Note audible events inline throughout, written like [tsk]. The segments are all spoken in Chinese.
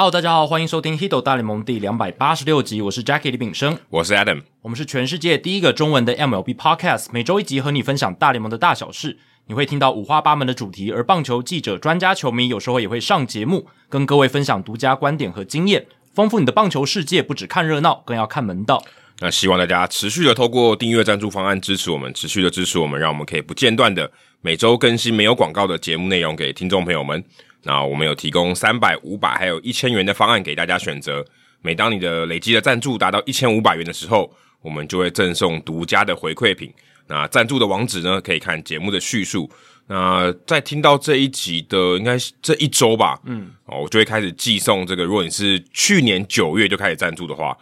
Hello，大家好，欢迎收听《Hido 大联盟》第两百八十六集，我是 Jackie 李炳生，我是 Adam，我们是全世界第一个中文的 MLB Podcast，每周一集和你分享大联盟的大小事。你会听到五花八门的主题，而棒球记者、专家、球迷有时候也会上节目，跟各位分享独家观点和经验，丰富你的棒球世界。不只看热闹，更要看门道。那希望大家持续的透过订阅赞助方案支持我们，持续的支持我们，让我们可以不间断的每周更新没有广告的节目内容给听众朋友们。那我们有提供三百、五百还有一千元的方案给大家选择。每当你的累积的赞助达到一千五百元的时候，我们就会赠送独家的回馈品。那赞助的网址呢，可以看节目的叙述。那在听到这一集的，应该是这一周吧，嗯，哦，我就会开始寄送这个。如果你是去年九月就开始赞助的话。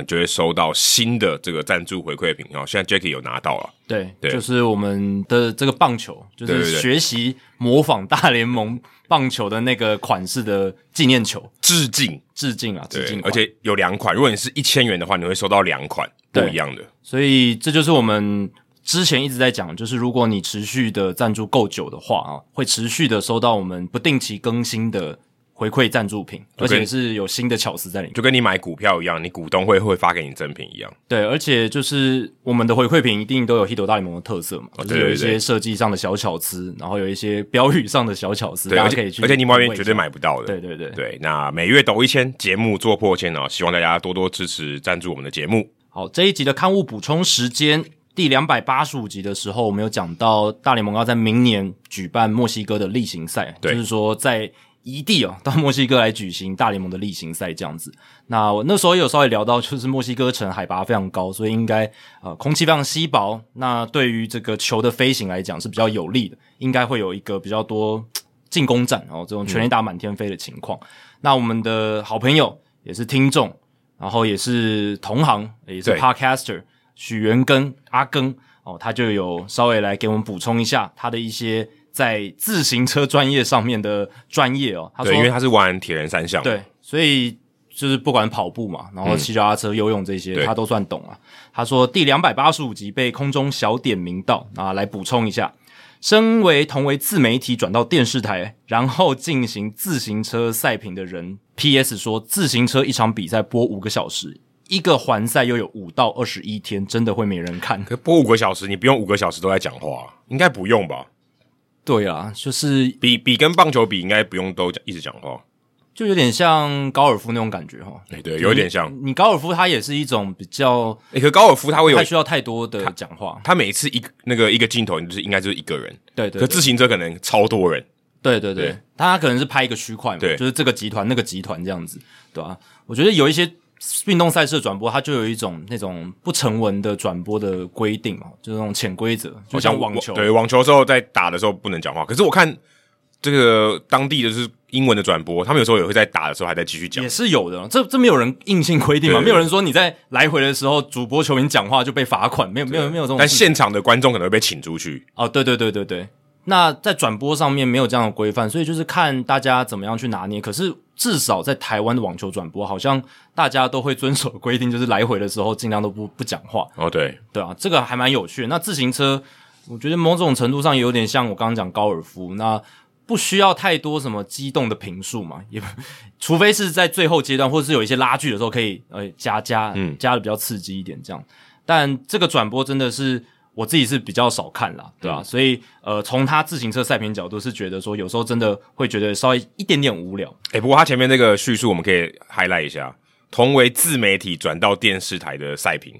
你就会收到新的这个赞助回馈品哦。现在 Jackie 有拿到了，对，对，就是我们的这个棒球，就是学习模仿大联盟棒球的那个款式的纪念球，致敬，致敬啊，致敬！而且有两款，如果你是一千元的话，你会收到两款不一样的。所以这就是我们之前一直在讲，就是如果你持续的赞助够久的话啊，会持续的收到我们不定期更新的。回馈赞助品，而且是有新的巧思在里面，就跟你买股票一样，你股东会会发给你赠品一样。对，而且就是我们的回馈品一定都有 Hito 大联盟的特色嘛，哦、就是有一些设计上的小巧思，然后有一些标语上的小巧思，大家可以去。而且你外面绝对买不到的。对对对对，那每月抖一千，节目做破千哦，希望大家多多支持赞助我们的节目。好，这一集的刊物补充时间，第两百八十五集的时候，我们有讲到大联盟要在明年举办墨西哥的例行赛，就是说在。移地哦，到墨西哥来举行大联盟的例行赛这样子。那我那时候也有稍微聊到，就是墨西哥城海拔非常高，所以应该呃空气非常稀薄。那对于这个球的飞行来讲是比较有利的，应该会有一个比较多进攻战哦，这种全垒打满天飞的情况。嗯、那我们的好朋友也是听众，然后也是同行，也是 Podcaster 许元根阿根哦，他就有稍微来给我们补充一下他的一些。在自行车专业上面的专业哦，他说，对，因为他是玩铁人三项，对，所以就是不管跑步嘛，然后骑脚踏车、游泳这些，嗯、他都算懂啊。他说第两百八十五集被空中小点名到啊，来补充一下，身为同为自媒体转到电视台，然后进行自行车赛评的人，P.S. 说自行车一场比赛播五个小时，一个环赛又有五到二十一天，真的会没人看？可播五个小时，你不用五个小时都在讲话，应该不用吧？对啊，就是比比跟棒球比，应该不用都一直讲话，就有点像高尔夫那种感觉哈。对对，有点像。你高尔夫它也是一种比较，诶可高尔夫它会有，太需要太多的讲话。它每次一个那个一个镜头，你就是应该就是一个人。对对。可自行车可能超多人。对对对，他可能是拍一个区块嘛，对，就是这个集团那个集团这样子，对吧？我觉得有一些。运动赛事的转播，它就有一种那种不成文的转播的规定嘛，就是那种潜规则，就像网球。对，网球的时候在打的时候不能讲话。可是我看这个当地的是英文的转播，他们有时候也会在打的时候还在继续讲。也是有的，这这没有人硬性规定嘛，没有人说你在来回的时候主播球员讲话就被罚款，没有没有没有这种。但现场的观众可能会被请出去。哦，对对对对对。那在转播上面没有这样的规范，所以就是看大家怎么样去拿捏。可是至少在台湾的网球转播，好像大家都会遵守规定，就是来回的时候尽量都不不讲话。哦，对，对啊，这个还蛮有趣的。那自行车，我觉得某种程度上也有点像我刚刚讲高尔夫，那不需要太多什么激动的评述嘛，也 [laughs] 除非是在最后阶段或者是有一些拉锯的时候，可以呃加加嗯加的比较刺激一点这样。但这个转播真的是。我自己是比较少看啦，对吧、啊？嗯、所以呃，从他自行车赛评角度是觉得说，有时候真的会觉得稍微一点点无聊。诶、欸、不过他前面那个叙述我们可以 highlight 一下，同为自媒体转到电视台的赛评，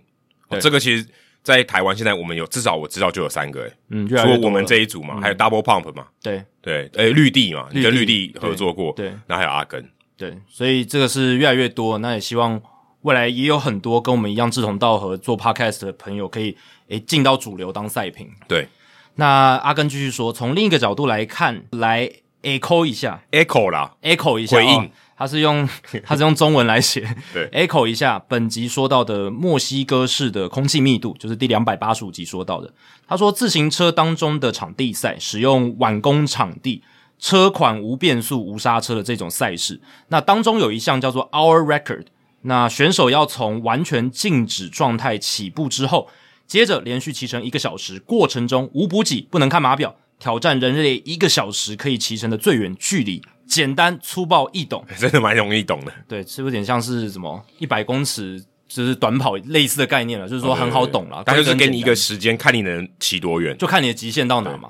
对。这个其实，在台湾现在我们有至少我知道就有三个诶，嗯，除了我们这一组嘛，嗯、还有 Double Pump 嘛，对。对，诶绿地嘛，你跟绿地合作过，对，然后还有阿根，对，所以这个是越来越多，那也希望。未来也有很多跟我们一样志同道合做 podcast 的朋友，可以诶进到主流当赛评。对，那阿根继续说，从另一个角度来看，来 echo 一下，echo 啦，echo 一下，回应，哦、他是用 [laughs] 他是用中文来写，对，echo 一下本集说到的墨西哥市的空气密度，就是第两百八十五集说到的。他说，自行车当中的场地赛使用晚工场地，车款无变速、无刹车的这种赛事，那当中有一项叫做 Hour Record。那选手要从完全静止状态起步之后，接着连续骑乘一个小时，过程中无补给，不能看码表，挑战人类一个小时可以骑乘的最远距离，简单粗暴易懂，真的蛮容易懂的。对，是有点像是什么一百公尺就是短跑类似的概念了？就是说很好懂了，他就是给你一个时间，看你能骑多远，就看你的极限到哪嘛。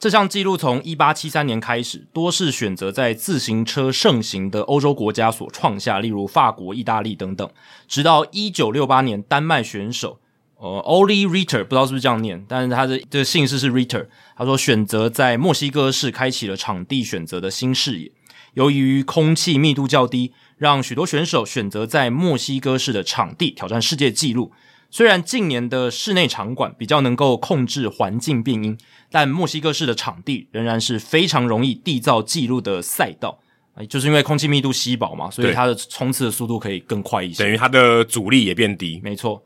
这项纪录从一八七三年开始，多是选择在自行车盛行的欧洲国家所创下，例如法国、意大利等等。直到一九六八年，丹麦选手呃 Olli Ritter 不知道是不是这样念，但是他的这个姓氏是 Ritter。他说选择在墨西哥市开启了场地选择的新视野。由于空气密度较低，让许多选手选择在墨西哥市的场地挑战世界纪录。虽然近年的室内场馆比较能够控制环境变因，但墨西哥市的场地仍然是非常容易缔造纪录的赛道，就是因为空气密度稀薄嘛，所以它的冲刺的速度可以更快一些，等于它的阻力也变低。没错，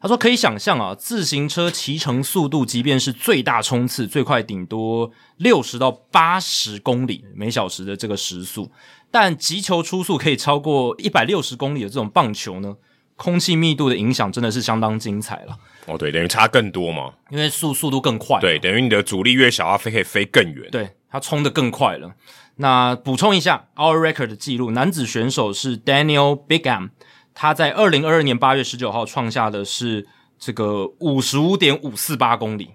他说可以想象啊，自行车骑乘速度，即便是最大冲刺最快顶多六十到八十公里每小时的这个时速，但击球出速可以超过一百六十公里的这种棒球呢？空气密度的影响真的是相当精彩了。哦，对，等于差更多嘛，因为速速度更快。对，等于你的阻力越小，它飞可以飞更远。对，它冲得更快了。那补充一下，Our Record 的记录，男子选手是 Daniel Bigham，他在二零二二年八月十九号创下的是这个五十五点五四八公里。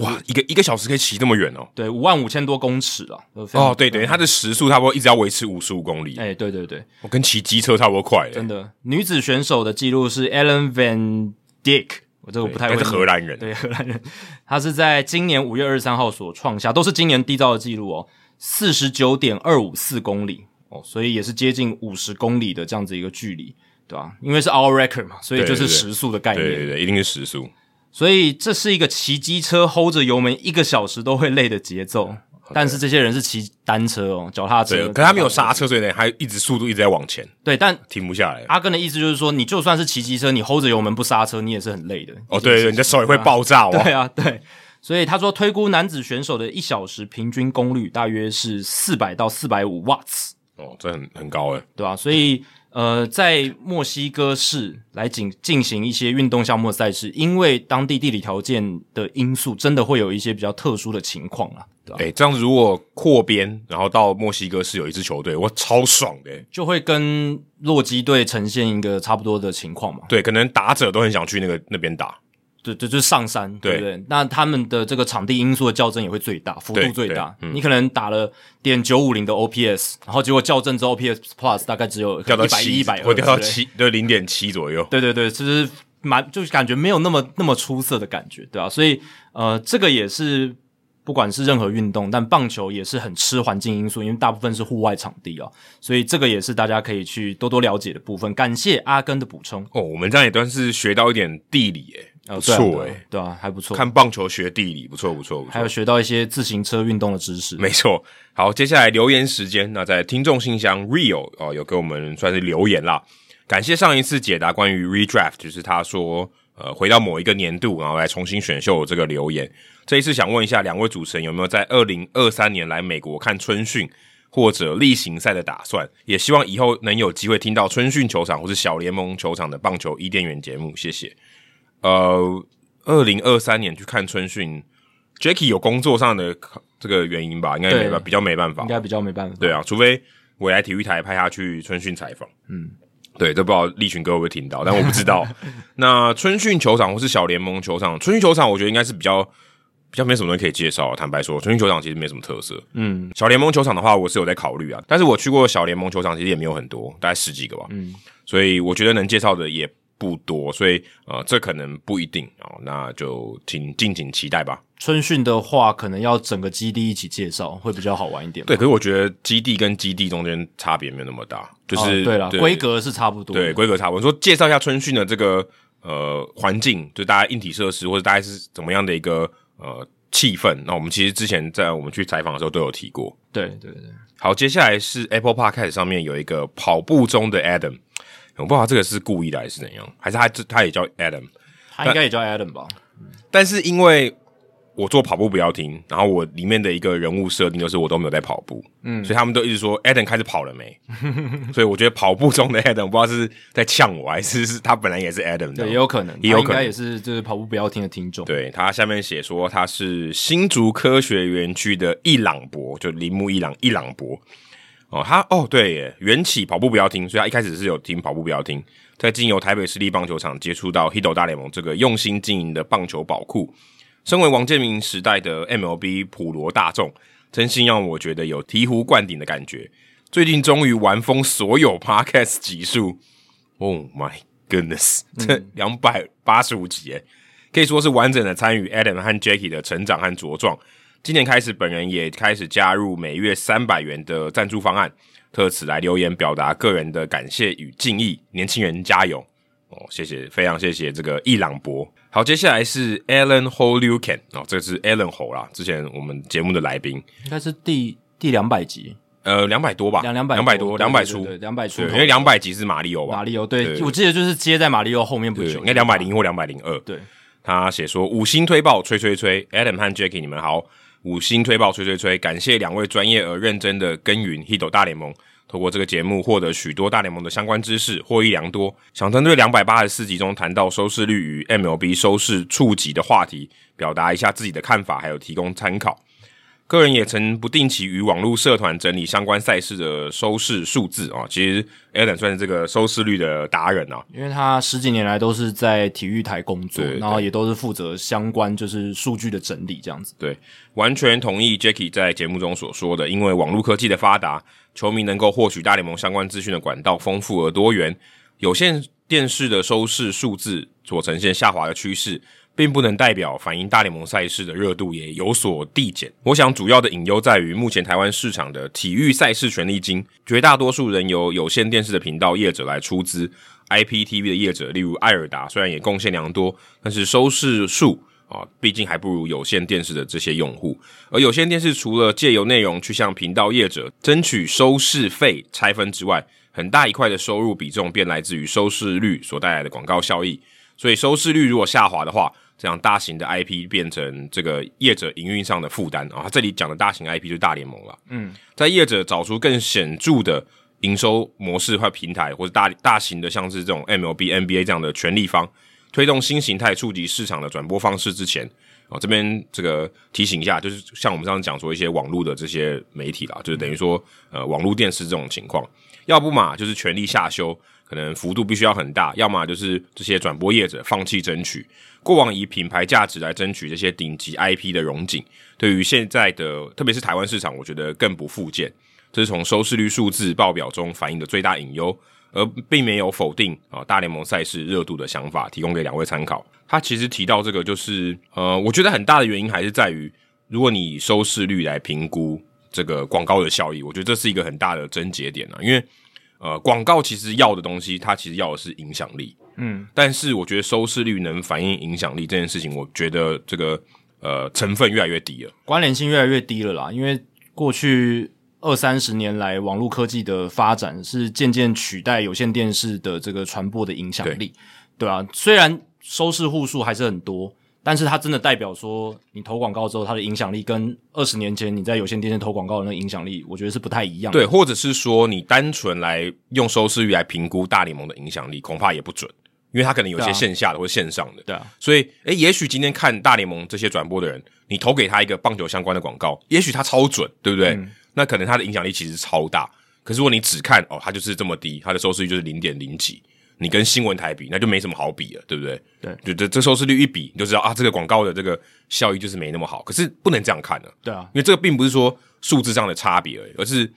哇，一个一个小时可以骑这么远哦？对，五万五千多公尺啊。哦，对，等于他的时速差不多一直要维持五十五公里。哎，对对对，我跟骑机车差不多快。真的，女子选手的记录是 Ellen Van Dijk，我这个不太会。是荷兰人，对，荷兰人，他是在今年五月二十三号所创下，都是今年缔造的记录哦，四十九点二五四公里哦，所以也是接近五十公里的这样子一个距离，对吧？因为是 Our Record 嘛，所以就是时速的概念。对对对，一定是时速。所以这是一个骑机车 hold 着油门一个小时都会累的节奏，但是这些人是骑单车哦，脚踏车。可他没有刹车，所以呢，还一直速度一直在往前。对，但停不下来。阿根的意思就是说，你就算是骑机车，你 hold 着油门不刹车，你也是很累的。哦，对对，你的手也会爆炸哦。对啊，对。所以他说，推估男子选手的一小时平均功率大约是四百到四百五瓦兹。哦，这很很高诶，对吧？所以。呃，在墨西哥市来进进行一些运动项目的赛事，因为当地地理条件的因素，真的会有一些比较特殊的情况啊。对这样子如果扩编，然后到墨西哥市有一支球队，哇，超爽的，就会跟洛基队呈现一个差不多的情况嘛。对，可能打者都很想去那个那边打。对对，就是上山，对不对，那他们的这个场地因素的校正也会最大，幅度最大。嗯、你可能打了点九五零的 OPS，然后结果校正之后 OPS Plus 大概只有掉到七一百，会掉到七，对零点七左右。对对对，其实蛮就是感觉没有那么那么出色的感觉，对吧、啊？所以呃，这个也是不管是任何运动，但棒球也是很吃环境因素，因为大部分是户外场地啊，所以这个也是大家可以去多多了解的部分。感谢阿根的补充。哦，我们这样也算是学到一点地理诶。不错诶、欸，对啊，还不错。看棒球学地理，不错不错不错。还有学到一些自行车运动的知识，没错。好，接下来留言时间。那在听众信箱 Real 哦，有给我们算是留言啦。感谢上一次解答关于 Redraft，就是他说呃回到某一个年度，然后来重新选秀这个留言。这一次想问一下两位主持人有没有在二零二三年来美国看春训或者例行赛的打算？也希望以后能有机会听到春训球场或是小联盟球场的棒球伊甸园节目。谢谢。呃，二零二三年去看春训，Jacky 有工作上的这个原因吧，应该没办比较没办法，应该比较没办法。对啊，除非我来体育台派他去春训采访。嗯，对，都不知道立群哥会不会听到，但我不知道。[laughs] 那春训球场或是小联盟球场，春训球场我觉得应该是比较比较没什么东西可以介绍。坦白说，春训球场其实没什么特色。嗯，小联盟球场的话，我是有在考虑啊，但是我去过小联盟球场，其实也没有很多，大概十几个吧。嗯，所以我觉得能介绍的也。不多，所以呃，这可能不一定哦，那就请敬请期待吧。春训的话，可能要整个基地一起介绍，会比较好玩一点。对，可是我觉得基地跟基地中间差别没有那么大，就是、哦、对了，规格是差不多。对，规格差不多。说介绍一下春训的这个呃环境，就大家硬体设施或者大概是怎么样的一个呃气氛。那我们其实之前在我们去采访的时候都有提过。对对对。好，接下来是 Apple Podcast 上面有一个跑步中的 Adam。我不知道这个是故意的还是怎样，还是他他也叫 Adam，他应该也叫 Adam 吧？但是因为我做跑步不要听，然后我里面的一个人物设定就是我都没有在跑步，嗯，所以他们都一直说 Adam 开始跑了没？[laughs] 所以我觉得跑步中的 Adam 不知道是在呛我，还是是他本来也是 Adam 的，也有可能，也有可能也是就是跑步不要听的听众。对，他下面写说他是新竹科学园区的伊朗博，就铃木伊朗伊朗博。哦，他哦对耶，缘起跑步不要听，所以他一开始是有听跑步不要听，在经由台北市立棒球场接触到 Hito 大联盟这个用心经营的棒球宝库。身为王建民时代的 MLB 普罗大众，真心让我觉得有醍醐灌顶的感觉。最近终于玩疯所有 Podcast 集数，Oh my goodness，这两百八十五集耶，可以说是完整的参与 Adam 和 Jackie 的成长和茁壮。今年开始，本人也开始加入每月三百元的赞助方案，特此来留言表达个人的感谢与敬意。年轻人加油！哦，谢谢，非常谢谢这个伊朗博。好，接下来是 Alan Holuken 哦，这个是 Alan 侯啦，之前我们节目的来宾，应该是第第两百集，呃，两百多吧，两两百两百多，两百出，两百出，因为两百集是马里欧吧，马里欧，对，我记得就是接在马里欧后面不久，应该两百零或两百零二。对，他写说五星推爆，吹吹吹，Adam 和 Jackie 你们好，五星推爆，吹吹吹，感谢两位专业而认真的耕耘 Hito 大联盟。透过这个节目获得许多大联盟的相关知识，获益良多。想针对两百八十四集中谈到收视率与 MLB 收视触及的话题，表达一下自己的看法，还有提供参考。个人也曾不定期与网络社团整理相关赛事的收视数字啊。其实 Alan 算是这个收视率的达人啊，因为他十几年来都是在体育台工作，然后也都是负责相关就是数据的整理这样子。对，完全同意 Jackie 在节目中所说的，因为网络科技的发达。球迷能够获取大联盟相关资讯的管道丰富而多元，有线电视的收视数字所呈现下滑的趋势，并不能代表反映大联盟赛事的热度也有所递减。我想主要的隐忧在于，目前台湾市场的体育赛事权利金，绝大多数仍由有线电视的频道业者来出资，IPTV 的业者，例如爱尔达，虽然也贡献良多，但是收视数。啊，毕竟还不如有线电视的这些用户。而有线电视除了借由内容去向频道业者争取收视费拆分之外，很大一块的收入比重便来自于收视率所带来的广告效益。所以收视率如果下滑的话，这样大型的 IP 变成这个业者营运上的负担啊。这里讲的大型 IP 就是大联盟了。嗯，在业者找出更显著的营收模式或平台，或者大大型的像是这种 MLB、NBA 这样的权利方。推动新形态触及市场的转播方式之前，哦，这边这个提醒一下，就是像我们上次讲说一些网络的这些媒体啦，就是等于说呃网络电视这种情况，要不嘛就是权力下修，可能幅度必须要很大，要么就是这些转播业者放弃争取。过往以品牌价值来争取这些顶级 IP 的融景，对于现在的特别是台湾市场，我觉得更不复见。这是从收视率数字报表中反映的最大隐忧。而并没有否定啊大联盟赛事热度的想法，提供给两位参考。他其实提到这个，就是呃，我觉得很大的原因还是在于，如果你以收视率来评估这个广告的效益，我觉得这是一个很大的症结点啊。因为呃，广告其实要的东西，它其实要的是影响力，嗯，但是我觉得收视率能反映影响力这件事情，我觉得这个呃成分越来越低了，关联性越来越低了啦。因为过去。二三十年来，网络科技的发展是渐渐取代有线电视的这个传播的影响力，对，对啊。虽然收视户数还是很多，但是它真的代表说，你投广告之后，它的影响力跟二十年前你在有线电视投广告的那个影响力，我觉得是不太一样的。对，或者是说，你单纯来用收视率来评估大联盟的影响力，恐怕也不准，因为它可能有些线下的或线上的。对啊。所以，诶，也许今天看大联盟这些转播的人，你投给他一个棒球相关的广告，也许他超准，对不对？嗯那可能它的影响力其实超大，可是如果你只看哦，它就是这么低，它的收视率就是零点零几，你跟新闻台比，那就没什么好比了，对不对？对，就这这收视率一比，你就知道啊，这个广告的这个效益就是没那么好。可是不能这样看的，对啊，因为这个并不是说数字上的差别而已，而是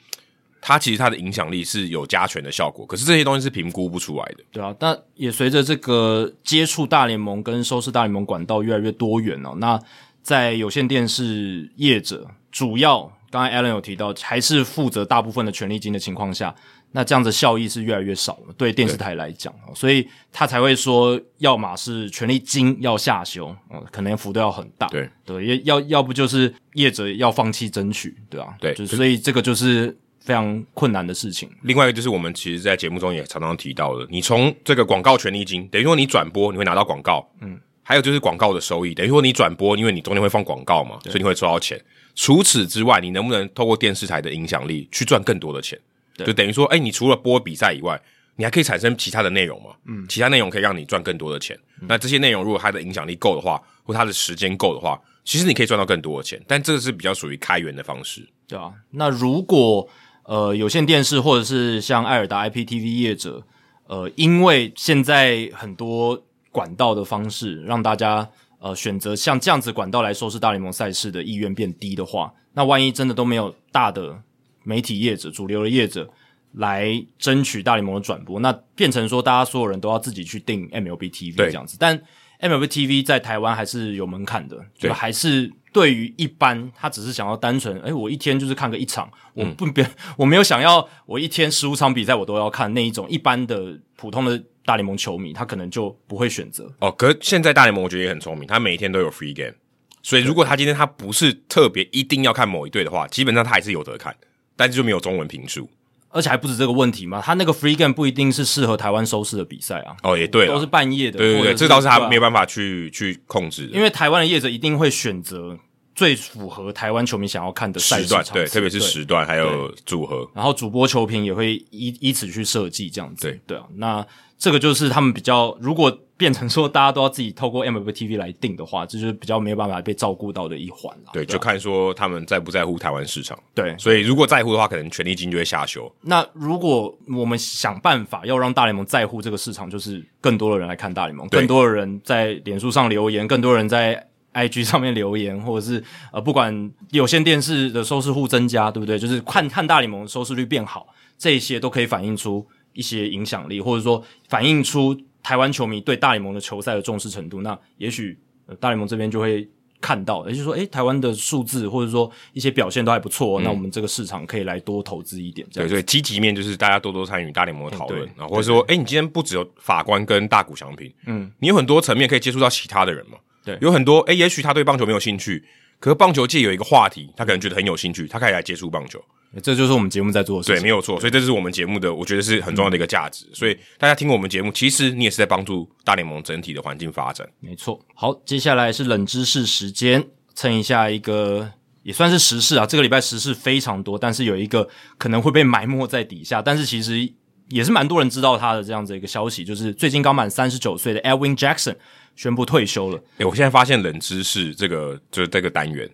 它其实它的影响力是有加权的效果。可是这些东西是评估不出来的，对啊。但也随着这个接触大联盟跟收视大联盟管道越来越多元哦，那在有线电视业者主要。刚才 Alan 有提到，还是负责大部分的权利金的情况下，那这样子效益是越来越少了。对电视台来讲，所以他才会说，要么是权力金要下修，可能幅度要很大。对对，要要不就是业者要放弃争取，对吧？对，就、所以这个就是非常困难的事情。另外一个就是我们其实，在节目中也常常提到的，你从这个广告权利金，等于说你转播你会拿到广告，嗯，还有就是广告的收益，等于说你转播，因为你中间会放广告嘛，所以你会收到钱。除此之外，你能不能透过电视台的影响力去赚更多的钱？就等于说，哎、欸，你除了播比赛以外，你还可以产生其他的内容嘛？嗯，其他内容可以让你赚更多的钱。嗯、那这些内容如果它的影响力够的话，或它的时间够的话，其实你可以赚到更多的钱。但这个是比较属于开源的方式，对啊。那如果呃有线电视或者是像爱尔达 IPTV 业者，呃，因为现在很多管道的方式让大家呃选择像这样子管道来收视大联盟赛事的意愿变低的话，那万一真的都没有大的媒体业者、主流的业者来争取大联盟的转播，那变成说大家所有人都要自己去订 MLB TV 这样子，但 MLB TV 在台湾还是有门槛的，就还是对于一般他只是想要单纯，诶，我一天就是看个一场，我不别、嗯、我没有想要我一天十五场比赛我都要看那一种一般的普通的大联盟球迷，他可能就不会选择。哦，可是现在大联盟我觉得也很聪明，他每一天都有 free game，所以如果他今天他不是特别一定要看某一队的话，基本上他还是有得看，但是就没有中文评述。而且还不止这个问题嘛，他那个 free game 不一定是适合台湾收视的比赛啊。哦，也对，都是半夜的。对对对，这倒是他没有办法去去控制的。因为台湾的业者一定会选择最符合台湾球迷想要看的赛时段，对，特别是时段还有组合。然后主播球评也会依依此去设计这样子。对对啊，那这个就是他们比较如果。变成说大家都要自己透过 MLB TV 来定的话，这就是比较没有办法被照顾到的一环了。对，就看说他们在不在乎台湾市场。对，所以如果在乎的话，可能权利金就会下修。那如果我们想办法要让大联盟在乎这个市场，就是更多的人来看大联盟，更多的人在脸书上留言，更多人在 IG 上面留言，或者是呃，不管有线电视的收视户增加，对不对？就是看看大联盟收视率变好，这些都可以反映出一些影响力，或者说反映出。台湾球迷对大联盟的球赛的重视程度，那也许、呃、大联盟这边就会看到，也就是说，诶，台湾的数字或者说一些表现都还不错、哦嗯，那我们这个市场可以来多投资一点。对，所以积极面就是大家多多参与大联盟的讨论，啊、嗯，或者说，诶，你今天不只有法官跟大谷翔平，嗯，你有很多层面可以接触到其他的人嘛？对，有很多，诶，也许他对棒球没有兴趣，可是棒球界有一个话题，他可能觉得很有兴趣，他可以来接触棒球。这就是我们节目在做的事情，对，没有错。所以这是我们节目的，我觉得是很重要的一个价值。嗯、所以大家听我们节目，其实你也是在帮助大联盟整体的环境发展。没错。好，接下来是冷知识时间，蹭一下一个也算是时事啊。这个礼拜时事非常多，但是有一个可能会被埋没在底下，但是其实也是蛮多人知道他的这样子一个消息，就是最近刚满三十九岁的 Edwin Jackson 宣布退休了。诶，我现在发现冷知识这个就是这个单元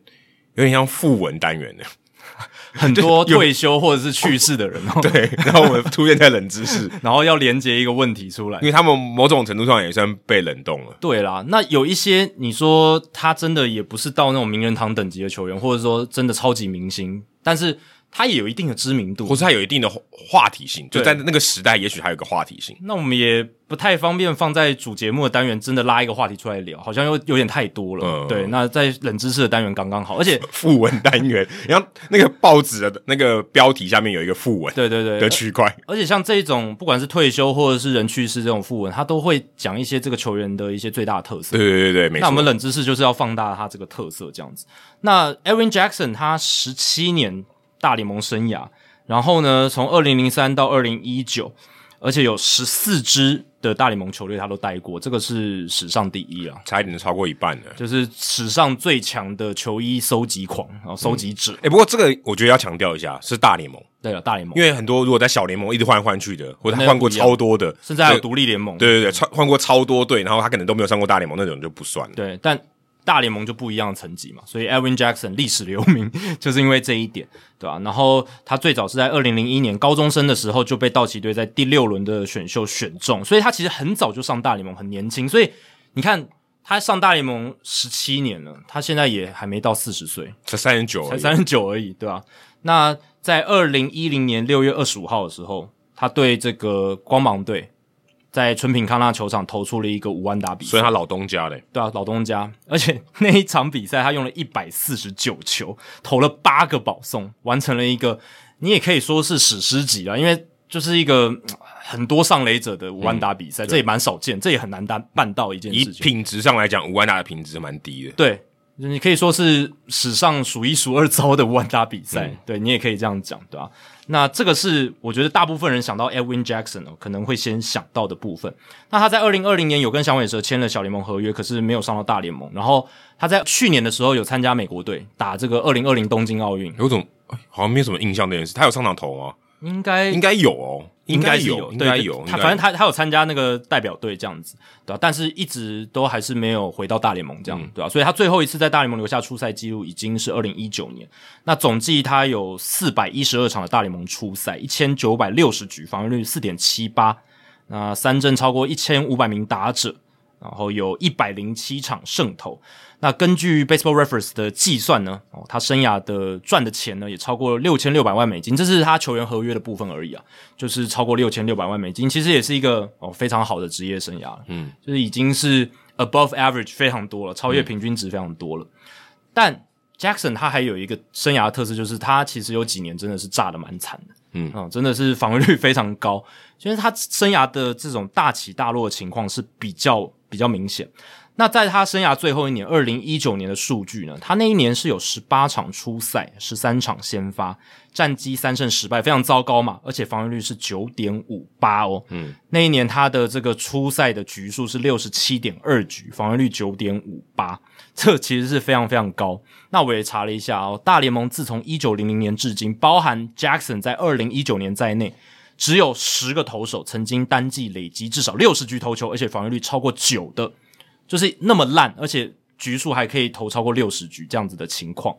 有点像副文单元的。[laughs] 很多退休或者是去世的人哦，对，然后我们出现在冷知识，[laughs] 然后要连接一个问题出来，因为他们某种程度上也算被冷冻了。对啦，那有一些你说他真的也不是到那种名人堂等级的球员，或者说真的超级明星，但是。他也有一定的知名度，或是他有一定的话题性，就在那个时代，也许还有个话题性。那我们也不太方便放在主节目的单元，真的拉一个话题出来聊，好像又有点太多了。嗯，对。那在冷知识的单元刚刚好，而且副文单元，然后那个报纸的那个标题下面有一个副文，对对对的区块。而且像这种不管是退休或者是人去世这种副文，他都会讲一些这个球员的一些最大的特色。对对对对，没错。那我们冷知识就是要放大他这个特色，这样子。那 Edwin Jackson 他十七年大联盟生涯。然后呢，从二零零三到二零一九，而且有十四支的大联盟球队他都待过，这个是史上第一啊，差一点就超过一半了，就是史上最强的球衣收集狂，然后收集者。哎、嗯欸、不过这个我觉得要强调一下，是大联盟。对了，大联盟，因为很多如果在小联盟一直换来换去的，或者他换过超多的，甚至还有独立联盟，对对对，换换过超多队，然后他可能都没有上过大联盟那种就不算了。对，但。大联盟就不一样的层级嘛，所以 Elvin Jackson 历史留名 [laughs] 就是因为这一点，对吧？然后他最早是在二零零一年高中生的时候就被道奇队在第六轮的选秀选中，所以他其实很早就上大联盟，很年轻。所以你看他上大联盟十七年了，他现在也还没到四十岁，才三十九，才三十九而已，对吧？那在二零一零年六月二十五号的时候，他对这个光芒队。在春平康纳球场投出了一个五万打比赛，所以他老东家嘞，对啊，老东家，而且那一场比赛他用了一百四十九球，投了八个保送，完成了一个你也可以说是史诗级了，因为就是一个很多上垒者的五万打比赛，嗯，这也蛮少见，这也很难单办到一件事情。以品质上来讲，五万打的品质蛮低的，对。你可以说是史上数一数二糟的无安打比赛，嗯，对，你也可以这样讲，对吧？那这个是我觉得大部分人想到 Edwin Jackson 哦，可能会先想到的部分。那他在二零二零年有跟响尾蛇签了小联盟合约，可是没有上到大联盟。然后他在去年的时候有参加美国队打这个二零二零东京奥运。有种好像没有什么印象这件事，他有上场投吗？应该应该有哦，应该有，应该有。他反正他他有参加那个代表队这样子，对吧？但是一直都还是没有回到大联盟这样，对吧？所以他最后一次在大联盟留下出赛记录已经是二零一九年。那总计他有四百一十二场的大联盟出赛，一千九百六十局，防御率四点七八，那三振超过一千五百名打者。然后有一百零七场胜投，那根据 Baseball Reference 的计算呢，哦，他生涯的赚的钱呢也超过六千六百万美金，这是他球员合约的部分而已啊，就是超过六千六百万美金，其实也是一个哦非常好的职业生涯了，嗯，就是已经是 above average 非常多了，超越平均值非常多了。嗯、但 Jackson 他还有一个生涯的特色，就是他其实有几年真的是炸的蛮惨的，嗯，哦，真的是防御率非常高，其实他生涯的这种大起大落的情况是比较。比较明显。那在他生涯最后一年，二零一九年的数据呢？他那一年是有十八场出赛，十三场先发，战绩三胜十败，非常糟糕嘛。而且防御率是九点五八哦。嗯，那一年他的这个出赛的局数是六十七点二局，防御率九点五八，这其实是非常非常高。那我也查了一下哦，大联盟自从一九零零年至今，包含 Jackson 在二零一九年在内。只有十个投手曾经单季累积至少六十局投球，而且防御率超过九的，就是那么烂，而且局数还可以投超过六十局这样子的情况。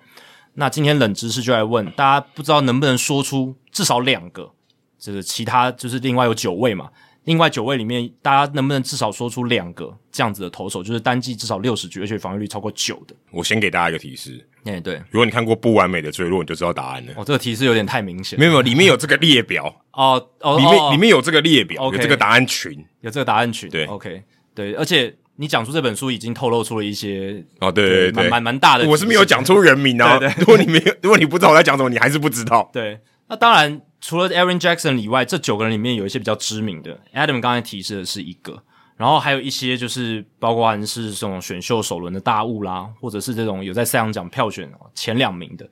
那今天冷知识就来问大家，不知道能不能说出至少两个？就是其他就是另外有九位嘛？另外九位里面，大家能不能至少说出两个这样子的投手，就是单季至少六十局，而且防御率超过九的？我先给大家一个提示。哎、欸，对，如果你看过《不完美的坠落》，你就知道答案了。哦，这个提示有点太明显。没有没有，里面有这个列表哦哦，里面里面有这个列表，okay, 有这个答案群，有这个答案群。对，OK，对，而且你讲出这本书已经透露出了一些哦，对对对，蛮蛮大的。我是没有讲出人名啊。对对对，如果你没有，[laughs] 如果你不知道我在讲什么，你还是不知道。对，那当然，除了 Aaron Jackson 以外，这九个人里面有一些比较知名的。Adam 刚才提示的是一个。然后还有一些就是包括是这种选秀首轮的大物啦，或者是这种有在赛扬奖票选前两名的，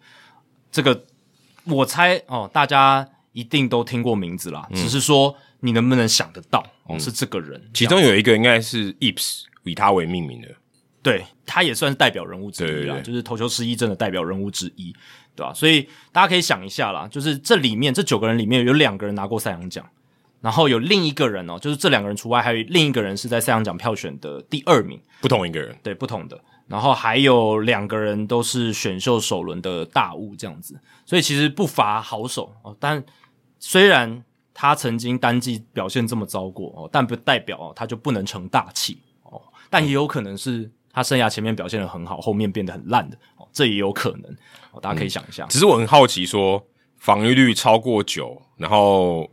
这个我猜哦，大家一定都听过名字啦，嗯、只是说你能不能想得到哦，嗯、是这个人。其中有一个应该是 Ips 以他为命名的，对，他也算是代表人物之一啦，对对对，就是投球失忆症的代表人物之一，对吧？所以大家可以想一下啦，就是这里面这九个人里面有两个人拿过赛扬奖。然后有另一个人哦，就是这两个人除外，还有另一个人是在赛扬奖票选的第二名，不同一个人，对，不同的。然后还有两个人都是选秀首轮的大物这样子，所以其实不乏好手哦。但虽然他曾经单季表现这么糟过哦，但不代表哦他就不能成大器哦。但也有可能是他生涯前面表现的很好，后面变得很烂的哦，这也有可能哦。大家可以想一下。只是我很好奇，说防御率超过九，然后。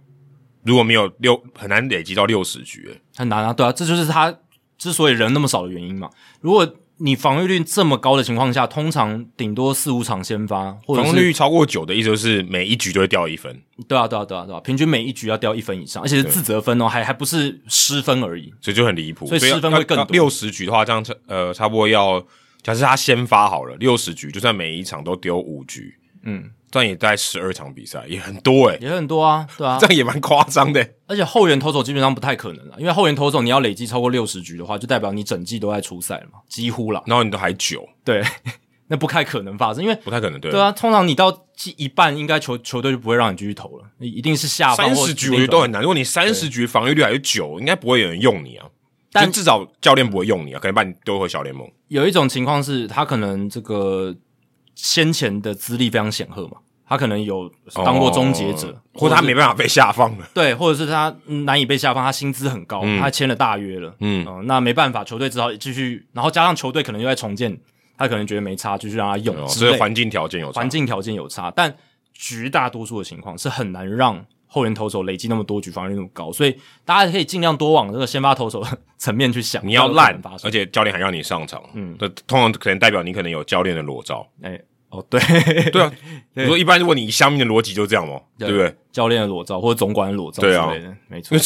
如果没有六，很难累积到六十局，很难啊，对啊，这就是他之所以人那么少的原因嘛。如果你防御率这么高的情况下，通常顶多四五场先发，或者防御率超过九的意思就是每一局都会掉一分。对啊，对啊，对啊，对啊，平均每一局要掉一分以上，而且是自责分哦，还还不是失分而已，所以就很离谱。所以失分会更多。六十局的话，这样差呃差不多要，假设他先发好了六十局，就算每一场都丢五局，嗯。这样也大概十二场比赛，也很多诶、欸、也很多啊，对啊，这样也蛮夸张的。而且后援投手基本上不太可能了，因为后援投手你要累积超过六十局的话，就代表你整季都在出赛了嘛，几乎了。然后你都还久，对，[laughs] 那不太可能发生，因为不太可能，对，对啊，通常你到季一半，应该球球队就不会让你继续投了，你一定是下三十局我觉得都很难。如果你三十局防御率还是九，应该不会有人用你啊，但至少教练不会用你啊，可能把你丢回小联盟。有一种情况是他可能这个先前的资历非常显赫嘛。他可能有当过终结者，哦、或者他没办法被下放了。[laughs] 对，或者是他难以被下放，他薪资很高，嗯、他签了大约了。嗯、呃，那没办法，球队只好继续，然后加上球队可能又在重建，他可能觉得没差，继续让他用。所以环境条件有差，环境条件有差，但绝大多数的情况是很难让后援投手累积那么多局防御率那么高，所以大家可以尽量多往这个先发投手 [laughs] 层面去想。你要烂，而且教练还让你上场，嗯，这通常可能代表你可能有教练的裸照。欸哦，对 [laughs] 对啊，[laughs] 你说一般如果你下面的逻辑就这样嘛，对不对？教练的裸照或者总管的裸照之类的，没错。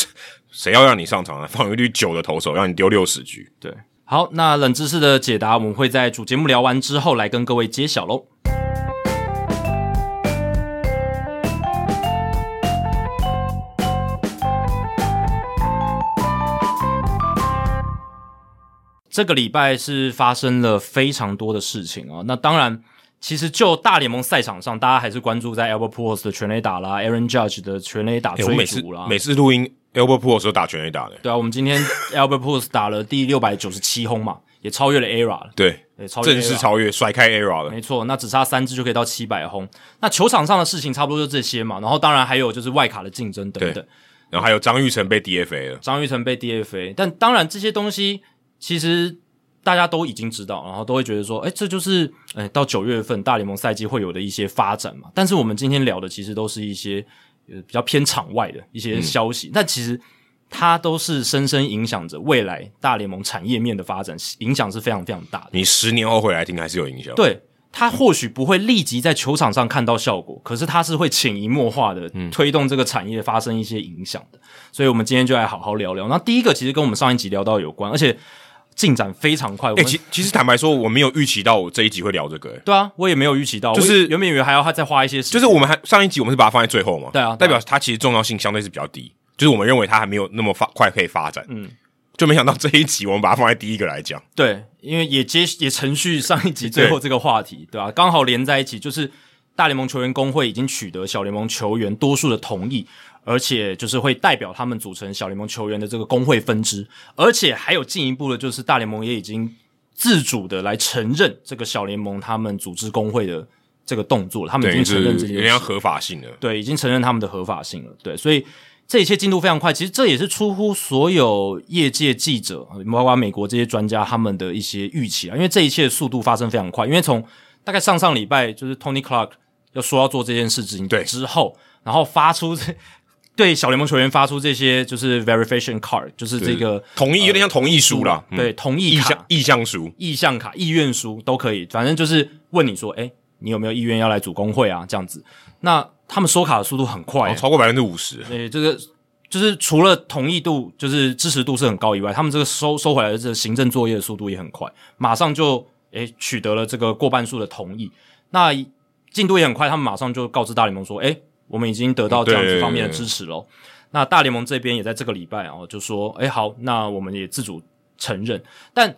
谁要让你上场呢？防御率九的投手让你丢六十局，对。好，那冷知识的解答我们会在主节目聊完之后来跟各位揭晓喽。这个礼拜是发生了非常多的事情啊，那当然。其实就大联盟赛场上，大家还是关注在 Albert Pujols 的全垒打啦，Aaron Judge 的全垒打追逐啦。欸、每次录音，Albert Pujols 都打全垒打的。对啊，我们今天 [laughs] Albert Pujols 打了第六百九十七轰嘛，也超越了 ERA 了。对，正式超越，甩开 ERA 了。没错，那只差三支就可以到七百轰。那球场上的事情差不多就这些嘛，然后当然还有就是外卡的竞争等等。然后还有张玉成被 DFA 了，张玉成被 DFA，但当然这些东西其实。大家都已经知道，然后都会觉得说，哎，这就是，哎，到九月份大联盟赛季会有的一些发展嘛。但是我们今天聊的其实都是一些呃比较偏场外的一些消息，嗯、但其实它都是深深影响着未来大联盟产业面的发展，影响是非常非常大的。你十年后回来听还是有影响。对，它或许不会立即在球场上看到效果，可是它是会潜移默化的推动这个产业发生一些影响的。所以我们今天就来好好聊聊。那第一个其实跟我们上一集聊到有关，而且。进展非常快。哎、欸，其其实坦白说，我没有预期到我这一集会聊这个、欸。对啊，我也没有预期到，就是原本以为还要他再花一些时间。就是我们还上一集我们是把它放在最后嘛？对啊，代表它其实重要性相对是比较低。就是我们认为它还没有那么发快可以发展。嗯，就没想到这一集我们把它放在第一个来讲。对，因为也接也程序上一集最后这个话题，[laughs] 对吧、啊？刚好连在一起，就是大联盟球员工会已经取得小联盟球员多数的同意。而且就是会代表他们组成小联盟球员的这个工会分支，而且还有进一步的，就是大联盟也已经自主的来承认这个小联盟他们组织工会的这个动作，他们已经承认这件事，合法性了。对，已经承认他们的合法性了。对，所以这一切进度非常快，其实这也是出乎所有业界记者，包括美国这些专家他们的一些预期啊，因为这一切速度发生非常快，因为从大概上上礼拜就是 Tony Clark 要说要做这件事情对之后，然后发出这。对小联盟球员发出这些就是 verification card，就是这个同意，有点像同意书啦。对，嗯、同意卡、意向书、意向卡、意愿书都可以，反正就是问你说，哎，你有没有意愿要来组工会啊？这样子，那他们收卡的速度很快，哦、超过百分之五十。对，这个就是除了同意度，就是支持度是很高以外，他们这个收收回来的这个行政作业的速度也很快，马上就哎取得了这个过半数的同意，那进度也很快，他们马上就告知大联盟说，哎。我们已经得到这样子方面的支持了。那大联盟这边也在这个礼拜哦，就说，哎，好，那我们也自主承认。但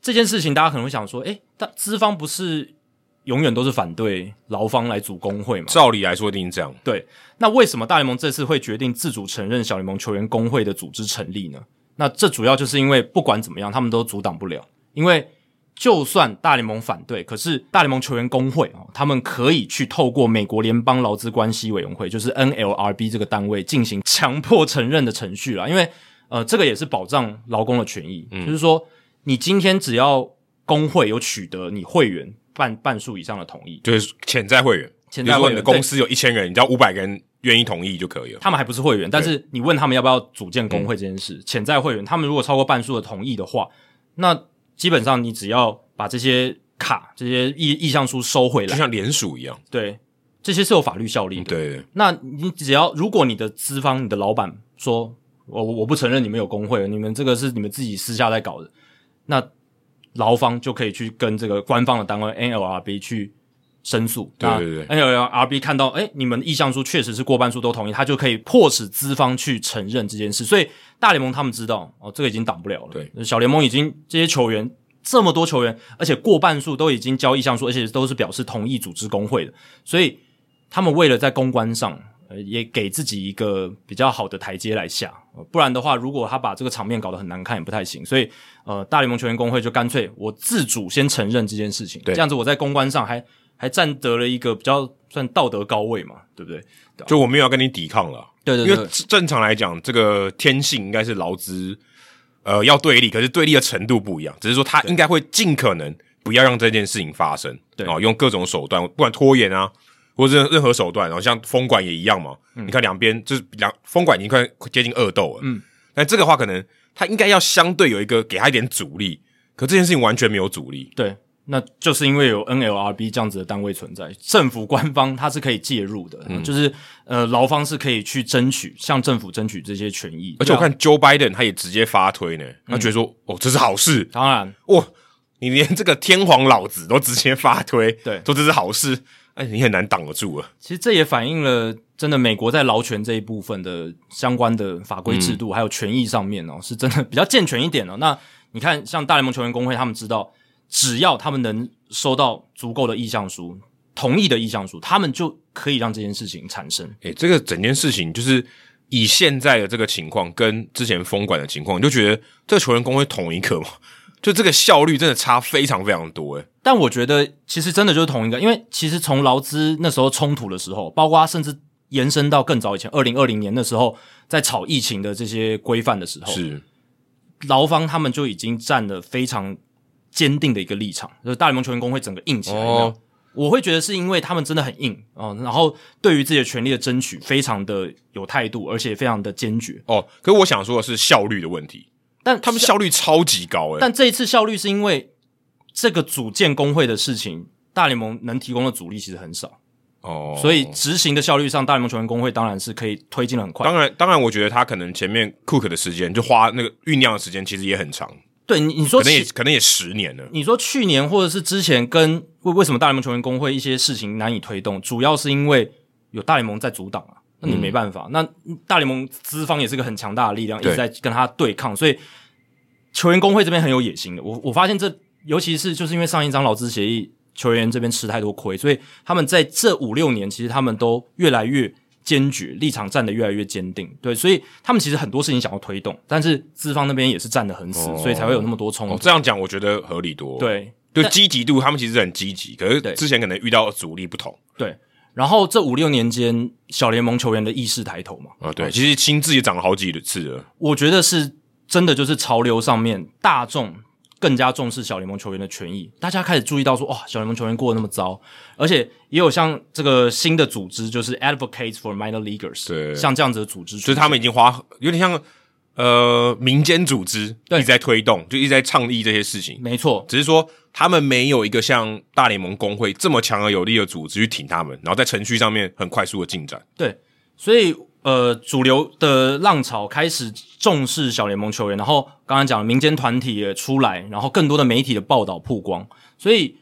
这件事情，大家可能会想说，哎，但资方不是永远都是反对劳方来组工会吗？照理来说，一定这样。对。那为什么大联盟这次会决定自主承认小联盟球员工会的组织成立呢？那这主要就是因为不管怎么样，他们都阻挡不了，因为。就算大联盟反对，可是大联盟球员工会哦，他们可以去透过美国联邦劳资关系委员会，就是 NLRB 这个单位进行强迫承认的程序啦。因为呃，这个也是保障劳工的权益，嗯，就是说你今天只要工会有取得你会员半半数以上的同意，就是潜在会员，潜在会员，你的公司有一千人，你只要五百个人愿意同意就可以了。他们还不是会员，但是你问他们要不要组建工会这件事，潜在会员，他们如果超过半数的同意的话，那。基本上，你只要把这些卡、这些意意向书收回来，就像联署一样。对，这些是有法律效力的。对，那你只要，如果你的资方、你的老板说，我我不承认你们有工会，你们这个是你们自己私下在搞的，那劳方就可以去跟这个官方的单位 NLRB 去。申诉，对对对，NLRB 看到，哎，你们意向书确实是过半数都同意，他就可以迫使资方去承认这件事。所以大联盟他们知道，哦，这个已经挡不了了。对，小联盟已经这些球员这么多球员，而且过半数都已经交意向书，而且都是表示同意组织工会的。所以他们为了在公关上，呃，也给自己一个比较好的台阶来下。不然的话，如果他把这个场面搞得很难看，也不太行。所以，呃，大联盟球员工会就干脆我自主先承认这件事情，对，这样子我在公关上还。还占得了一个比较算道德高位嘛，对不对？就我没有要跟你抵抗了，对对对。因为正常来讲，这个天性应该是劳资呃要对立，可是对立的程度不一样，只是说他应该会尽可能不要让这件事情发生，对。啊，用各种手段，不管拖延啊，或者任何手段，然后像封管也一样嘛。嗯、你看两边就是两封管已经快接近恶斗了，嗯，那这个话可能他应该要相对有一个给他一点阻力，可这件事情完全没有阻力，对。那就是因为有 NLRB 这样子的单位存在，政府官方它是可以介入的，嗯、就是呃劳方是可以去争取向政府争取这些权益。而且我看 Joe Biden 他也直接发推呢，他觉得说、嗯、哦这是好事，当然哇你连这个天皇老子都直接发推，对，说这是好事，哎你很难挡得住啊。其实这也反映了真的美国在劳权这一部分的相关的法规制度、嗯、还有权益上面哦，是真的比较健全一点哦。那你看像大联盟球员工会他们知道。只要他们能收到足够的意向书，同意的意向书，他们就可以让这件事情产生。诶、欸，这个整件事情就是以现在的这个情况跟之前封管的情况，你就觉得这个球员工会同一个吗？[laughs] 就这个效率真的差非常非常多诶。但我觉得其实真的就是同一个，因为其实从劳资那时候冲突的时候，包括甚至延伸到更早以前，二零二零年的时候，在炒疫情的这些规范的时候，是劳方他们就已经占了非常。坚定的一个立场，就是大联盟球员工会整个硬起来。哦，我会觉得是因为他们真的很硬哦，然后对于自己的权利的争取非常的有态度，而且非常的坚决哦。可是我想说的是效率的问题，但他们效率超级高诶。但这一次效率是因为这个组建工会的事情，大联盟能提供的阻力其实很少哦，所以执行的效率上，大联盟球员工会当然是可以推进的很快。当然，当然，我觉得他可能前面 Cook 的时间就花那个酝酿的时间其实也很长。对，你你说可能也可能也十年了。你说去年或者是之前跟为为什么大联盟球员工会一些事情难以推动，主要是因为有大联盟在阻挡啊，那你没办法。嗯、那大联盟资方也是个很强大的力量，一直在跟他对抗，所以球员工会这边很有野心的。我我发现这尤其是就是因为上一张劳资协议，球员这边吃太多亏，所以他们在这五六年其实他们都越来越。坚决立场站得越来越坚定，对，所以他们其实很多事情想要推动，但是资方那边也是站得很死，哦、所以才会有那么多冲突。哦、这样讲我觉得合理多。对，就积极度，他们其实很积极，可是之前可能遇到的阻力不同。对，然后这五六年间，小联盟球员的意识抬头嘛。啊、哦，对，其实薪资也涨了好几次了。我觉得是真的，就是潮流上面大众。更加重视小联盟球员的权益，大家开始注意到说，哇，小联盟球员过得那么糟，而且也有像这个新的组织，就是 Advocates for Minor Leaguers，对，像这样子的组织，就是他们已经花有点像呃民间组织，一直在推动，就一直在倡议这些事情。没错，只是说他们没有一个像大联盟工会这么强而有力的组织去挺他们，然后在程序上面很快速的进展。对，所以。呃，主流的浪潮开始重视小联盟球员，然后刚刚讲的民间团体也出来，然后更多的媒体的报道曝光，所以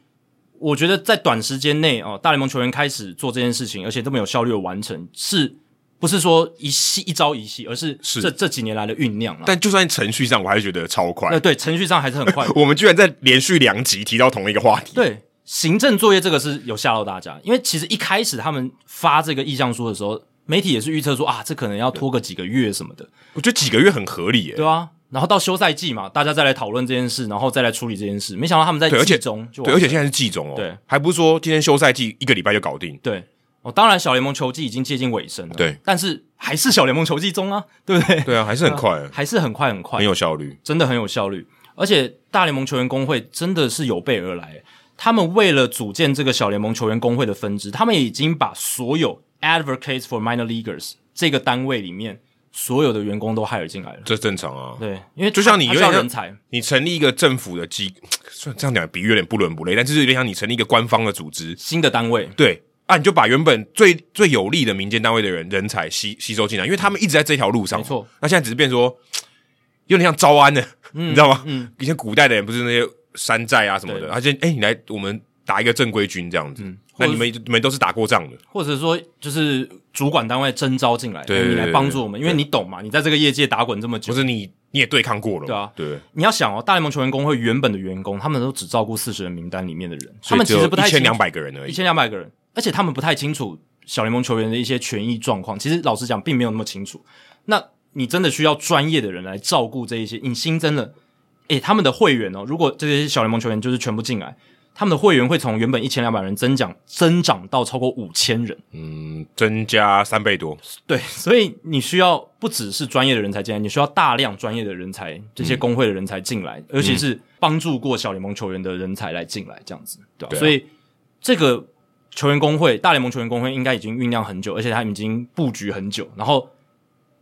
我觉得在短时间内哦，大联盟球员开始做这件事情，而且这么有效率的完成，是不是说一夕一朝一夕，而是这是这几年来的酝酿？但就算程序上，我还是觉得超快。呃对程序上还是很快。[laughs] 我们居然在连续两集提到同一个话题。对，行政作业这个是有吓到大家，因为其实一开始他们发这个意向书的时候。媒体也是预测说啊，这可能要拖个几个月什么的。我觉得几个月很合理耶。对啊，然后到休赛季嘛，大家再来讨论这件事，然后再来处理这件事。没想到他们在季中就对，而且现在是季中哦，对，还不是说今天休赛季一个礼拜就搞定。对哦，当然小联盟球季已经接近尾声了，对，但是还是小联盟球季中啊，[laughs] 对不对？对啊，还是很快，啊，[laughs] 还是很快很快，很有效率，真的很有效率。而且大联盟球员工会真的是有备而来，他们为了组建这个小联盟球员工会的分支，他们已经把所有 Advocates for Minor Leaguers。这个单位里面所有的员工都 hire 进来了，这正常啊。对，因为就像你有点人才，你成立一个政府的机，虽 [tsk] 然这样讲比喻有点不伦不类，但是有点像你成立一个官方的组织，新的单位。对啊，你就把原本最最有利的民间单位的人人才吸吸收进来，因为他们一直在这条路上。没错，那现在只是变说 [tsk] 有点像招安的，嗯、你知道吗？嗯，以前古代的人不是那些山寨啊什么的，他就哎，你来我们打一个正规军这样子。嗯那你们你们都是打过仗的，或者说就是主管单位征召进来，对，你来帮助我们，因为你懂嘛，你在这个业界打滚这么久，不是你你也对抗过了，对啊，对。你要想哦，大联盟球员工会原本的员工，他们都只照顾四十人名单里面的人，他们其实不太一千两百个人而已，一千两百个人，而且他们不太清楚小联盟球员的一些权益状况。其实老实讲，并没有那么清楚。那你真的需要专业的人来照顾这一些。你新增了，诶，他们的会员哦，如果这些小联盟球员就是全部进来。他们的会员会从原本一千两百人增长增长到超过五千人，嗯，增加三倍多。对，所以你需要不只是专业的人才进来，你需要大量专业的人才，这些工会的人才进来，嗯、尤其是帮助过小联盟球员的人才来进来，这样子，对吧？对啊、所以这个球员工会，大联盟球员工会应该已经酝酿很久，而且他们已经布局很久，然后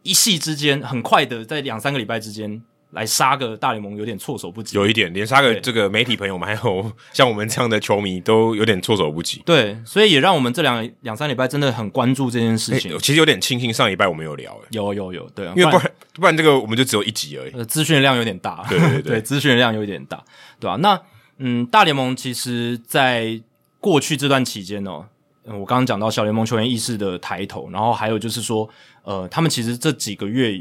一夕之间，很快的在两三个礼拜之间。来杀个大联盟有点措手不及，有一点连杀个这个媒体朋友们，还有 [laughs] 像我们这样的球迷都有点措手不及。对，所以也让我们这两两三礼拜真的很关注这件事情。欸、其实有点庆幸上礼拜我们有聊，有有有，对啊，因为不然不然这个我们就只有一集而已。资讯量有点大，对对 [laughs] 对，资讯量有点大，对吧、啊？那嗯，大联盟其实在过去这段期间呢、嗯，我刚刚讲到小联盟球员意识的抬头，然后还有就是说，呃，他们其实这几个月。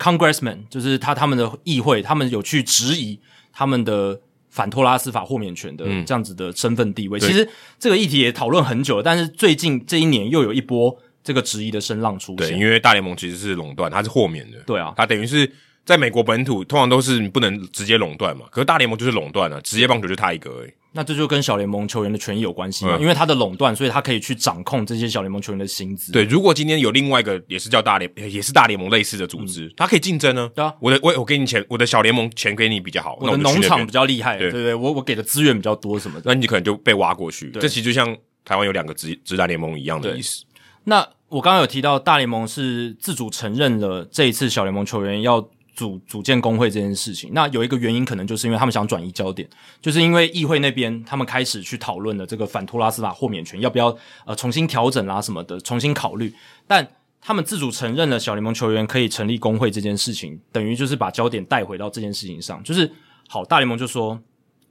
Congressman 就是他，他们的议会，他们有去质疑他们的反托拉斯法豁免权的这样子的身份地位。嗯、其实这个议题也讨论很久了，但是最近这一年又有一波这个质疑的声浪出现。对，因为大联盟其实是垄断，它是豁免的。对啊，它等于是在美国本土通常都是你不能直接垄断嘛，可是大联盟就是垄断了，职业棒球就他一个而已。那这就跟小联盟球员的权益有关系嘛？嗯、因为他的垄断，所以他可以去掌控这些小联盟球员的薪资。对，如果今天有另外一个也是叫大联，也是大联盟类似的组织，他、嗯、可以竞争呢。对啊，我的我我给你钱，我的小联盟钱给你比较好，我的农场比较厉害，对对对，我我给的资源比较多什么的，那你可能就被挖过去。这其实就像台湾有两个职职篮联盟一样的意思。那我刚刚有提到大联盟是自主承认了这一次小联盟球员要。组组建工会这件事情，那有一个原因，可能就是因为他们想转移焦点，就是因为议会那边他们开始去讨论了这个反托拉斯法豁免权要不要呃重新调整啦什么的，重新考虑。但他们自主承认了小联盟球员可以成立工会这件事情，等于就是把焦点带回到这件事情上。就是好，大联盟就说，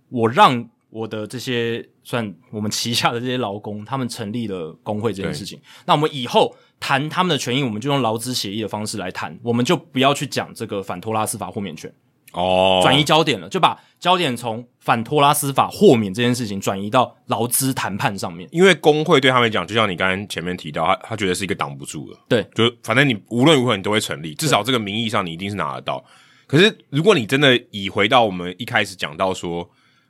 我让我的这些算我们旗下的这些劳工，他们成立了工会这件事情，那我们以后。谈他们的权益，我们就用劳资协议的方式来谈，我们就不要去讲这个反托拉斯法豁免权哦，转移焦点了，就把焦点从反托拉斯法豁免这件事情转移到劳资谈判上面。因为工会对他们讲，就像你刚刚前面提到，他他觉得是一个挡不住的，对，就反正你无论如何你都会成立，至少这个名义上你一定是拿得到。可是如果你真的以回到我们一开始讲到说。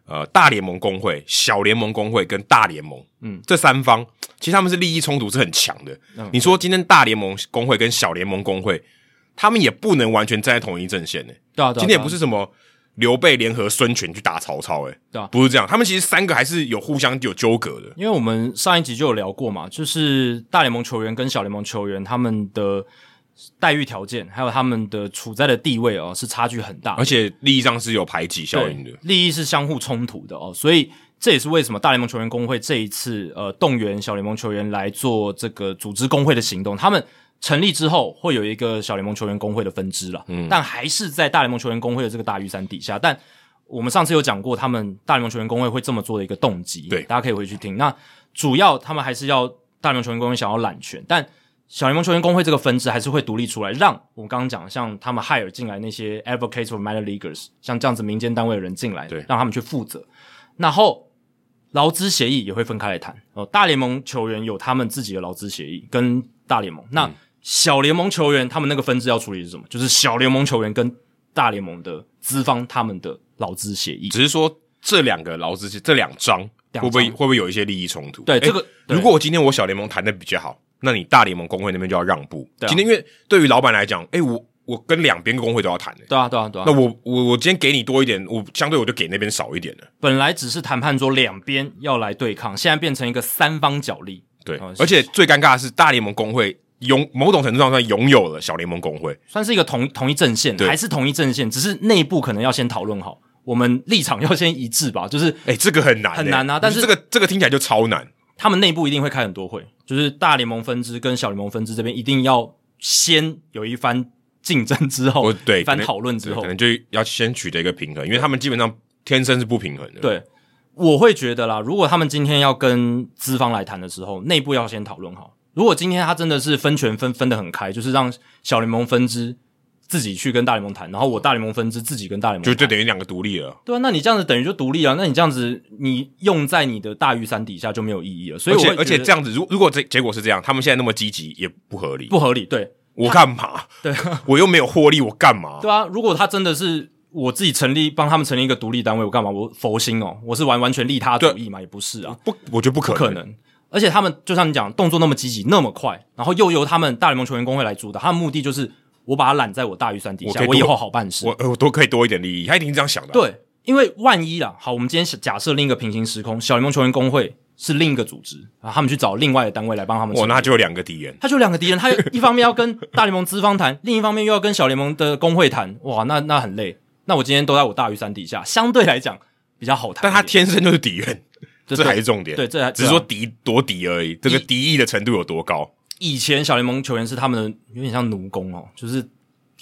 呃，大联盟工会、小联盟工会跟大联盟，嗯，这三方其实他们是利益冲突是很强的。嗯，你说今天大联盟工会跟小联盟工会，他们也不能完全站在同一阵线呢。对啊，对啊，今天也不是什么刘备联合孙权去打曹操，诶，对啊，不是这样。他们其实三个还是有互相有纠葛的。因为我们上一集就有聊过嘛，就是大联盟球员跟小联盟球员他们的。待遇条件还有他们的处在的地位哦，是差距很大，而且利益上是有排挤效应的，利益是相互冲突的哦，所以这也是为什么大联盟球员工会这一次呃动员小联盟球员来做这个组织工会的行动，他们成立之后会有一个小联盟球员工会的分支了，嗯，但还是在大联盟球员工会的这个大雨伞底下。但我们上次有讲过，他们大联盟球员工会会这么做的一个动机，对，大家可以回去听。那主要他们还是要大联盟球员工会想要揽权，但。小联盟球员工会这个分支还是会独立出来，让我们刚刚讲，像他们 hire 进来那些 advocates for minor leaguers，像这样子民间单位的人进来，对，让他们去负责。然后劳资协议也会分开来谈哦。大联盟球员有他们自己的劳资协议跟大联盟，那小联盟球员他们那个分支要处理是什么？就是小联盟球员跟大联盟的资方他们的劳资协议。只是说这两个劳资这两张会不会会不会有一些利益冲突？对，这个如果我今天我小联盟谈的比较好。那你大联盟工会那边就要让步。对啊，今天因为对于老板来讲，诶，我我跟两边工会都要谈的。对啊，对啊，对啊。那我我我今天给你多一点，我相对我就给那边少一点了。本来只是谈判桌两边要来对抗，现在变成一个三方角力。对，而且最尴尬的是，大联盟工会拥某种程度上算拥有了小联盟工会，算是一个同同一阵线，还是同一阵线，只是内部可能要先讨论好，我们立场要先一致吧。就是，诶，这个很难，很难啊。但是这个这个听起来就超难。他们内部一定会开很多会，就是大联盟分支跟小联盟分支这边一定要先有一番竞争之后，对，一番讨论之后，可能就要先取得一个平衡，因为他们基本上天生是不平衡的。对，我会觉得啦，如果他们今天要跟资方来谈的时候，内部要先讨论好。如果今天他真的是分权分分得很开，就是让小联盟分支。自己去跟大联盟谈，然后我大联盟分支自己跟大联盟，就就等于两个独立了。对啊，那你这样子等于就独立啊？那你这样子，你用在你的大雨伞底下就没有意义了。所以而且而且这样子，如如果这结果是这样，他们现在那么积极也不合理，不合理。对，我干嘛？对，[laughs] 我又没有获利，我干嘛？对啊，如果他真的是我自己成立，帮他们成立一个独立单位，我干嘛？我佛心哦，我是完完全利他主义嘛？也不是啊，不，我觉得不可能。不可能。而且他们就像你讲，动作那么积极，那么快，然后又由他们大联盟球员工会来主导，他的目的就是。我把它揽在我大预算底下，我，我以后好办事。我我都可以多一点利益，他一定这样想的、啊。对，因为万一啦，好，我们今天假设另一个平行时空，小联盟球员工会是另一个组织，然后他们去找另外的单位来帮他们。哦，那就有两个敌人，他就两个敌人，他一方面要跟大联盟资方谈，另一方面又要跟小联盟的工会谈。哇，那那很累。那我今天都在我大雨伞底下，相对来讲比较好谈。但他天生就是敌人，这才是重点。对，这还只是说敌多敌而已，这个敌意的程度有多高？以前小联盟球员是他们的有点像奴工哦，就是。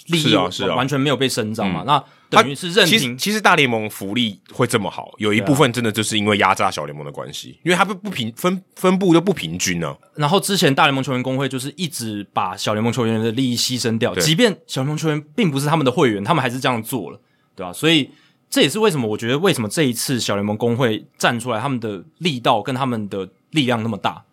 利益啊，是啊，完全没有被伸张嘛。那等于是认其实其实大联盟福利会这么好，有一部分真的就是因为压榨小联盟的关系，因为它不不平分分布都不平均呢。然后之前大联盟球员工会就是一直把小联盟球员的利益牺牲掉，即便小联盟球员并不是他们的会员，他们还是这样做了，对吧？所以这也是为什么我觉得为什么这一次小联盟工会站出来，他们的力道跟他们的力量那么大。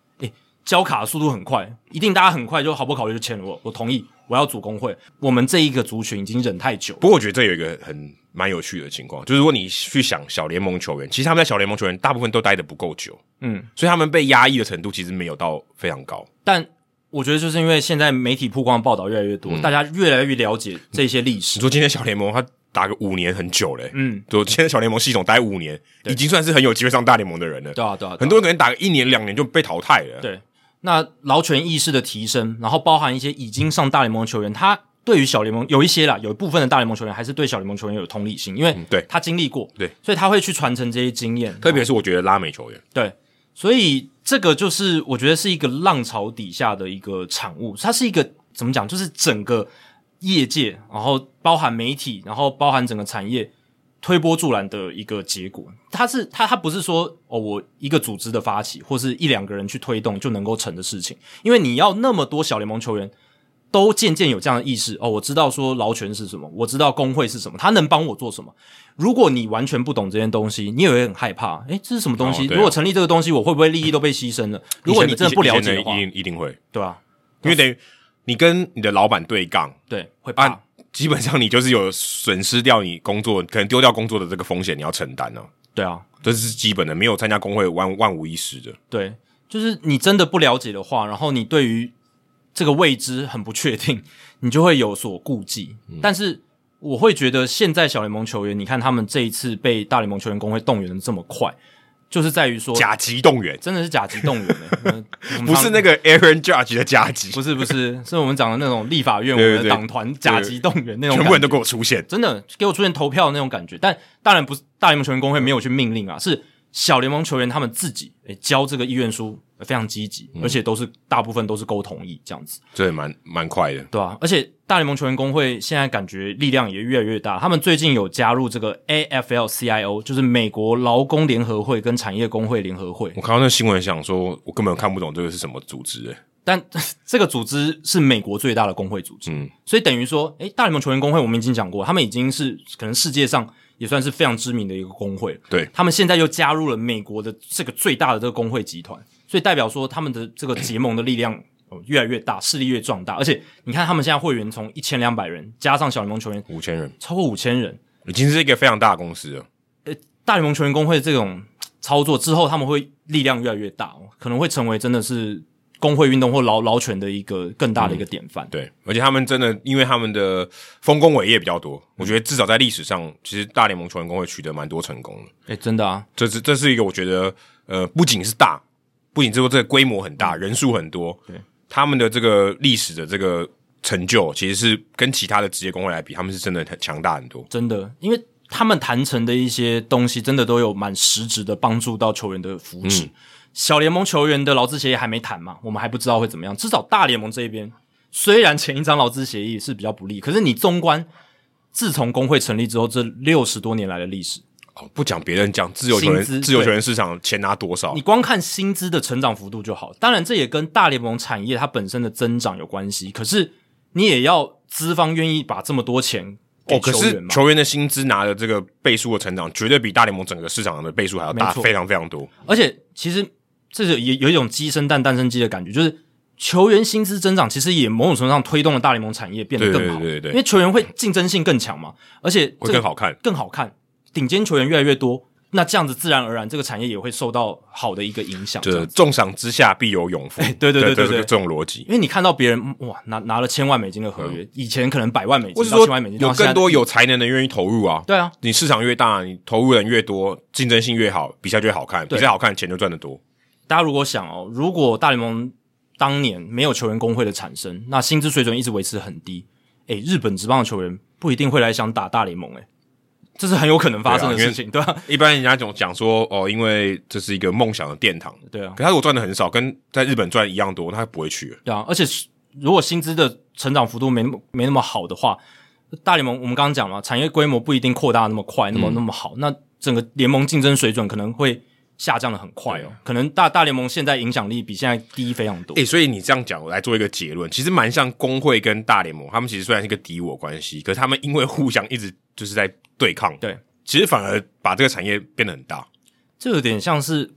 诶，交卡的速度很快，一定大家很快就毫不考虑就签了我，我同意，我要组工会。我们这一个族群已经忍太久。不过我觉得这有一个很蛮有趣的情况，就是如果你去想小联盟球员，其实他们在小联盟球员大部分都待的不够久，嗯，所以他们被压抑的程度其实没有到非常高。但我觉得就是因为现在媒体曝光报道越来越多，嗯、大家越来越了解这些历史。你说今天小联盟他打个五年很久嘞、欸，嗯，就今天小联盟系统待五年，已经算是很有机会上大联盟的人了。对啊，对啊，很多人可能打个一年两年就被淘汰了。对，那劳权意识的提升，然后包含一些已经上大联盟的球员，他对于小联盟有一些啦，有一部分的大联盟球员还是对小联盟球员有同理心，因为对他经历过，对，所以他会去传承这些经验。特别是我觉得拉美球员，对。所以这个就是我觉得是一个浪潮底下的一个产物，它是一个怎么讲？就是整个业界，然后包含媒体，然后包含整个产业推波助澜的一个结果。它是它它不是说哦，我一个组织的发起，或是一两个人去推动就能够成的事情，因为你要那么多小联盟球员。都渐渐有这样的意识哦，我知道说劳权是什么，我知道工会是什么，他能帮我做什么。如果你完全不懂这件东西，你也会很害怕。诶，这是什么东西？哦啊、如果成立这个东西，我会不会利益都被牺牲了？如果你真的不了解的话，一定一定会，对啊，因为等于你跟你的老板对杠，对，会怕、啊。基本上你就是有损失掉你工作，可能丢掉工作的这个风险，你要承担呢、啊。对啊，这是基本的，没有参加工会万万无一失的。对，就是你真的不了解的话，然后你对于。这个未知很不确定，你就会有所顾忌。嗯、但是我会觉得，现在小联盟球员，你看他们这一次被大联盟球员工会动员的这么快，就是在于说甲级动员，真的是甲级动员的，[laughs] 不是那个 Aaron Judge 的甲级，不是不是，是我们讲的那种立法院我们的党团甲级动员那种，全部人都给我出现，真的给我出现投票的那种感觉。但当然不是大联盟球员工会没有去命令啊，是小联盟球员他们自己诶交这个意愿书。非常积极，而且都是、嗯、大部分都是沟同意这样子，这也蛮蛮快的，对啊，而且大联盟球员工会现在感觉力量也越来越大，他们最近有加入这个 AFL-CIO，就是美国劳工联合会跟产业工会联合会。我看到那新闻，想说我根本看不懂这个是什么组织诶，但 [laughs] 这个组织是美国最大的工会组织，嗯，所以等于说，诶，大联盟球员工会我们已经讲过，他们已经是可能世界上也算是非常知名的一个工会，对，他们现在又加入了美国的这个最大的这个工会集团。所以代表说，他们的这个结盟的力量越来越大，势力越壮大。而且，你看他们现在会员从一千两百人加上小联盟球员五千人，超过五千人，已经是一个非常大的公司了。呃，大联盟球员工会这种 [tsk] 操作之后，他们会力量越来越大，可能会成为真的是工会运动或劳劳权的一个更大的一个典范。嗯。对，而且他们真的，因为他们的丰功伟业比较多，我觉得至少在历史上，其实大联盟球员工会取得蛮多成功的。诶，真的啊，这是这是一个我觉得，呃，不仅是大。不仅之后这个规模很大，人数很多，对他们的这个历史的这个成就，其实是跟其他的职业工会来比，他们是真的很强大很多。真的，因为他们谈成的一些东西，真的都有蛮实质的帮助到球员的福祉。嗯、小联盟球员的劳资协议还没谈嘛，我们还不知道会怎么样。至少大联盟这一边，虽然前一张劳资协议是比较不利，可是你纵观自从工会成立之后这六十多年来的历史。哦，不讲别人，讲自由球员，自由球员市场钱拿多少？你光看薪资的成长幅度就好。当然，这也跟大联盟产业它本身的增长有关系。可是，你也要资方愿意把这么多钱给球员嘛？哦，可是球员的薪资拿的这个倍数的成长，绝对比大联盟整个市场的倍数还要大，非常非常多。而且，其实这是也有一种鸡生蛋，蛋生鸡的感觉，就是球员薪资增长，其实也某种程度上推动了大联盟产业变得更好。对对对对，因为球员会竞争性更强嘛，而且会更好看，更好看。顶尖球员越来越多，那这样子自然而然，这个产业也会受到好的一个影响。就是重赏之下必有勇夫。[laughs] 欸、对对对对对，这种逻辑。因为你看到别人哇拿拿了千万美金的合约，嗯、以前可能百万美金，或是说千万美金，有更多有才能的愿意投入啊。对啊，你市场越大，你投入人越多，竞争性越好，比赛就越好看，比赛好看，钱就赚得多。大家如果想哦，如果大联盟当年没有球员工会的产生，那薪资水准一直维持很低，诶，日本职棒的球员不一定会来想打大联盟，诶。这是很有可能发生的事情，对啊。对啊，一般人家总讲说，哦，因为这是一个梦想的殿堂，对啊。可他如果赚的很少，跟在日本赚一样多，他不会去。对啊，而且如果薪资的成长幅度没没那么好的话，大联盟我们刚刚讲了，产业规模不一定扩大那么快，那么那么好，嗯、那整个联盟竞争水准可能会下降的很快哦。可能大大联盟现在影响力比现在低非常多。诶，所以你这样讲，我来做一个结论，其实蛮像工会跟大联盟，他们其实虽然是一个敌我关系，可是他们因为互相一直就是在。对抗，对，其实反而把这个产业变得很大。这有点像是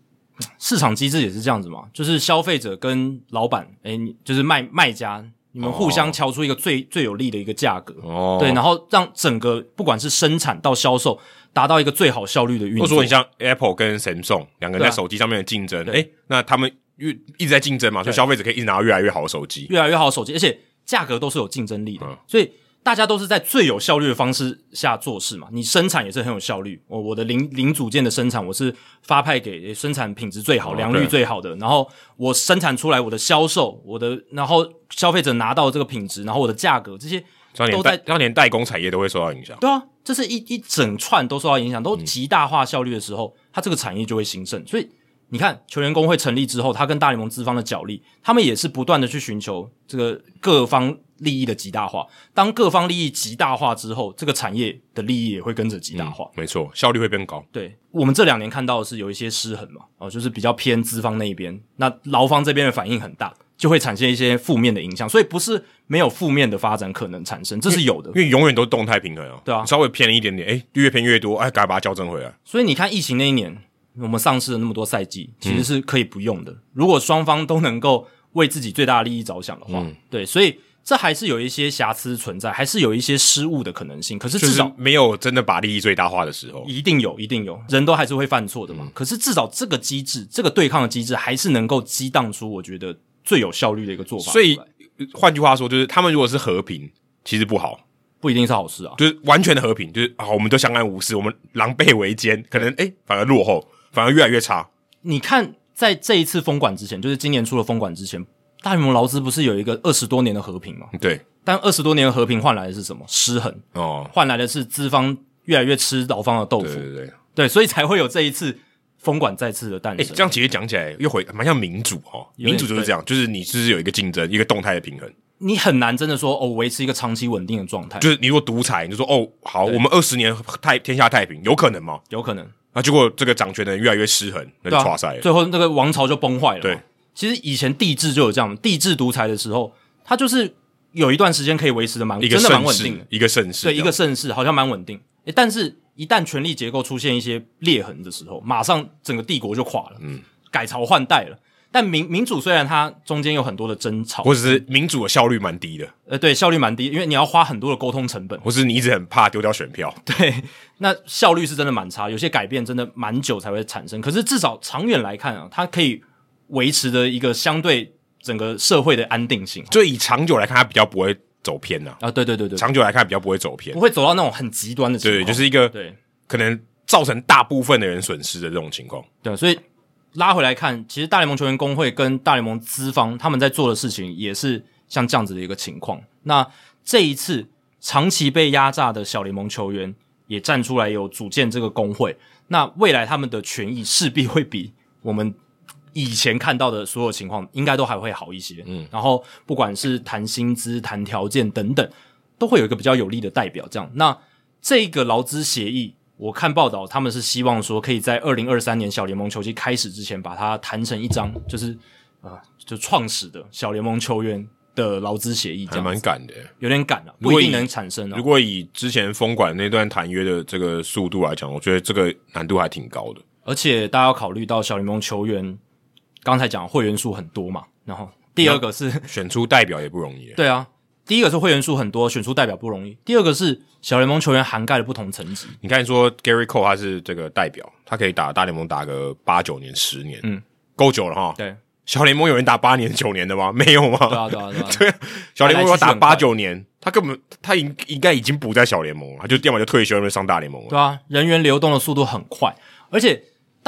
市场机制也是这样子嘛，就是消费者跟老板，诶，你就是卖卖家，你们互相敲出一个最、哦、最有利的一个价格，哦，对，然后让整个不管是生产到销售达到一个最好效率的运作。或者说你像 Apple 跟 Samsung 两个人在手机上面的竞争，哎、啊，那他们越一直在竞争嘛，所以消费者可以一直拿到越来越好的手机，越来越好的手机，而且价格都是有竞争力的，嗯、所以。大家都是在最有效率的方式下做事嘛，你生产也是很有效率。我我的零零组件的生产，我是发派给生产品质最好、良率最好的，然后我生产出来我的销售，我的然后消费者拿到这个品质，然后我的价格这些都在，要连代工产业都会受到影响。对啊，这是一一整串都受到影响，都极大化效率的时候，它这个产业就会兴盛。所以。你看，球员工会成立之后，他跟大联盟资方的角力，他们也是不断的去寻求这个各方利益的极大化。当各方利益极大化之后，这个产业的利益也会跟着极大化。嗯、没错，效率会变高。对，我们这两年看到的是有一些失衡嘛，哦，就是比较偏资方那一边，那劳方这边的反应很大，就会产生一些负面的影响。所以不是没有负面的发展可能产生，这是有的，因为，永远都是动态平衡啊。对啊，稍微偏了一点点，诶，越偏越多，哎，赶快把它校正回来。所以你看，疫情那一年。我们丧失了那么多赛季，其实是可以不用的。嗯、如果双方都能够为自己最大的利益着想的话，嗯、对，所以这还是有一些瑕疵存在，还是有一些失误的可能性。可是至少、是、没有真的把利益最大化的时候，一定有，一定有，人都还是会犯错的嘛。嗯、可是至少这个机制，这个对抗的机制，还是能够激荡出我觉得最有效率的一个做法。所以换句话说，就是他们如果是和平，其实不好，不一定是好事啊。就是完全的和平，就是啊，我们都相安无事，我们狼狈为奸，可能诶反而落后。反而越来越差。你看，在这一次封管之前，就是今年出了封管之前，大联盟劳资不是有一个二十多年的和平吗？对。但二十多年的和平换来的是什么？失衡哦，换来的是资方越来越吃劳方的豆腐。对对对，对，所以才会有这一次封管再次的诞生。诶，这样其实讲起来又回蛮像民主哈、哦，民主就是这样，就是你就是有一个竞争，一个动态的平衡。你很难真的说哦，维持一个长期稳定的状态。就是你如果独裁，你就说哦，好，我们二十年太天下太平，有可能吗？有可能。那结果这个掌权的人越来越失衡，那就垮赛了。最后那个王朝就崩坏了。对，其实以前帝制就有这样，帝制独裁的时候，它就是有一段时间可以维持的蛮，真的蛮稳定的，一个盛世。对，一个盛世好像蛮稳定。诶，但是一旦权力结构出现一些裂痕的时候，马上整个帝国就垮了。嗯，改朝换代了。但民民主虽然它中间有很多的争吵，或者是民主的效率蛮低的，呃，对，效率蛮低，因为你要花很多的沟通成本，或是你一直很怕丢掉选票，[laughs] 对，那效率是真的蛮差，有些改变真的蛮久才会产生。可是至少长远来看啊，它可以维持的一个相对整个社会的安定性。就以长久来看，它比较不会走偏呐。啊，对对对对，长久来看比较不会走偏，不会走到那种很极端的情况，对，就是一个对，可能造成大部分的人损失的这种情况。对，所以。拉回来看，其实大联盟球员工会跟大联盟资方他们在做的事情也是像这样子的一个情况。那这一次长期被压榨的小联盟球员也站出来有组建这个工会，那未来他们的权益势必会比我们以前看到的所有情况应该都还会好一些。嗯，然后不管是谈薪资、谈条件等等，都会有一个比较有利的代表。这样，那这个劳资协议。我看报道，他们是希望说可以在二零二三年小联盟球季开始之前，把它谈成一张，就是啊、呃，就创始的小联盟球员的劳资协议，还蛮赶的，有点赶了，不一定能产生、啊。如果以之前封管那段谈约的这个速度来讲，我觉得这个难度还挺高的。而且大家要考虑到小联盟球员刚才讲会员数很多嘛，然后第二个是选出代表也不容易。对啊。第一个是会员数很多，选出代表不容易。第二个是小联盟球员涵盖了不同层级。你看，说 Gary Cole 他是这个代表，他可以打大联盟打个八九年、十年，嗯，够久了哈。对，小联盟有人打八年、九年的吗？[laughs] 没有吗？对啊，对啊，对啊。[laughs] 对，小联盟要打八九年，他根本他应应该已经不在小联盟了，他就要么就退休，要么上大联盟了。对啊，人员流动的速度很快，而且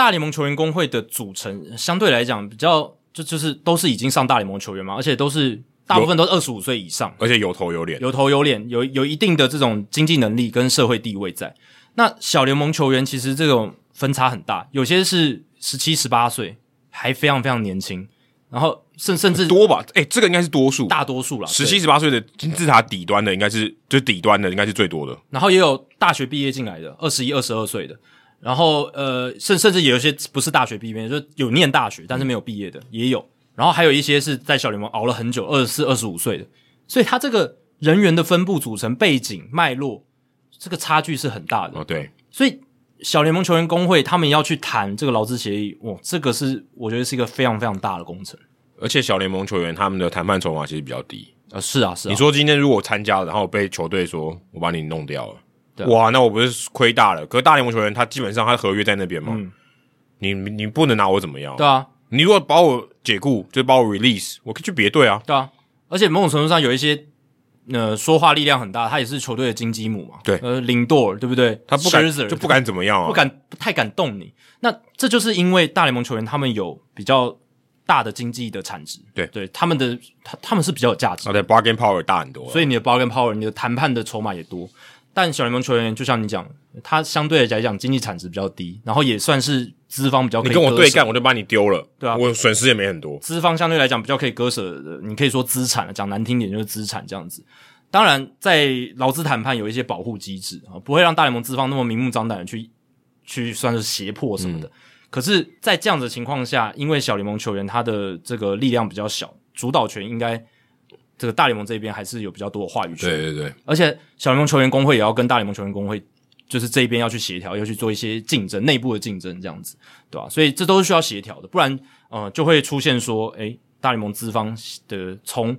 大联盟球员工会的组成相对来讲比较就就是都是已经上大联盟球员嘛，而且都是。大部分都是二十五岁以上，而且有头有脸，有头有脸，有有一定的这种经济能力跟社会地位在。那小联盟球员其实这种分差很大，有些是十七、十八岁，还非常非常年轻，然后甚甚至多吧？诶、欸，这个应该是多数，大多数了。十七、十八岁的金字塔底端的，应该是就是底端的，应该是最多的。然后也有大学毕业进来的，二十一、二十二岁的。然后呃，甚甚至也有一些不是大学毕业，就有念大学但是没有毕业的，嗯、也有。然后还有一些是在小联盟熬了很久，二十四、二十五岁的，所以他这个人员的分布组成背景脉络，这个差距是很大的。哦，对，所以小联盟球员工会他们要去谈这个劳资协议，哇，这个是我觉得是一个非常非常大的工程。而且小联盟球员他们的谈判筹码其实比较低。啊，是啊，是啊。你说今天如果参加，然后被球队说我把你弄掉了，对哇，那我不是亏大了？可是大联盟球员他基本上他的合约在那边嘛，嗯、你你不能拿我怎么样？对啊，你如果把我解雇，就把我 release，我可以去别队啊。对啊，而且某种程度上有一些。呃，说话力量很大，他也是球队的金鸡母嘛。对，呃，林多尔对不对？他不敢就不敢怎么样啊，不敢不太敢动你。那这就是因为大联盟球员他们有比较大的经济的产值，对对，他们的他他们是比较有价值的，对，bargain power 大很多，所以你的 bargain power，你的谈判的筹码也多。但小联盟球员就像你讲，他相对来讲经济产值比较低，然后也算是资方比较可以。你跟我对干，我就把你丢了，对啊，我损失也没很多。资方相对来讲比较可以割舍的，你可以说资产，讲难听点就是资产这样子。当然，在劳资谈判有一些保护机制啊，不会让大联盟资方那么明目张胆的去去算是胁迫什么的。嗯、可是，在这样子的情况下，因为小联盟球员他的这个力量比较小，主导权应该这个大联盟这边还是有比较多的话语权。对对对，而且小联盟球员工会也要跟大联盟球员工会，就是这一边要去协调，要去做一些竞争，内部的竞争这样子，对吧？所以这都是需要协调的，不然呃就会出现说，诶，大联盟资方的从。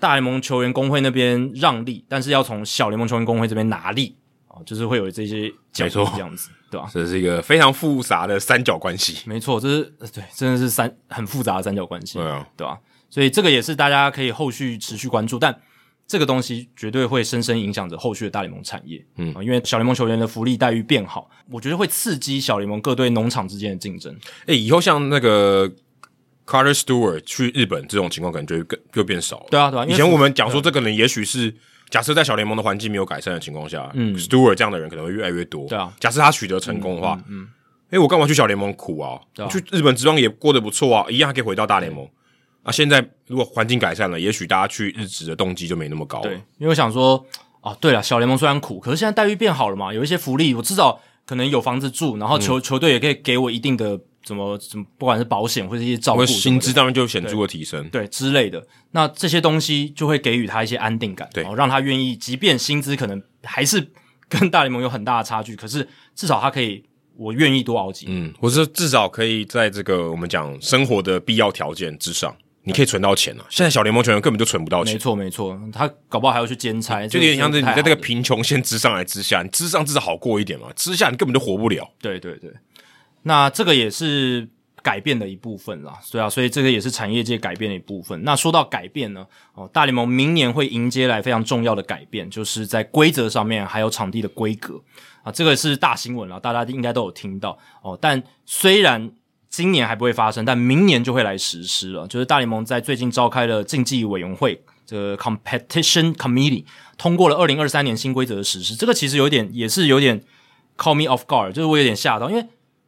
大联盟球员工会那边让利，但是要从小联盟球员工会这边拿利啊，就是会有这些角度这样子，对吧？这是一个非常复杂的三角关系。没错，这是对，真的是三很复杂的三角关系，对啊，对吧？所以这个也是大家可以后续持续关注，但这个东西绝对会深深影响着后续的大联盟产业，嗯，因为小联盟球员的福利待遇变好，我觉得会刺激小联盟各队农场之间的竞争。诶，以后像那个。Carter Stewart 去日本这种情况可能就更就变少了。对啊，对啊。以前我们讲说这个人也许是假设在小联盟的环境没有改善的情况下，嗯，Stewart 这样的人可能会越来越多。对啊。假设他取得成功的话，嗯，诶，我干嘛去小联盟苦啊？去日本职棒也过得不错啊，一样还可以回到大联盟。啊，现在如果环境改善了，也许大家去日职的动机就没那么高了。对，因为我想说，哦，对了，小联盟虽然苦，可是现在待遇变好了嘛，有一些福利，我至少可能有房子住，然后球球队也可以给我一定的。怎么怎么，不管是保险或者一些照顾，薪资当然就显著的提升，对，对之类的。那这些东西就会给予他一些安定感，对，让他愿意，即便薪资可能还是跟大联盟有很大的差距，可是至少他可以，我愿意多熬几年。嗯，我是至少可以在这个我们讲生活的必要条件之上，你可以存到钱了。现在小联盟球员根本就存不到钱，没错没错，他搞不好还要去兼差，就有点像是你在这个贫穷线之上来之下，你之上至少好过一点嘛，之下你根本就活不了。对对对。那这个也是改变的一部分啦，对啊，所以这个也是产业界改变的一部分。那说到改变呢，哦，大联盟明年会迎接来非常重要的改变，就是在规则上面还有场地的规格啊，这个是大新闻了，大家应该都有听到哦。但虽然今年还不会发生，但明年就会来实施了。就是大联盟在最近召开了竞技委员会，这个 Competition Committee 通过了二零二三年新规则的实施。这个其实有点也是有点 call me off guard，就是我有点吓到，因为。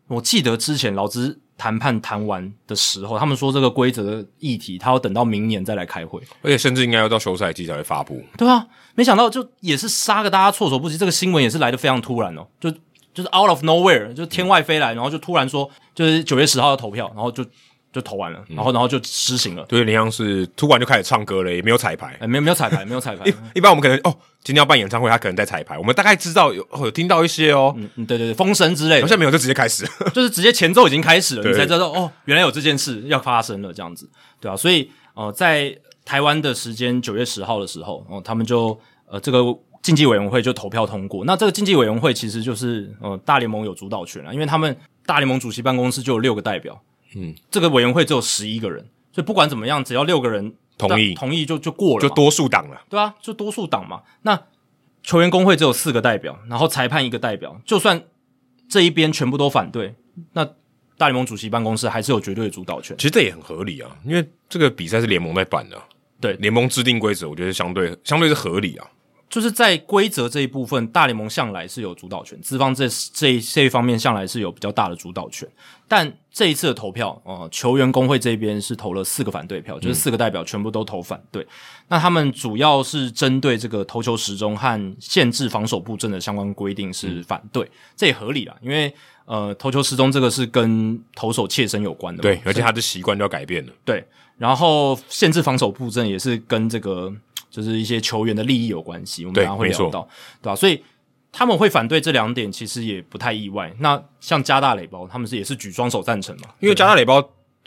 我记得之前劳资谈判谈完的时候，他们说这个规则的议题，他要等到明年再来开会，而且甚至应该要到休赛季才会发布。对啊，没想到就也是杀个大家措手不及，这个新闻也是来的非常突然哦，就就是 out of nowhere，就是天外飞来，然后就突然说就是九月十号要投票，然后就。就投完了，然后然后就施行了。对，林央是突然就开始唱歌了，也没有彩排，哎，没有没有彩排，没有彩排。一一般我们可能哦，今天要办演唱会，他可能在彩排，我们大概知道有有听到一些哦，嗯，对对对，风声之类的。好像没有，就直接开始，[laughs] 就是直接前奏已经开始了，你才知道哦，原来有这件事要发生了，这样子，对啊，所以呃，在台湾的时间九月十号的时候，哦，他们就呃这个竞技委员会就投票通过。那这个竞技委员会其实就是呃大联盟有主导权了，因为他们大联盟主席办公室就有六个代表。嗯，这个委员会只有十一个人，所以不管怎么样，只要六个人同意，同意就就过了，就多数党了，对啊，就多数党嘛。那球员工会只有四个代表，然后裁判一个代表，就算这一边全部都反对，那大联盟主席办公室还是有绝对的主导权。其实这也很合理啊，因为这个比赛是联盟在办的，对，联盟制定规则，我觉得相对相对是合理啊。就是在规则这一部分，大联盟向来是有主导权，资方这这这一方面向来是有比较大的主导权。但这一次的投票，哦、呃，球员工会这边是投了四个反对票，就是四个代表全部都投反对。嗯、那他们主要是针对这个投球时钟和限制防守布阵的相关规定是反对，嗯、这也合理啦，因为呃，投球时钟这个是跟投手切身有关的，对，而且他的习惯就要改变了，对。然后限制防守布阵也是跟这个。就是一些球员的利益有关系，我们刚刚会聊到，对吧？所以他们会反对这两点，其实也不太意外。那像加大垒包，他们是也是举双手赞成嘛？因为加大垒包，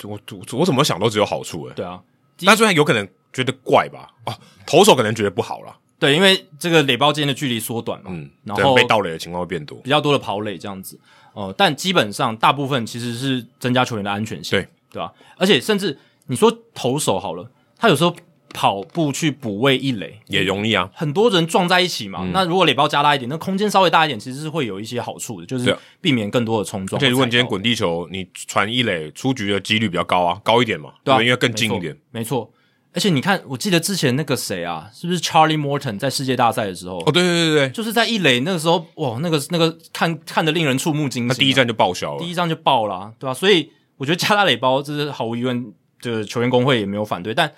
我我我怎么想都只有好处诶。对啊，但虽然有可能觉得怪吧，哦，投手可能觉得不好啦。对，因为这个垒包间的距离缩短嘛，嗯，然后被盗垒的情况会变多，比较多的跑垒这样子。哦、呃，但基本上大部分其实是增加球员的安全性，对对吧？而且甚至你说投手好了，他有时候。跑步去补位一垒也容易啊，很多人撞在一起嘛。嗯、那如果垒包加大一点，那空间稍微大一点，其实是会有一些好处的，就是避免更多的冲撞。而且如果你今天滚地球，你传一垒出局的几率比较高啊，高一点嘛，对，因为更近一点。没错，而且你看，我记得之前那个谁啊，是不是 Charlie Morton 在世界大赛的时候？哦，对对对对，就是在一垒那个时候，哇，那个那个看看的令人触目惊心，啊。他第一站就报销了，第一站就爆了，啊，对吧，啊？所以我觉得加大垒包，这是毫无疑问，就是球员工会也没有反对，但。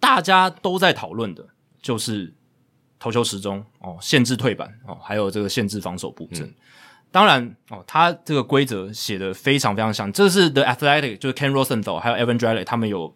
大家都在讨论的就是投球时钟哦，限制退板哦，还有这个限制防守布阵。嗯、当然哦，他这个规则写的非常非常详，这是 The Athletic 就是 Ken Rosenthal 还有 Evan Drellich 他们有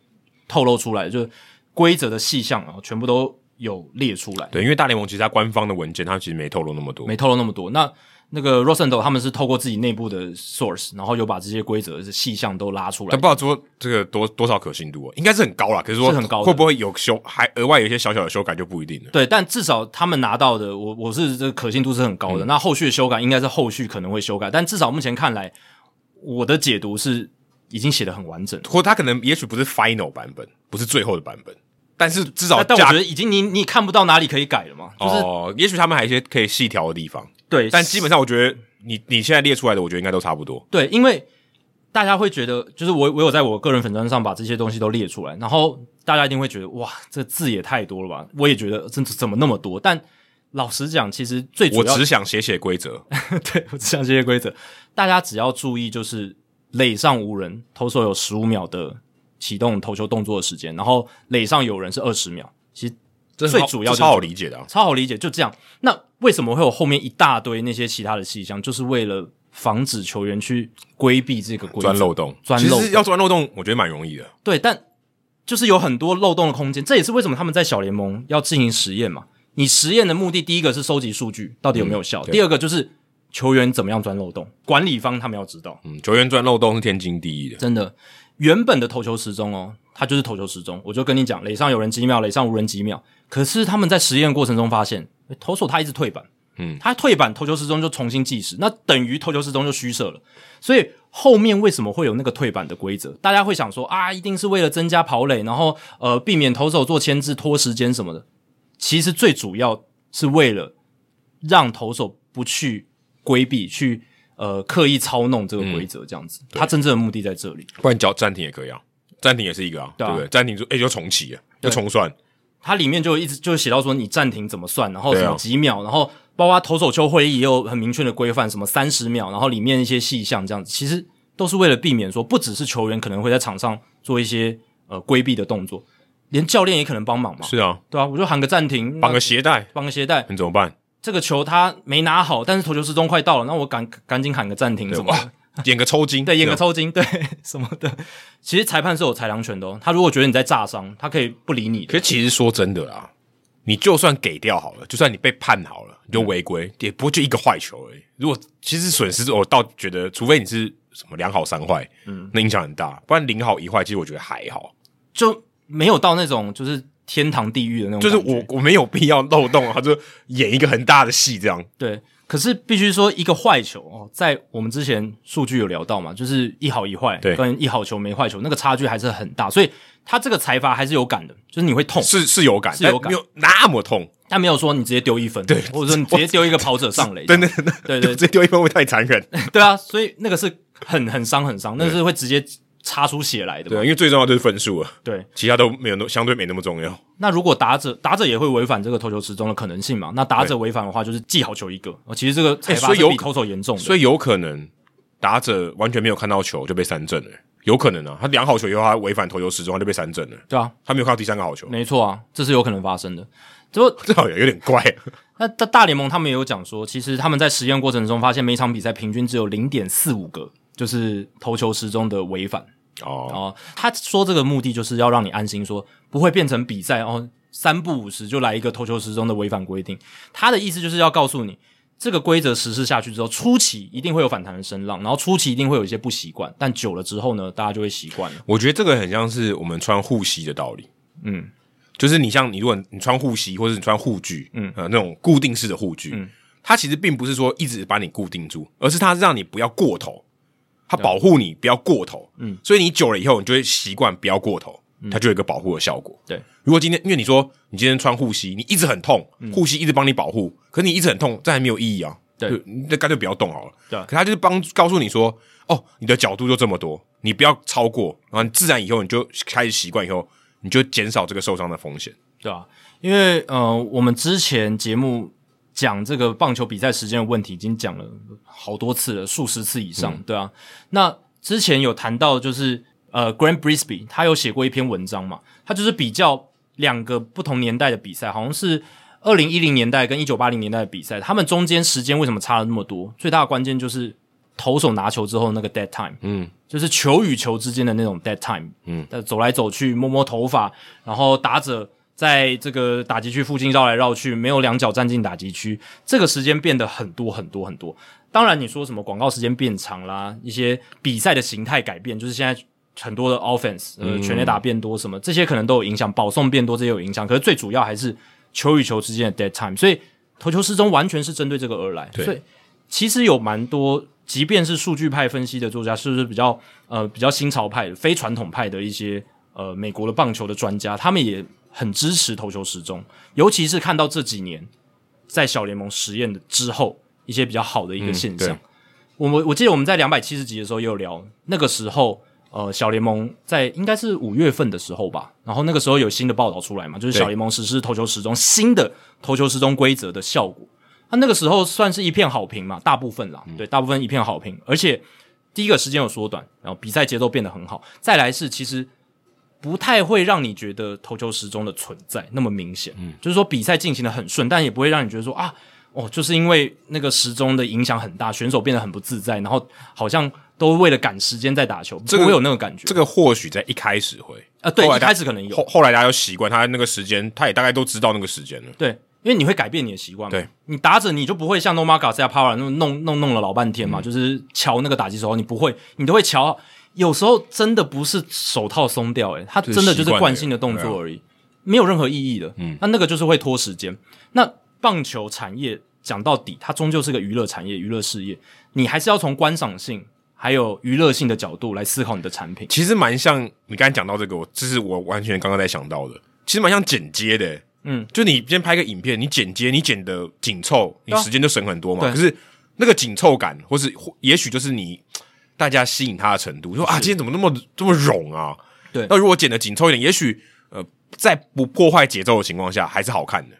透露出来，就是规则的细项啊，全部都有列出来。对，因为大联盟其实它官方的文件，它其实没透露那么多，没透露那么多。那那个 Rosenthal 他们是透过自己内部的 source，然后有把这些规则的细项都拉出来。但不知道说这个多多少可信度啊？应该是很高啦。可是说是很高，会不会有修还额外有一些小小的修改就不一定了。对，但至少他们拿到的，我我是这个可信度是很高的。嗯、那后续的修改应该是后续可能会修改，但至少目前看来，我的解读是已经写的很完整，或他可能也许不是 final 版本，不是最后的版本，但是至少但我觉得已经你你看不到哪里可以改了嘛。就是、哦，也许他们还有一些可以细调的地方。对，但基本上我觉得。你你现在列出来的，我觉得应该都差不多。对，因为大家会觉得，就是我我有在我个人粉砖上把这些东西都列出来，然后大家一定会觉得，哇，这字也太多了吧？我也觉得，这怎么那么多？但老实讲，其实最主要，我只想写写规则。[laughs] 对，我只想写写规则。大家只要注意，就是垒上无人，投手有十五秒的启动投球动作的时间，然后垒上有人是二十秒。其实。最主要超好理解的，啊，超好理解，就这样。那为什么会有后面一大堆那些其他的细项？就是为了防止球员去规避这个规则，钻漏洞。钻漏洞，其实要钻漏洞，我觉得蛮容易的。对，但就是有很多漏洞的空间。这也是为什么他们在小联盟要进行实验嘛。你实验的目的，第一个是收集数据，到底有没有效；嗯、第二个就是球员怎么样钻漏洞，管理方他们要知道。嗯，球员钻漏洞是天经地义的，真的。原本的投球时钟哦，它就是投球时钟。我就跟你讲，垒上有人几秒，垒上无人几秒。可是他们在实验过程中发现，投手他一直退板，嗯，他退板，投球时钟就重新计时，那等于投球时钟就虚设了。所以后面为什么会有那个退板的规则？大家会想说啊，一定是为了增加跑垒，然后呃避免投手做牵制拖时间什么的。其实最主要是为了让投手不去规避，去呃刻意操弄这个规则，这样子。他、嗯、真正的目的在这里。不然你叫暂停也可以啊，暂停也是一个啊，对，不对？暂停就诶就重启啊，要重算。它里面就一直就写到说你暂停怎么算，然后什么几秒，啊、然后包括投手球会议也有很明确的规范，什么三十秒，然后里面一些细项这样子，其实都是为了避免说，不只是球员可能会在场上做一些呃规避的动作，连教练也可能帮忙嘛。是啊，对啊，我就喊个暂停，绑个鞋带，绑个鞋带，你怎么办？这个球他没拿好，但是投球时钟快到了，那我赶赶紧喊个暂停，什么？演个抽筋，对，演个抽筋，[laughs] 对，什么的。其实裁判是有裁量权的哦，他如果觉得你在诈伤，他可以不理你。可是其实说真的啦，你就算给掉好了，就算你被判好了，你就违规，嗯、也不会就一个坏球而已。如果其实损失，我倒觉得，除非你是什么两好三坏，嗯，那影响很大。不然零好一坏，其实我觉得还好，就没有到那种就是天堂地狱的那种。就是我我没有必要漏洞，啊就演一个很大的戏这样。对。可是必须说，一个坏球哦，在我们之前数据有聊到嘛，就是一好一坏，对，跟一好球没坏球那个差距还是很大，所以他这个裁罚还是有感的，就是你会痛，是是有感，是有感，没有那么痛，但没有说你直接丢一分，对，或者说你直接丢一个跑者上垒，对对对对对，[laughs] 直接丢一分会太残忍，对啊，所以那个是很很伤很伤，那个是会直接。擦出血来的，对，因为最重要就是分数啊，对，其他都没有那相对没那么重要。那如果打者打者也会违反这个投球时钟的可能性嘛？那打者违反的话，就是记好球一个。其实这个裁罚是比投手严重的，所以有可能打者完全没有看到球就被三振了，有可能啊。他两好球以后他违反投球时钟，他就被三振了。对啊，他没有看到第三个好球，没错啊，这是有可能发生的。这不 [laughs] 这好像有点怪。[laughs] 那大大联盟他们也有讲说，其实他们在实验过程中发现，每场比赛平均只有零点四五个就是投球时钟的违反。哦，哦，他说这个目的就是要让你安心说，说不会变成比赛哦，三不五十就来一个投球时钟的违反规定。他的意思就是要告诉你，这个规则实施下去之后，初期一定会有反弹的声浪，然后初期一定会有一些不习惯，但久了之后呢，大家就会习惯了。我觉得这个很像是我们穿护膝的道理，嗯，就是你像你如果你穿护膝或者你穿护具，嗯，呃，那种固定式的护具，嗯，它其实并不是说一直把你固定住，而是它让你不要过头，它保护你不要过头，嗯，所以你久了以后，你就会习惯不要过头。它就有一个保护的效果。对，如果今天因为你说你今天穿护膝，你一直很痛，护膝一直帮你保护，可是你一直很痛，这还没有意义啊。对，那干脆不要动好了。对，可他就是帮告诉你说，哦，你的角度就这么多，你不要超过，然后你自然以后你就开始习惯，以后你就减少这个受伤的风险，对啊，因为呃，我们之前节目讲这个棒球比赛时间的问题，已经讲了好多次了，数十次以上，嗯、对啊。那之前有谈到就是。呃，Grant Brisbee 他有写过一篇文章嘛，他就是比较两个不同年代的比赛，好像是二零一零年代跟一九八零年代的比赛，他们中间时间为什么差了那么多？最大的关键就是投手拿球之后那个 dead time，嗯，就是球与球之间的那种 dead time，嗯，走来走去摸摸头发，然后打者在这个打击区附近绕来绕去，没有两脚站进打击区，这个时间变得很多很多很多。当然你说什么广告时间变长啦，一些比赛的形态改变，就是现在。很多的 offense，呃，全垒打变多什么，这些可能都有影响，保送变多这些有影响。可是最主要还是球与球之间的 dead time，所以投球失踪完全是针对这个而来。对所以其实有蛮多，即便是数据派分析的作家，是不是比较呃比较新潮派、非传统派的一些呃美国的棒球的专家，他们也很支持投球时钟，尤其是看到这几年在小联盟实验的之后一些比较好的一个现象。嗯、我我我记得我们在两百七十集的时候也有聊，那个时候。呃，小联盟在应该是五月份的时候吧，然后那个时候有新的报道出来嘛，就是小联盟实施投球时钟新的投球时钟规则的效果，那那个时候算是一片好评嘛，大部分啦，对，大部分一片好评，而且第一个时间有缩短，然后比赛节奏变得很好，再来是其实不太会让你觉得投球时钟的存在那么明显，嗯，就是说比赛进行的很顺，但也不会让你觉得说啊。哦，就是因为那个时钟的影响很大，选手变得很不自在，然后好像都为了赶时间在打球，这个会有那个感觉。这个或许在一开始会啊，对，一开始可能有，后后来大家都习惯他那个时间，他也大概都知道那个时间了。对，因为你会改变你的习惯嘛。对，你打者你就不会像 Nomar Garciaparra 那么弄弄弄了老半天嘛，嗯、就是瞧那个打击手，你不会，你都会瞧。有时候真的不是手套松掉，诶，他真的就是惯性的动作而已，啊、没有任何意义的。嗯，那那个就是会拖时间。那棒球产业讲到底，它终究是个娱乐产业、娱乐事业。你还是要从观赏性还有娱乐性的角度来思考你的产品。其实蛮像你刚才讲到这个，我这是我完全刚刚在想到的。其实蛮像剪接的，嗯，就你先拍个影片，你剪接，你剪的紧凑，你时间就省很多嘛。啊、可是那个紧凑感，或是也许就是你大家吸引他的程度，说啊，今天怎么那么这么冗啊？对。那如果剪得紧凑一点，也许呃，在不破坏节奏的情况下，还是好看的。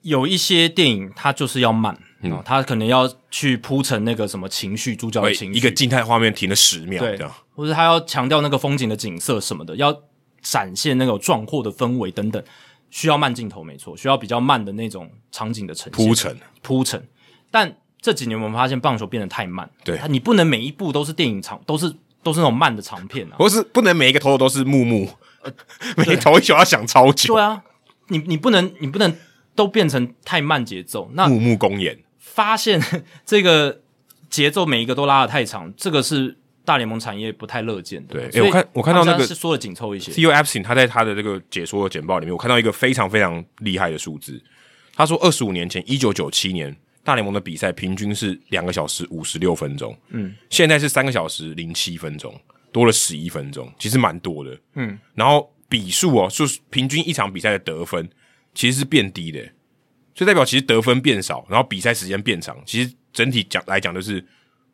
有一些电影，它就是要慢，嗯，它可能要去铺成那个什么情绪，主角的情绪，一个静态画面停了十秒，对，或者他要强调那个风景的景色什么的，要展现那种壮阔的氛围等等，需要慢镜头，没错，需要比较慢的那种场景的呈现，铺陈，铺陈。但这几年我们发现棒球变得太慢，对，你不能每一部都是电影长，都是都是那种慢的长片啊，或是不能每一个投手都是木木，呃，每投一球要想超久，对啊，你你不能你不能。都变成太慢节奏，那木木公演发现 [laughs] 这个节奏每一个都拉的太长，这个是大联盟产业不太乐见的。对，诶我看我看到那个是说的紧凑一些。Epstein 他在他的这个解说的简报里面，我看到一个非常非常厉害的数字。他说，二十五年前，一九九七年大联盟的比赛平均是两个小时五十六分钟，嗯，现在是三个小时零七分钟，多了十一分钟，其实蛮多的，嗯。然后比数哦，就是平均一场比赛的得分。其实是变低的，所以代表其实得分变少，然后比赛时间变长。其实整体讲来讲，就是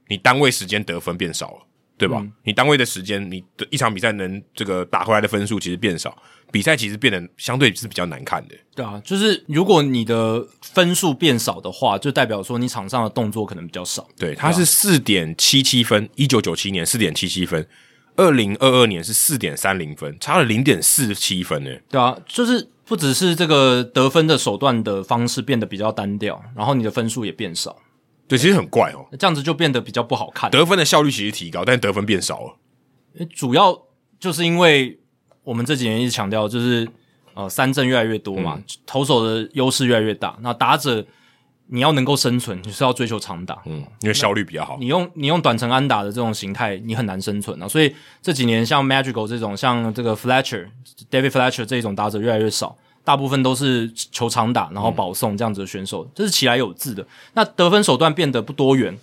你单位时间得分变少了，对吧？嗯、你单位的时间，你的一场比赛能这个打回来的分数其实变少，比赛其实变得相对是比较难看的。对啊，就是如果你的分数变少的话，就代表说你场上的动作可能比较少。对，它是四点七七分，一九九七年四点七七分，二零二二年是四点三零分，差了零点四七分呢。对啊，就是。不只是这个得分的手段的方式变得比较单调，然后你的分数也变少。对，其实很怪哦，这样子就变得比较不好看。得分的效率其实提高，但是得分变少了。主要就是因为我们这几年一直强调，就是呃三振越来越多嘛，嗯、投手的优势越来越大。那打者你要能够生存，你是要追求长打，嗯，因为效率比较好。你用你用短程安打的这种形态，你很难生存啊。所以这几年像 Madrigal 这种，像这个 Fletcher、David Fletcher 这种打者越来越少，大部分都是球长打，然后保送这样子的选手，嗯、这是其来有自的。那得分手段变得不多元，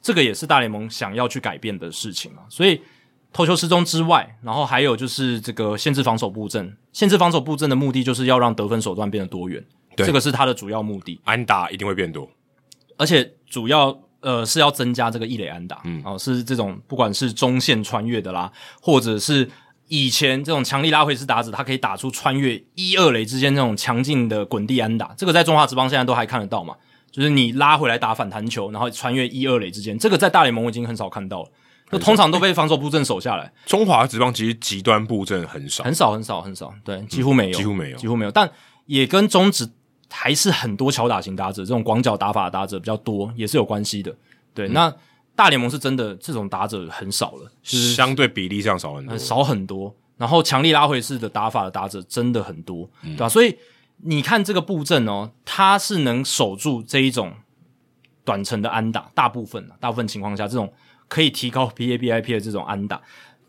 这个也是大联盟想要去改变的事情啊。所以投球失踪之外，然后还有就是这个限制防守布阵，限制防守布阵的目的就是要让得分手段变得多元。这个是它的主要目的，安打一定会变多，而且主要呃是要增加这个一垒安打，嗯，哦，是这种不管是中线穿越的啦，或者是以前这种强力拉回式打者，他可以打出穿越一二垒之间这种强劲的滚地安打，这个在中华职棒现在都还看得到嘛，就是你拉回来打反弹球，然后穿越一二垒之间，这个在大联盟我已经很少看到了，就通常都被防守布阵守下来。[laughs] 中华职棒其实极端布阵很少，很少很少很少，对，几乎没有，几乎没有，几乎没有，但也跟中职。还是很多巧打型打者，这种广角打法的打者比较多，也是有关系的。对，嗯、那大联盟是真的这种打者很少了，就是相对比例上少很多，少很多。然后强力拉回式的打法的打者真的很多，嗯、对吧？所以你看这个布阵哦，他是能守住这一种短程的安打，大部分大部分情况下，这种可以提高 [laughs] PABIP 的这种安打，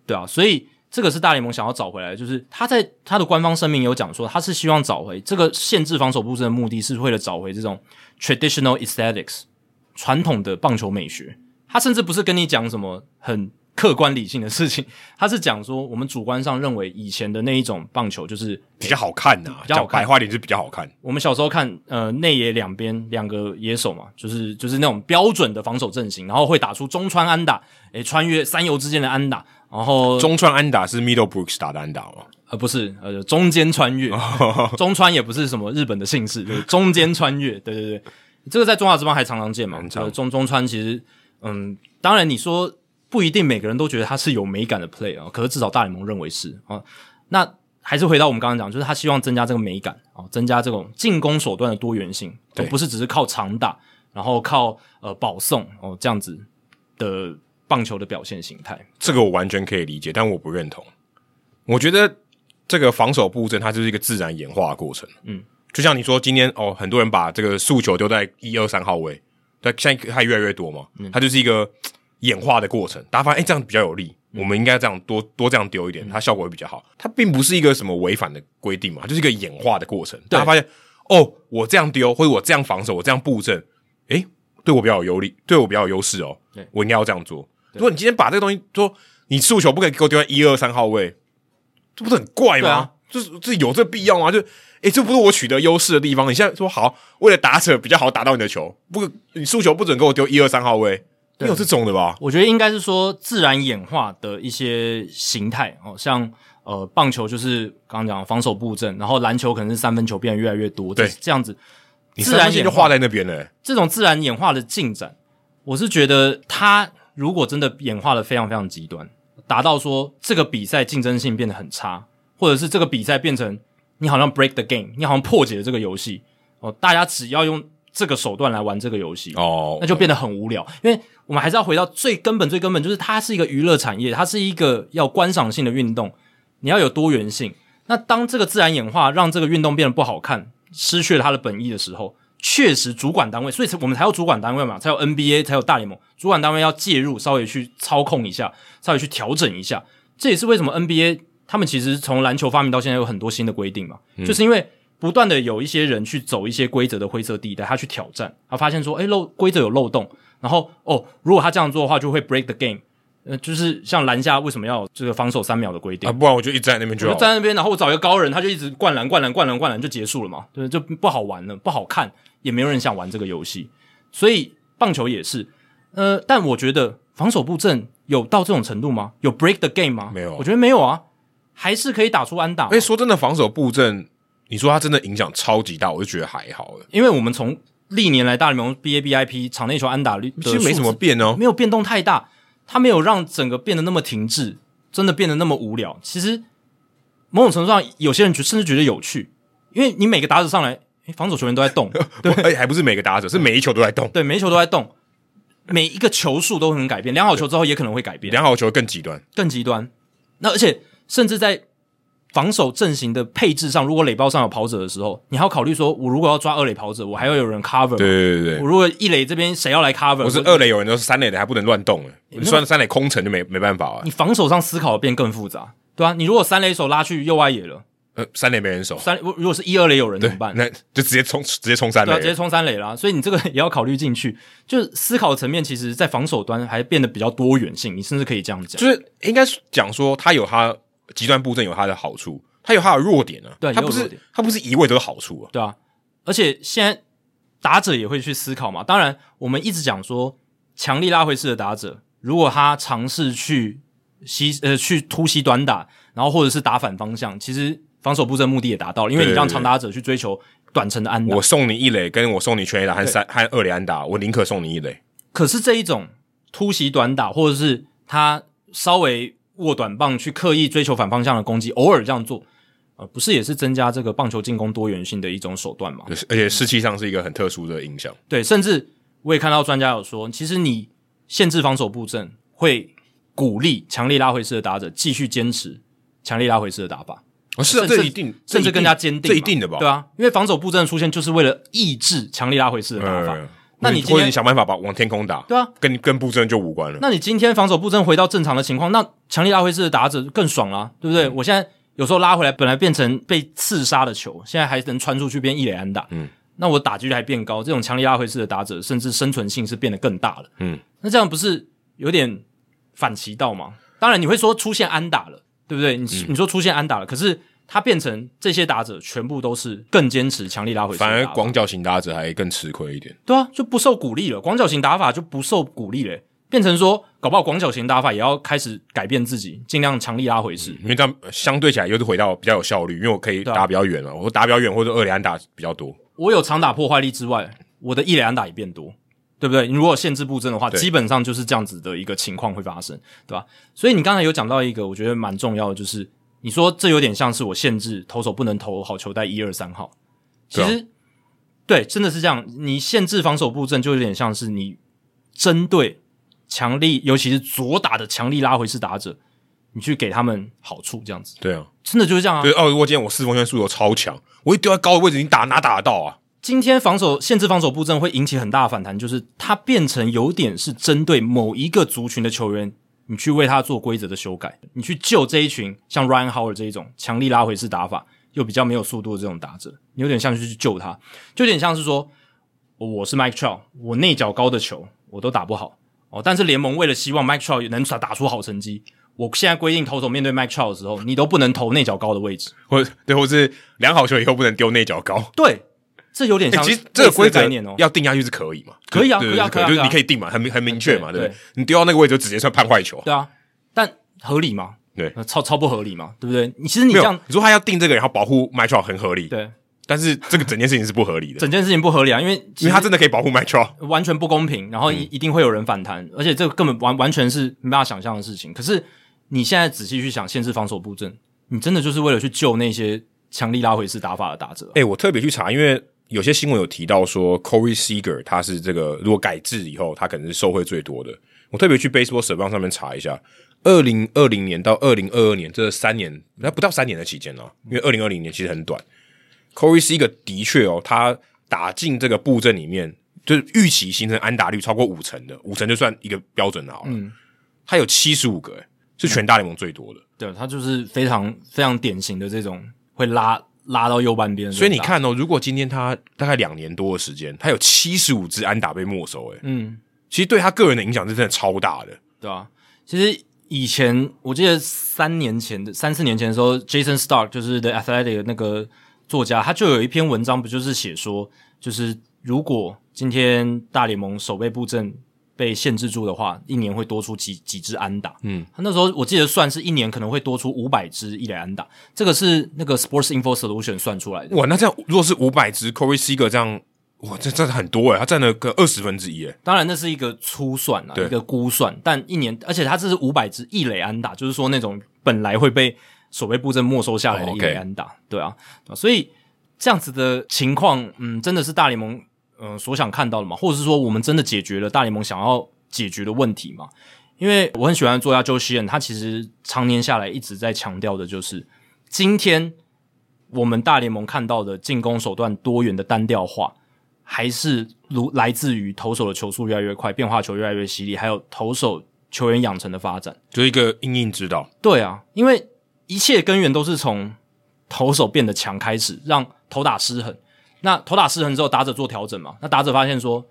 对啊，所以。这个是大联盟想要找回来的，就是他在他的官方声明有讲说，他是希望找回这个限制防守布阵的目的是为了找回这种 traditional aesthetics 传统的棒球美学。他甚至不是跟你讲什么很客观理性的事情，他是讲说我们主观上认为以前的那一种棒球就是比较好看呐、啊，比较白话点是比较好看。我们小时候看，呃，内野两边两个野手嘛，就是就是那种标准的防守阵型，然后会打出中川安打，诶，穿越三游之间的安打。然后中川安打是 Middlebrooks 打的安打吗？呃，不是，呃，中间穿越，[laughs] 中川也不是什么日本的姓氏，就是中间穿越，对对对，这个在中华之邦还常常见嘛。呃，中中川其实，嗯，当然你说不一定每个人都觉得他是有美感的 play 啊，可是至少大联盟认为是啊。那还是回到我们刚刚讲，就是他希望增加这个美感啊，增加这种进攻手段的多元性，对，不是只是靠长打，然后靠呃保送哦这样子的。棒球的表现形态，这个我完全可以理解，但我不认同。我觉得这个防守布阵它就是一个自然演化的过程。嗯，就像你说，今天哦，很多人把这个诉求丢在一二三号位，对，现在它越来越多嘛，嗯、它就是一个演化的过程。大家发现，哎，这样比较有利，嗯、我们应该这样多多这样丢一点，它效果会比较好。它并不是一个什么违反的规定嘛，就是一个演化的过程。对大家发现，哦，我这样丢，或者我这样防守，我这样布阵，诶，对我比较有优利，对我比较有优势哦，对我应该要这样做。如果你今天把这个东西说，你诉求不可以给我丢在一二三号位，这不是很怪吗？啊、就是这有这必要吗？就诶、欸，这不是我取得优势的地方。你现在说好，为了打扯比较好打到你的球，不，你输球不准给我丢一二三号位，你有这种的吧？我觉得应该是说自然演化的一些形态哦，像呃棒球就是刚刚讲防守布阵，然后篮球可能是三分球变得越来越多，对，这样子自然就画在那边了、欸。这种自然演化的进展，我是觉得它。如果真的演化的非常非常极端，达到说这个比赛竞争性变得很差，或者是这个比赛变成你好像 break the game，你好像破解了这个游戏哦，大家只要用这个手段来玩这个游戏哦，那就变得很无聊。因为我们还是要回到最根本、最根本，就是它是一个娱乐产业，它是一个要观赏性的运动，你要有多元性。那当这个自然演化让这个运动变得不好看，失去了它的本意的时候。确实，主管单位，所以我们才有主管单位嘛，才有 NBA，才有大联盟。主管单位要介入，稍微去操控一下，稍微去调整一下。这也是为什么 NBA 他们其实从篮球发明到现在有很多新的规定嘛，嗯、就是因为不断的有一些人去走一些规则的灰色地带，他去挑战，他发现说，诶漏规则有漏洞，然后哦，如果他这样做的话，就会 break the game。呃，就是像篮下为什么要这个防守三秒的规定啊？不然我就一直在那边就好，就站在那边，然后我找一个高人，他就一直灌篮、灌篮、灌篮、灌篮就结束了嘛，对，就不好玩了，不好看。也没有人想玩这个游戏，所以棒球也是。呃，但我觉得防守布阵有到这种程度吗？有 break the game 吗？没有，我觉得没有啊，还是可以打出安打。哎，说真的，防守布阵，你说它真的影响超级大，我就觉得还好了。因为我们从历年来大联盟 BABIP 场内球安打率其实没什么变哦，没有变动太大，它没有让整个变得那么停滞，真的变得那么无聊。其实某种程度上，有些人甚至觉得有趣，因为你每个打者上来。防守球员都在动，[laughs] 对，而且还不是每个打者，是每一球都在动。对，每一球都在动，每一个球数都很改变。量好球之后也可能会改变，量好球更极端，更极端。那而且甚至在防守阵型的配置上，如果垒包上有跑者的时候，你还要考虑说，我如果要抓二垒跑者，我还要有人 cover。对对对，我如果一垒这边谁要来 cover，我是二垒有人，都是三垒的还不能乱动。你算三垒空城就没没办法啊。你防守上思考的变更复杂，对啊，你如果三垒手拉去右外野了。呃，三垒没人守，三如果是一二垒有人怎么办？那就直接冲，直接冲三垒，直接冲三垒啦。所以你这个也要考虑进去，就是思考层面，其实，在防守端还变得比较多元性。你甚至可以这样讲，就是应该讲说，他有它极端布阵有它的好处，它有它的弱点啊。对，它不是它不是一味都是好处啊。对啊，而且现在打者也会去思考嘛。当然，我们一直讲说，强力拉回式的打者，如果他尝试去吸呃去突袭短打，然后或者是打反方向，其实。防守布阵目的也达到了，因为你让长打者去追求短程的安打。我送你一垒，跟我送你全垒打和三和二垒安打，我宁可送你一垒。可是这一种突袭短打，或者是他稍微握短棒去刻意追求反方向的攻击，偶尔这样做，呃，不是也是增加这个棒球进攻多元性的一种手段吗？而且士气上是一个很特殊的影响。对，甚至我也看到专家有说，其实你限制防守布阵，会鼓励强力拉回式的打者继续坚持强力拉回式的打法。哦，是啊，这一定，甚至更加坚定，这一定的吧？对啊，因为防守布阵的出现就是为了抑制强力拉回式的打法。嗯、那你今天你想办法把往天空打，对啊，跟跟布阵就无关了。那你今天防守布阵回到正常的情况，那强力拉回式的打者更爽啦、啊，对不对？嗯、我现在有时候拉回来，本来变成被刺杀的球，现在还能穿出去变一垒安打，嗯，那我打击率还变高，这种强力拉回式的打者，甚至生存性是变得更大了，嗯，那这样不是有点反其道吗？当然你会说出现安打了，对不对？你、嗯、你说出现安打了，可是。他变成这些打者全部都是更坚持强力拉回，反而广角型打者还更吃亏一点。对啊，就不受鼓励了。广角型打法就不受鼓励了，变成说搞不好广角型打法也要开始改变自己，尽量强力拉回式。因为这样相对起来又是回到比较有效率，因为我可以打比较远了，啊、我打比较远或者二垒安打比较多。我有长打破坏力之外，我的一垒安打也变多，对不对？你如果限制布阵的话，基本上就是这样子的一个情况会发生，对吧？所以你刚才有讲到一个，我觉得蛮重要的，就是。你说这有点像是我限制投手不能投好球带一二三号，其实对，啊、对，真的是这样。你限制防守布阵，就有点像是你针对强力，尤其是左打的强力拉回式打者，你去给他们好处，这样子。对啊，真的就是这样啊。对哦，如果今天我四分线速度超强，我一丢在高的位置，你打哪打得到啊？今天防守限制防守布阵会引起很大的反弹，就是它变成有点是针对某一个族群的球员。你去为他做规则的修改，你去救这一群像 Ryan Howard 这一种强力拉回式打法又比较没有速度的这种打者，你有点像是去救他，就有点像是说，我是 Mike Trout，我内角高的球我都打不好哦，但是联盟为了希望 Mike Trout 能打打出好成绩，我现在规定投手面对 Mike Trout 的时候，你都不能投内角高的位置，或对，或是量好球以后不能丢内角高，对。这有点像、欸，其实这个规则要定下去是可以嘛？可以啊，可以啊，可以啊，就是你可以定嘛，很明很明确嘛，对不对？你丢到那个位置就直接算判坏球，对啊。但合理吗？对，超超不合理嘛，对不对？你其实你这样，你说他要定这个，然后保护 Mike Trout 很合理，对。但是这个整件事情是不合理的，整件事情不合理啊，因为因为他真的可以保护 Mike Trout，完全不公平，然后一一定会有人反弹，而且这个根本完完全是没办法想象的事情。可是你现在仔细去想，限制防守布阵，你真的就是为了去救那些强力拉回式打法的打者？诶，我特别去查，因为。有些新闻有提到说，Corey Seager 他是这个如果改制以后，他可能是受贿最多的。我特别去 Baseball Savant 上面查一下，二零二零年到二零二二年这三年，那不到三年的期间哦，因为二零二零年其实很短。Corey Seager 的确哦，他打进这个布阵里面，就是预期形成安打率超过五成的，五成就算一个标准的好了。嗯，他有七十五个，诶，是全大联盟最多的。对，他就是非常非常典型的这种会拉。拉到右半边，所以你看哦，如果今天他大概两年多的时间，他有七十五支安打被没收，诶，嗯，其实对他个人的影响是真的超大的，对啊，其实以前我记得三年前的三四年前的时候，Jason Stark 就是 The Athletic 的那个作家，他就有一篇文章，不就是写说，就是如果今天大联盟守备布阵。被限制住的话，一年会多出几几支安打。嗯，他那时候我记得算是一年可能会多出五百支一垒安打，这个是那个 Sports Info Solution 算出来的。哇，那这样如果是五百支 Corey Seager 这样，哇，这这很多诶，他占了个二十分之一诶。当然那是一个粗算啊，一个估算，但一年，而且他这是五百支一垒安打，就是说那种本来会被守备布阵没收下来的一垒安打，对啊，所以这样子的情况，嗯，真的是大联盟。嗯、呃，所想看到的嘛，或者是说，我们真的解决了大联盟想要解决的问题嘛？因为我很喜欢的作家 Joe Sheehan，他其实常年下来一直在强调的就是今天我们大联盟看到的进攻手段多元的单调化，还是如来自于投手的球速越来越快，变化球越来越犀利，还有投手球员养成的发展，就一个因应之道。对啊，因为一切根源都是从投手变得强开始，让投打失衡。那投打失衡之后，打者做调整嘛？那打者发现说，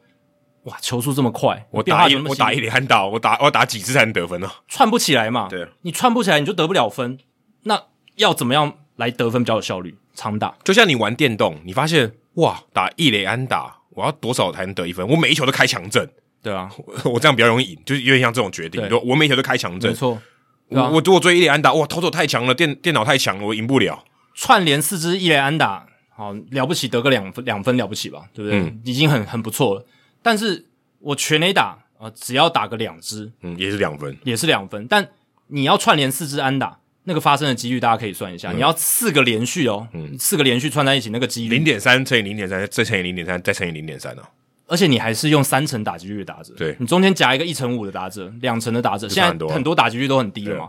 哇，球速这么快，我打一我打一连打，我打我打几次才能得分呢？串不起来嘛？对，你串不起来，你就得不了分。那要怎么样来得分比较有效率？长打，就像你玩电动，你发现哇，打一垒安打，我要多少才能得一分？我每一球都开强阵，对啊，我这样比较容易赢，就是有点像这种决定。对，我每一球都开强阵，没错。我我如果追一垒安打，哇，投手太强了，电电脑太强了，我赢不了。串联四支一垒安打，好了不起，得个两分两分了不起吧？对不对？嗯、已经很很不错了。但是我全垒打啊、呃，只要打个两支，嗯，也是两分，也是两分。但你要串联四支安打。那个发生的几率大家可以算一下，嗯、你要四个连续哦，嗯，四个连续串在一起，那个几率零点三乘以零点三，再乘以零点三，再乘以零点三哦。而且你还是用三层打击率的打者，对，你中间夹一个一成五的打者，两成的打者，现在很多打击率都很低了嘛，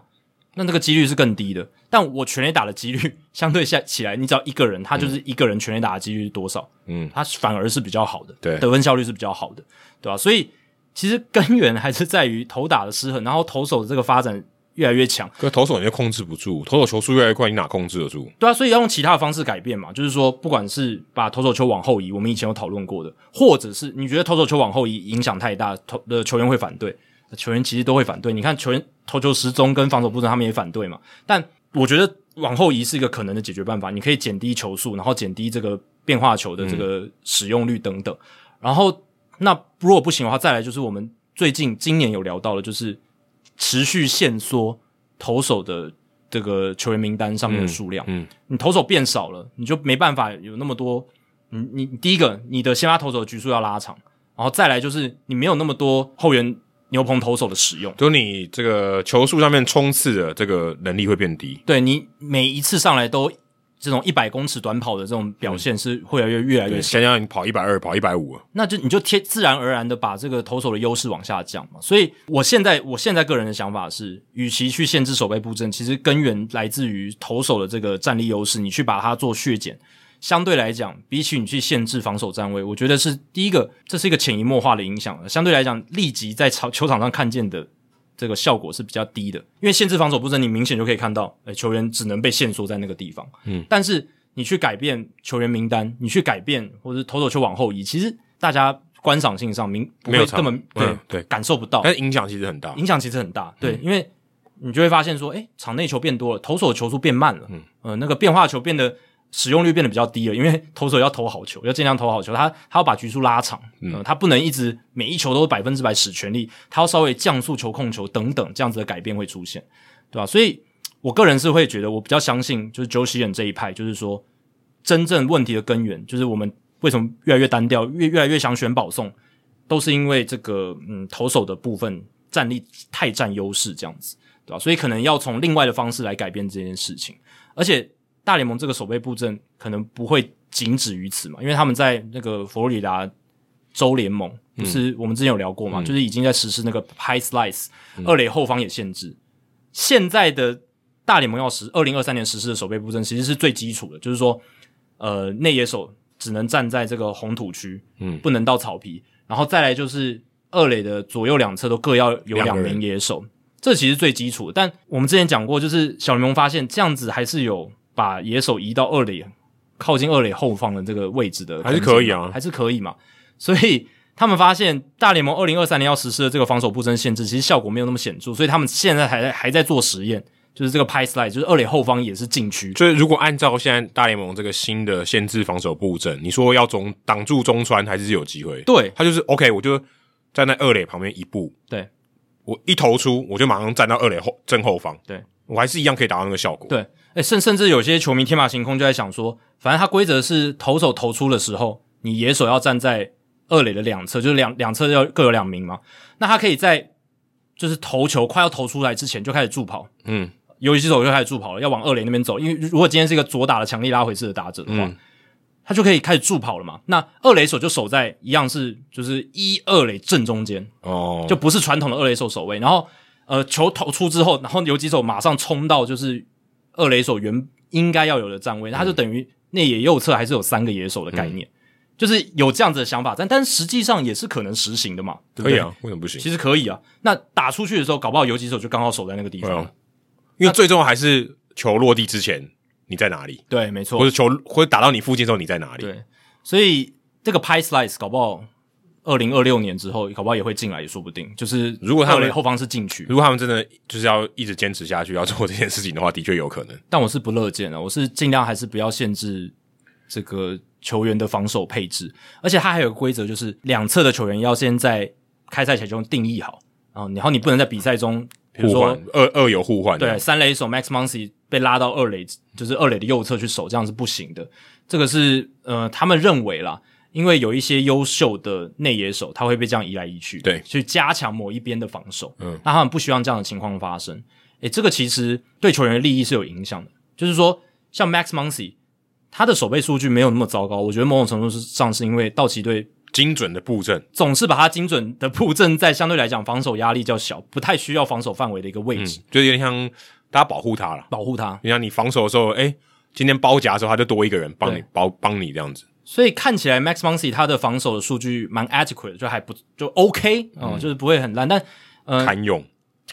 那那个几率是更低的。但我全垒打的几率相对下起来，你只要一个人，他就是一个人全垒打的几率是多少？嗯，他反而是比较好的，对，得分效率是比较好的，对吧？所以其实根源还是在于投打的失衡，然后投手的这个发展。越来越强，可是投手你就控制不住，投手球速越来越快，你哪控制得住？对啊，所以要用其他的方式改变嘛，就是说，不管是把投手球往后移，我们以前有讨论过的，或者是你觉得投手球往后移影响太大，投的球员会反对，球员其实都会反对。你看球员投球时钟跟防守不准，他们也反对嘛。但我觉得往后移是一个可能的解决办法，你可以减低球速，然后减低这个变化球的这个使用率等等。嗯、然后那如果不行的话，再来就是我们最近今年有聊到的，就是持续限缩。投手的这个球员名单上面的数量，嗯，嗯，你投手变少了，你就没办法有那么多。你你第一个，你的先发投手的局数要拉长，然后再来就是你没有那么多后援牛棚投手的使用，就你这个球速上面冲刺的这个能力会变低。对，你每一次上来都。这种一百公尺短跑的这种表现是会越来越越来越想要你跑一百二，跑一百五，那就你就贴自然而然的把这个投手的优势往下降嘛。所以我现在我现在个人的想法是，与其去限制守备布阵，其实根源来自于投手的这个战力优势，你去把它做削减，相对来讲，比起你去限制防守站位，我觉得是第一个，这是一个潜移默化的影响。相对来讲，立即在场球场上看见的。这个效果是比较低的，因为限制防守布阵，你明显就可以看到，诶，球员只能被限缩在那个地方。嗯，但是你去改变球员名单，你去改变或者投手球往后移，其实大家观赏性上明没有根本对、嗯、对感受不到，但影响其实很大，影响其实很大。对，嗯、因为你就会发现说，诶，场内球变多了，投手球速变慢了，嗯，呃，那个变化球变得。使用率变得比较低了，因为投手要投好球，要尽量投好球，他他要把局数拉长，嗯、呃，他不能一直每一球都是百分之百使全力，他要稍微降速球控球等等，这样子的改变会出现，对吧？所以我个人是会觉得，我比较相信就是 Joe Sheehan 这一派，就是说真正问题的根源，就是我们为什么越来越单调，越越来越想选保送，都是因为这个嗯投手的部分战力太占优势，这样子，对吧？所以可能要从另外的方式来改变这件事情，而且。大联盟这个守备布阵可能不会仅止于此嘛，因为他们在那个佛罗里达州联盟，不是我们之前有聊过嘛，嗯、就是已经在实施那个 high slice，嗯、二垒后方也限制。现在的大联盟要实二零二三年实施的守备布阵，其实是最基础的，就是说，呃，内野手只能站在这个红土区，嗯，不能到草皮，然后再来就是二垒的左右两侧都各要有两名野手，这其实最基础的。但我们之前讲过，就是小联盟发现这样子还是有。把野手移到二垒，靠近二垒后方的这个位置的，还是可以啊，还是可以嘛。所以他们发现大联盟二零二三年要实施的这个防守布阵限制，其实效果没有那么显著。所以他们现在还在还在做实验，就是这个 pipe slide，就是二垒后方也是禁区。所以如果按照现在大联盟这个新的限制防守布阵，你说要中挡住中川，还是有机会？对，他就是 OK，我就站在二垒旁边一步，对，我一投出，我就马上站到二垒后正后方，对，我还是一样可以达到那个效果，对。诶，甚甚至有些球迷天马行空就在想说，反正他规则是投手投出的时候，你野手要站在二垒的两侧，就是两两侧要各有两名嘛。那他可以在就是投球快要投出来之前就开始助跑，嗯，游击手就开始助跑了，要往二垒那边走。因为如果今天是一个左打的强力拉回式的打者的话，嗯、他就可以开始助跑了嘛。那二垒手就守在一样是就是一二垒正中间哦，就不是传统的二垒手守卫。然后呃，球投出之后，然后游击手马上冲到就是。二垒手原应该要有的站位，他就等于内野右侧还是有三个野手的概念，嗯、就是有这样子的想法，但但实际上也是可能实行的嘛，对不对？可以啊，为什么不行？其实可以啊。那打出去的时候，搞不好游击手就刚好守在那个地方，啊、因为最重要还是球落地之前你在哪里？对，没错。或者球或者打到你附近的时候你在哪里？对，所以这个拍 slice 搞不好。二零二六年之后，搞不好也会进来，也说不定。就是如果他们后方是进去，如果他们真的就是要一直坚持下去，要做这件事情的话，的确有可能。但我是不乐见的，我是尽量还是不要限制这个球员的防守配置。而且他还有个规则，就是两侧的球员要先在开赛前就定义好，然后然后你不能在比赛中，比如说二二有互换，对，三垒手 Max Muncy 被拉到二垒，就是二垒的右侧去守，这样是不行的。这个是呃，他们认为啦。因为有一些优秀的内野手，他会被这样移来移去，对，去加强某一边的防守。嗯，那他们不希望这样的情况发生。诶，这个其实对球员的利益是有影响的。就是说，像 Max Muncy，他的守备数据没有那么糟糕，我觉得某种程度是上是因为道奇队精准的布阵，总是把他精准的布阵在相对来讲防守压力较小、不太需要防守范围的一个位置，嗯、就有点像大家保护他了，保护他。你像你防守的时候，诶，今天包夹的时候，他就多一个人帮你包帮你这样子。所以看起来，Max Muncy 他的防守的数据蛮 adequate，就还不就 OK 哦、嗯，就是不会很烂，但呃堪用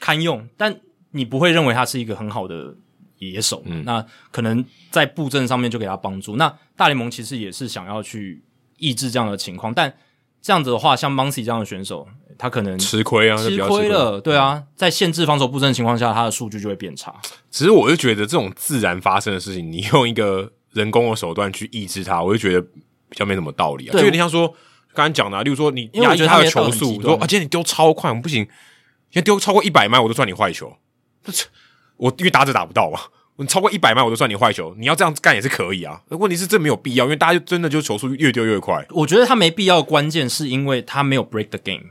堪用，但你不会认为他是一个很好的野手。嗯，那可能在布阵上面就给他帮助。那大联盟其实也是想要去抑制这样的情况，但这样子的话，像 Muncy 这样的选手，他可能吃亏啊，吃亏了。对啊，在限制防守布阵的情况下，他的数据就会变差。其实我就觉得这种自然发生的事情，你用一个。人工的手段去抑制它，我就觉得比较没什么道理啊。就有点像说刚才讲的、啊，例如说你压抑他的球速，说啊，今天你丢超快，我不行，今天丢超过一百迈，我都算你坏球。我因为打者打不到嘛，你超过一百迈，我都算你坏球。你要这样干也是可以啊。问题是这没有必要，因为大家就真的就球速越丢越快。我觉得他没必要，关键是因为他没有 break the game。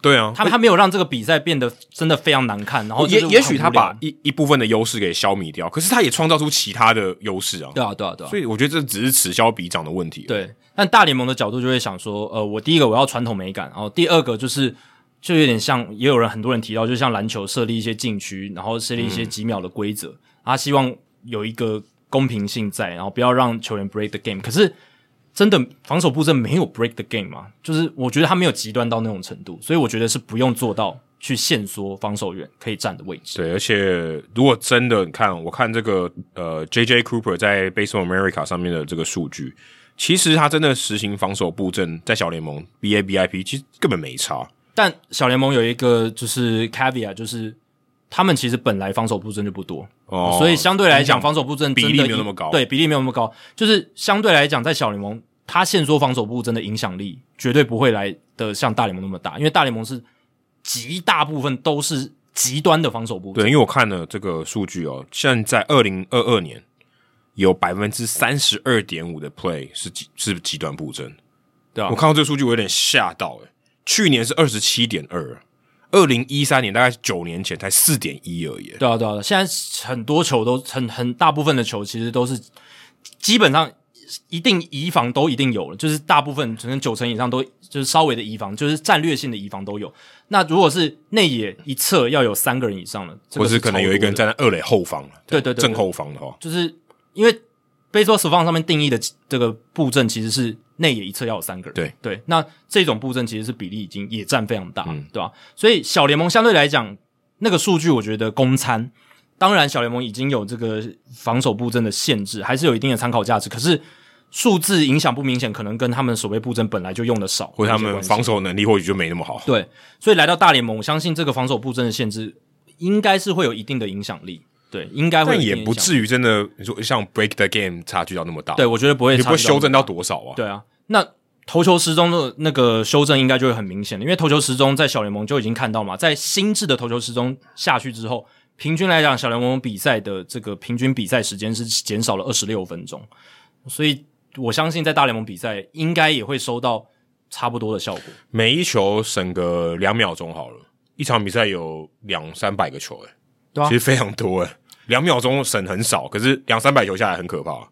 对啊，他他没有让这个比赛变得真的非常难看，然后也也许他把一一部分的优势给消弭掉，可是他也创造出其他的优势啊。对啊，对啊，对啊。所以我觉得这只是此消彼长的问题。对，但大联盟的角度就会想说，呃，我第一个我要传统美感，然后第二个就是就有点像，也有人很多人提到，就像篮球设立一些禁区，然后设立一些几秒的规则，嗯，他希望有一个公平性在，然后不要让球员 break the game。可是。真的防守布阵没有 break the game 吗？就是我觉得他没有极端到那种程度，所以我觉得是不用做到去限缩防守员可以站的位置。对，而且如果真的你看，我看这个呃 JJ Cooper 在 Baseball America 上面的这个数据，其实他真的实行防守布阵在小联盟 BABIP 其实根本没差。但小联盟有一个就是 caveat，就是他们其实本来防守布阵就不多。哦，所以相对来讲，防守布阵比例没有那么高。对，比例没有那么高，就是相对来讲，在小联盟。他限缩防守布真的影响力绝对不会来的像大联盟那么大，因为大联盟是极大部分都是极端的防守布阵。对，因为我看了这个数据哦，现在二零二二年有百分之三十二点五的 play 是极是极端布阵，对啊，我看到这个数据我有点吓到诶，去年是二十七点二，二零一三年大概九年前才四点一而已。对啊，对啊，现在很多球都很很大部分的球其实都是基本上。一定移防都一定有了，就是大部分可能九成以上都就是稍微的移防，就是战略性的移防都有。那如果是内野一侧要有三个人以上的，或是可能有一个人站在二垒后方对对对，正后方的话，就是因为 Baseball 上面定义的这个布阵其实是内野一侧要有三个人，对对。那这种布阵其实是比例已经也占非常大，嗯、对吧？所以小联盟相对来讲那个数据，我觉得公参。当然，小联盟已经有这个防守布阵的限制，还是有一定的参考价值。可是数字影响不明显，可能跟他们所谓布阵本来就用的少，或者他们防守能力或许就没那么好。对，所以来到大联盟，我相信这个防守布阵的限制应该是会有一定的影响力。对，应该会，但也不至于真的你说像 break the game 差距到那么大。对，我觉得不会差，你不会修正到多少啊？对啊，那投球时钟的那个修正应该就会很明显的，因为投球时钟在小联盟就已经看到嘛，在新制的投球时钟下去之后，平均来讲，小联盟比赛的这个平均比赛时间是减少了二十六分钟，所以。我相信在大联盟比赛应该也会收到差不多的效果。每一球省个两秒钟好了，一场比赛有两三百个球，诶，对啊，其实非常多诶，两秒钟省很少，可是两三百球下来很可怕。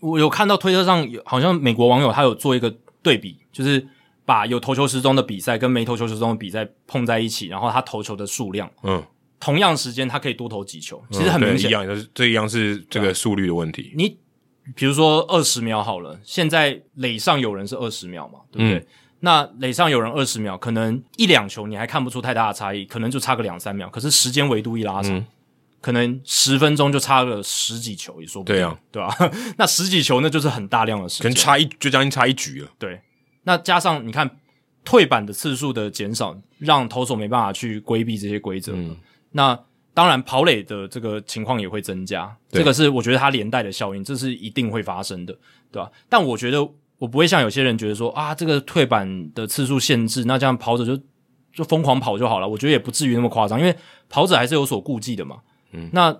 我有看到推特上有好像美国网友他有做一个对比，就是把有投球时钟的比赛跟没投球时钟的比赛碰在一起，然后他投球的数量，嗯，同样时间他可以多投几球，其实很明显、嗯、一样，就是这一样是这个速率的问题。你比如说二十秒好了，现在垒上有人是二十秒嘛，对不对？嗯、那垒上有人二十秒，可能一两球你还看不出太大的差异，可能就差个两三秒。可是时间维度一拉长，嗯、可能十分钟就差了十几球，也说不定，对啊，对吧？[laughs] 那十几球那就是很大量的时间，可能差一就将近差一局了。对，那加上你看退板的次数的减少，让投手没办法去规避这些规则。嗯那当然，跑垒的这个情况也会增加，这个是我觉得它连带的效应，这是一定会发生的，对吧？但我觉得我不会像有些人觉得说啊，这个退板的次数限制，那这样跑者就就疯狂跑就好了。我觉得也不至于那么夸张，因为跑者还是有所顾忌的嘛。嗯，那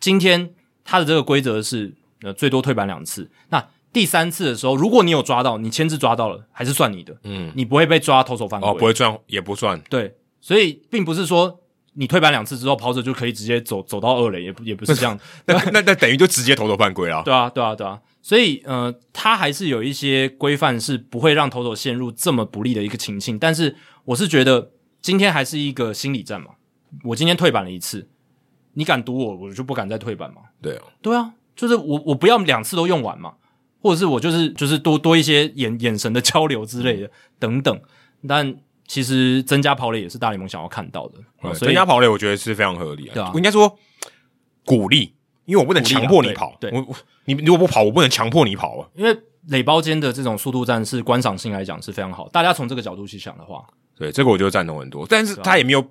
今天他的这个规则是呃最多退板两次，那第三次的时候，如果你有抓到，你牵制抓到了，还是算你的，嗯，你不会被抓投手犯规，哦，不会算也不算，对，所以并不是说。你退板两次之后，跑者就可以直接走走到二垒，也不也不是这样。[laughs] 那那那等于就直接投手犯规了。对啊，对啊，对啊。所以呃，他还是有一些规范是不会让投手陷入这么不利的一个情境。但是我是觉得今天还是一个心理战嘛。我今天退板了一次，你敢赌我，我就不敢再退板嘛。对啊，对啊，就是我我不要两次都用完嘛，或者是我就是就是多多一些眼眼神的交流之类的、嗯、等等，但。其实增加跑垒也是大联盟想要看到的，嗯、所以增加跑垒我觉得是非常合理的。对啊，我应该说鼓励，因为我不能强迫你跑。对，对我你如果不跑，我不能强迫你跑啊。因为垒包间的这种速度战是观赏性来讲是非常好，大家从这个角度去想的话，对这个我就赞同很多。但是他也没有，啊、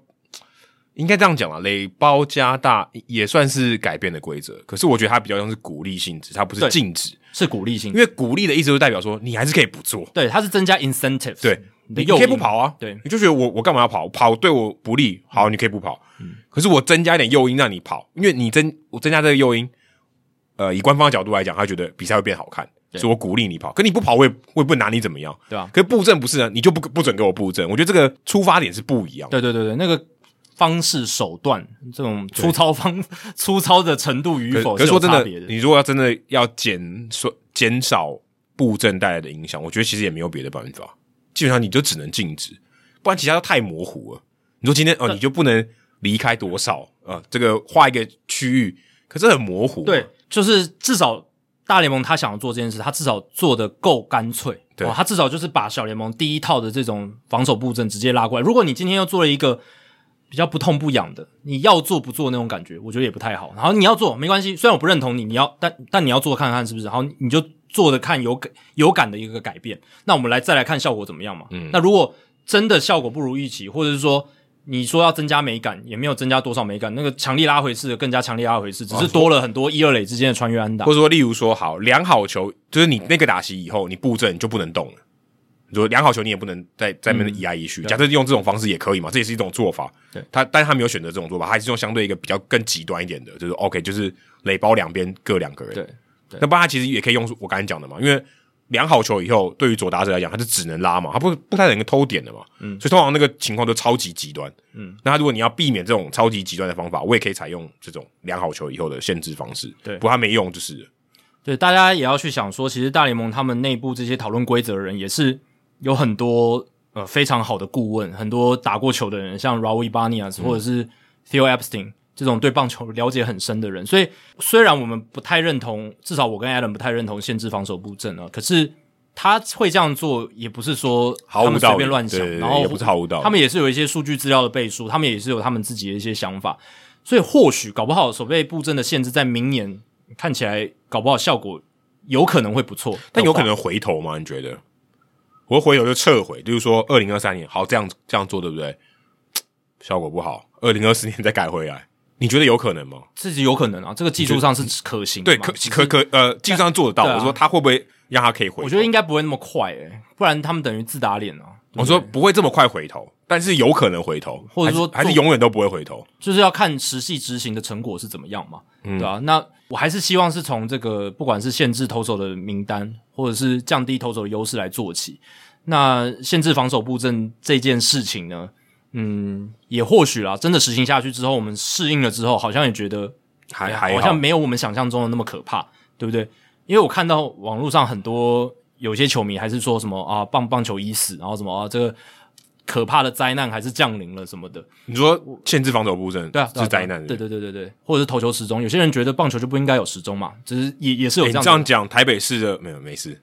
应该这样讲啊，垒包加大也算是改变的规则，可是我觉得它比较像是鼓励性质，它不是禁止，是鼓励性质。因为鼓励的意思就代表说你还是可以不做，对，它是增加 incentive，对。你可以不跑啊，对，你就觉得我我干嘛要跑？跑对我不利，好，你可以不跑。嗯，可是我增加一点诱因让你跑，因为你增我增加这个诱因，呃，以官方的角度来讲，他觉得比赛会变好看，所以我鼓励你跑。可你不跑，我也我也不拿你怎么样，对吧？可是布阵不是呢，你就不不准给我布阵。我觉得这个出发点是不一样。对对对对，那个方式手段这种粗糙方 [laughs] 粗糙的程度与否，可是说真的，你如果要真的要减说减少布阵带来的影响，我觉得其实也没有别的办法。基本上你就只能禁止，不然其他都太模糊了。你说今天哦，你就不能离开多少啊、呃？这个画一个区域，可是很模糊。对，就是至少大联盟他想要做这件事，他至少做的够干脆。对、哦，他至少就是把小联盟第一套的这种防守布阵直接拉过来。如果你今天又做了一个比较不痛不痒的，你要做不做那种感觉，我觉得也不太好。然后你要做没关系，虽然我不认同你，你要但但你要做看看是不是？然后你就。做的看有感有感的一个改变，那我们来再来看效果怎么样嘛？嗯，那如果真的效果不如预期，或者是说你说要增加美感，也没有增加多少美感，那个强力拉回式的更加强力拉回式，只是多了很多一二垒之间的穿越安打，或者说例如说好量好球，就是你那个打席以后你布阵你就不能动了，你说量好球你也不能再在那边移来移去，嗯、假设用这种方式也可以嘛？这也是一种做法。对，他但是他没有选择这种做法，他还是用相对一个比较更极端一点的，就是 OK，就是垒包两边各两个人。对那不然他其实也可以用我刚才讲的嘛，因为。量好球以后，对于左打者来讲，他就只能拉嘛，他不不太能够偷点的嘛，嗯，所以通常那个情况都超级极端，嗯，那他如果你要避免这种超级极端的方法，我也可以采用这种量好球以后的限制方式，对，不过他没用就是，对，大家也要去想说，其实大联盟他们内部这些讨论规则的人也是有很多呃非常好的顾问，很多打过球的人，像 Raul Ibanez 或者是 Theo Epstein。这种对棒球了解很深的人，所以虽然我们不太认同，至少我跟 Adam 不太认同限制防守布阵啊，可是他会这样做，也不是说他们随便乱想，然后也不是毫无道理，他们也是有一些数据资料的背书，他们也是有他们自己的一些想法，所以或许搞不好守备布阵的限制在明年看起来搞不好效果有可能会不错，但有可能回头吗？你觉得？我回头就撤回，就是说二零二三年好这样这样做对不对？[tsk] 效果不好，二零二四年再改回来。你觉得有可能吗？自己有可能啊，这个技术上是可行的。对，可可可呃，技术上做得到。我说他会不会让他可以回头？我觉得应该不会那么快诶、欸，不然他们等于自打脸啊。我说不会这么快回头，但是有可能回头，或者说还是永远都不会回头，就是要看实际执行的成果是怎么样嘛，嗯、对吧、啊？那我还是希望是从这个不管是限制投手的名单，或者是降低投手的优势来做起。那限制防守布阵这件事情呢？嗯，也或许啦，真的实行下去之后，我们适应了之后，好像也觉得还还好像没有我们想象中的那么可怕，对不对？因为我看到网络上很多有些球迷还是说什么啊，棒棒球已死，然后什么啊，这个可怕的灾难还是降临了什么的。你说限制防守布阵，对啊，是灾难，对对对对对，或者是投球时钟。有些人觉得棒球就不应该有时钟嘛，只是也也是有这样、欸。这样讲，台北市的没有没事。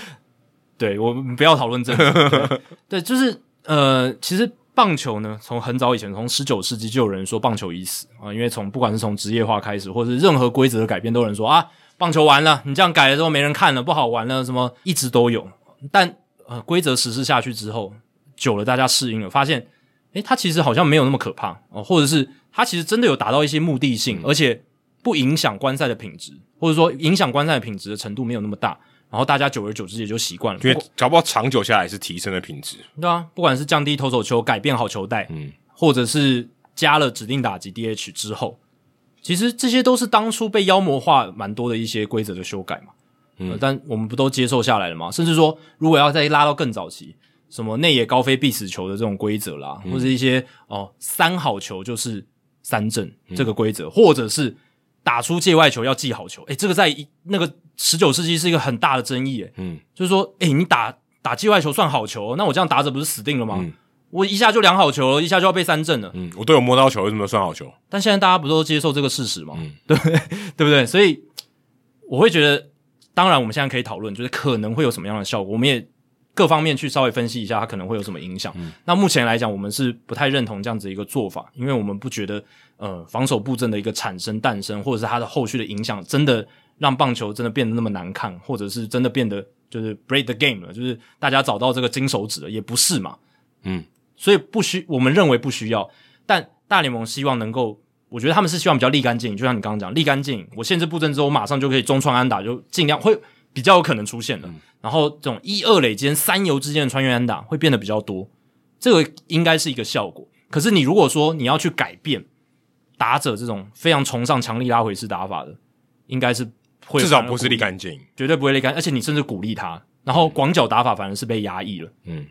[laughs] 对我们不要讨论这个。对，[laughs] 对，就是呃，其实棒球呢，从很早以前，从十九世纪就有人说棒球已死啊，因为从不管是从职业化开始，或者是任何规则的改变，都有人说啊，棒球完了，你这样改了之后没人看了，不好玩了，什么一直都有。但呃，规则实施下去之后，久了大家适应了，发现，诶，它其实好像没有那么可怕哦，或者是它其实真的有达到一些目的性，而且不影响观赛的品质，或者说影响观赛的品质的程度没有那么大。然后大家久而久之也就习惯了，因为搞不好长久下来是提升的品质。对啊，不管是降低投手球，改变好球带，嗯，或者是加了指定打击 DH 之后，其实这些都是当初被妖魔化蛮多的一些规则的修改嘛。嗯，但我们不都接受下来了吗？甚至说，如果要再拉到更早期，什么内野高飞必死球的这种规则啦，嗯、或者一些哦三好球就是三振这个规则，嗯、或者是打出界外球要记好球，诶，这个在一那个。十九世纪是一个很大的争议，嗯，就是说，诶、欸，你打打界外球算好球，那我这样打着不是死定了吗？嗯、我一下就两好球了，一下就要被三振了，嗯，我都有摸到球，为什么算好球？但现在大家不都接受这个事实吗？嗯，对 [laughs] 不对？[laughs] 对不对？所以我会觉得，当然我们现在可以讨论，就是可能会有什么样的效果，我们也各方面去稍微分析一下，它可能会有什么影响。嗯、那目前来讲，我们是不太认同这样子一个做法，因为我们不觉得，呃，防守布阵的一个产生、诞生，或者是它的后续的影响，真的。让棒球真的变得那么难看，或者是真的变得就是 break the game 了，就是大家找到这个金手指了，也不是嘛。嗯，所以不需，我们认为不需要。但大联盟希望能够，我觉得他们是希望比较立竿见影，就像你刚刚讲，立竿见影。我限制布阵之后，我马上就可以中创安打，就尽量会比较有可能出现的。嗯、然后这种一二垒间三游之间的穿越安打会变得比较多，这个应该是一个效果。可是你如果说你要去改变打者这种非常崇尚强力拉回式打法的，应该是。至少不是立竿见影，绝对不会立竿，而且你甚至鼓励他，然后广角打法反而是被压抑了。嗯，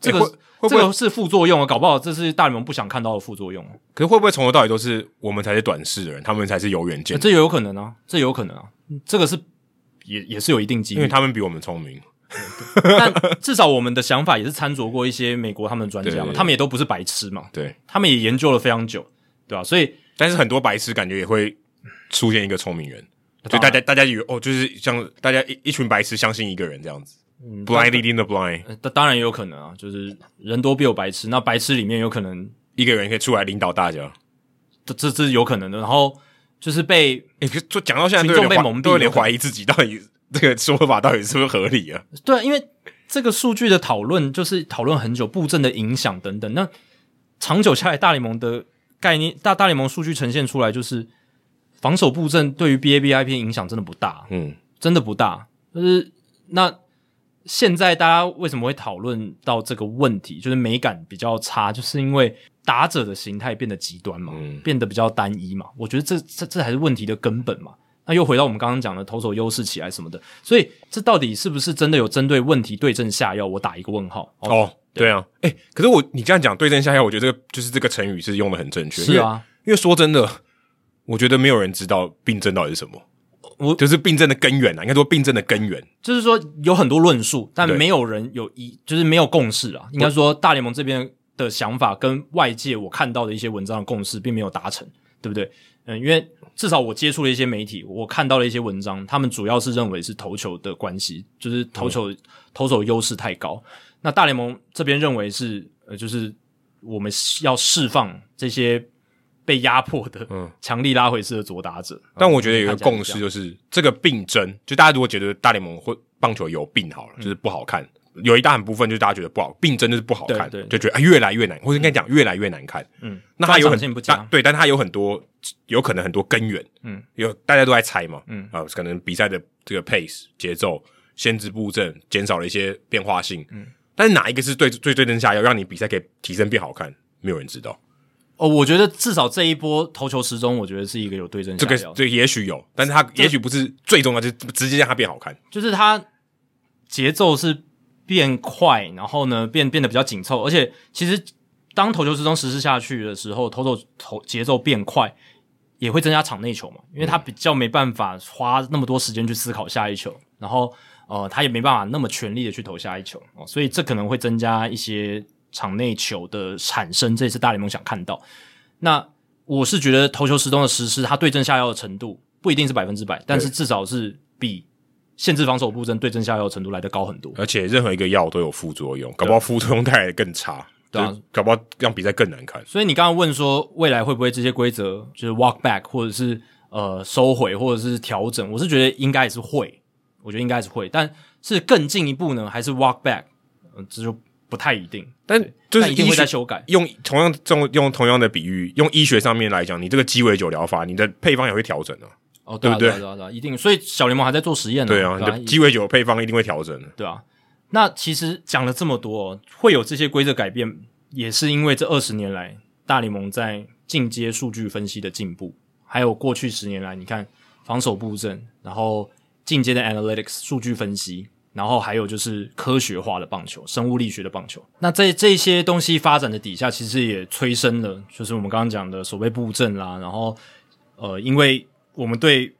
这个、欸、会会这个是副作用啊，搞不好这是大联盟不想看到的副作用。可是会不会从头到尾都是我们才是短视的人，他们才是有远见、欸？这有可能啊，这有可能啊，这个是也也是有一定机会，因为他们比我们聪明。[laughs] 但至少我们的想法也是参酌过一些美国他们的专家嘛，他们也都不是白痴嘛，对，他们也研究了非常久，对吧、啊？所以，但是很多白痴感觉也会出现一个聪明人。就大家，大家以为哦，就是像大家一一群白痴相信一个人这样子，嗯，blind leading the blind，当当然也有可能啊，就是人多必有白痴，那白痴里面有可能一个人可以出来领导大家，这这这是有可能的。然后就是被诶，就讲到现在，群众被蒙蔽，都有点怀疑自己到底这个说法到底是不是合理啊？对，因为这个数据的讨论就是讨论很久，布阵的影响等等。那长久下来，大联盟的概念，大大联盟数据呈现出来就是。防守布阵对于 BABIP 影响真的不大，嗯，真的不大。就是那现在大家为什么会讨论到这个问题？就是美感比较差，就是因为打者的形态变得极端嘛，嗯，变得比较单一嘛。我觉得这这这还是问题的根本嘛。那又回到我们刚刚讲的投手优势起来什么的，所以这到底是不是真的有针对问题对症下药？我打一个问号。哦，哦对，对啊，哎、欸，可是我你这样讲对症下药，我觉得这个就是这个成语是用的很正确。是啊，因，因为说真的。我觉得没有人知道病症到底是什么，我就是病症的根源啊，应该说病症的根源，就是说有很多论述，但没有人有一，就是没有共识啊。应该说大联盟这边的想法跟外界我看到的一些文章的共识并没有达成，对不对？嗯，因为至少我接触了一些媒体，我看到了一些文章，他们主要是认为是投球的关系，就是投球、嗯、投手优势太高。那大联盟这边认为是呃，就是我们要释放这些。被压迫的，嗯，强力拉回式的左打者，但我觉得有一个共识，就是这个病症，就大家如果觉得大联盟或棒球有病好了，就是不好看，有一大很部分就是大家觉得不好，病症就是不好看，对，就觉得越来越难，或者应该讲越来越难看，嗯，那它有很对，但它有很多有可能很多根源，嗯，有大家都在猜嘛，嗯。啊，可能比赛的这个 pace 节奏、先知布阵、减少了一些变化性，嗯，但是哪一个是对最对症下药，让你比赛可以提升变好看，没有人知道。哦，我觉得至少这一波投球时钟，我觉得是一个有对症下药。这个对，也许有，但是它也许不是最重要，就直接让它变好看。就是它节奏是变快，然后呢变变得比较紧凑，而且其实当投球时钟实施下去的时候，投手投节奏变快也会增加场内球嘛，因为他比较没办法花那么多时间去思考下一球，然后呃他也没办法那么全力的去投下一球哦，所以这可能会增加一些。场内球的产生，这也是大联盟想看到。那我是觉得投球时钟的实施，它对症下药的程度不一定是百分之百，但是至少是比限制防守布阵对症下药的程度来得高很多。而且任何一个药都有副作用，搞不好副作用带来的更差，对啊，搞不好让比赛更难看。所以你刚刚问说未来会不会这些规则就是 walk back 或者是呃收回或者是调整，我是觉得应该也是会，我觉得应该是会，但是更进一步呢，还是 walk back，嗯，这就。不太一定，但就是一定会在修改。用同样这种用同样的比喻，用医学上面来讲，你这个鸡尾酒疗法，你的配方也会调整的。哦，对不对？对啊，对啊，一定。所以小联盟还在做实验呢。对啊，你的鸡尾酒配方一定会调整的。对啊。那其实讲了这么多，会有这些规则改变，也是因为这二十年来大联盟在进阶数据分析的进步，还有过去十年来，你看防守布阵，然后进阶的 analytics 数据分析。然后还有就是科学化的棒球，生物力学的棒球。那在这些东西发展的底下，其实也催生了，就是我们刚刚讲的所谓布阵啦。然后，呃，因为我们对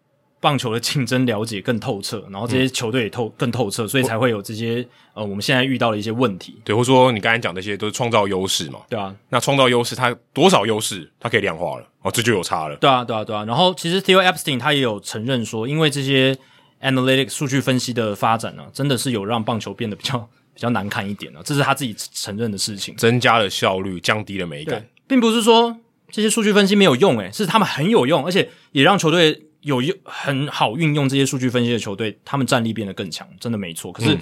棒球的竞争了解更透彻，然后这些球队也透更透彻，所以才会有这些呃我们现在遇到的一些问题。对，或者说你刚才讲的这些都是创造优势嘛？对啊。那创造优势，它多少优势，它可以量化了哦，这就有差了。对啊，对啊，对啊。然后其实 Theo Epstein 他也有承认说，因为这些。Analytics 数据分析的发展呢、啊，真的是有让棒球变得比较 [laughs] 比较难看一点呢、啊，这是他自己承认的事情。增加了效率，降低了美感，并不是说这些数据分析没有用、欸，诶，是他们很有用，而且也让球队有用很好运用这些数据分析的球队，他们战力变得更强，真的没错。可是、嗯、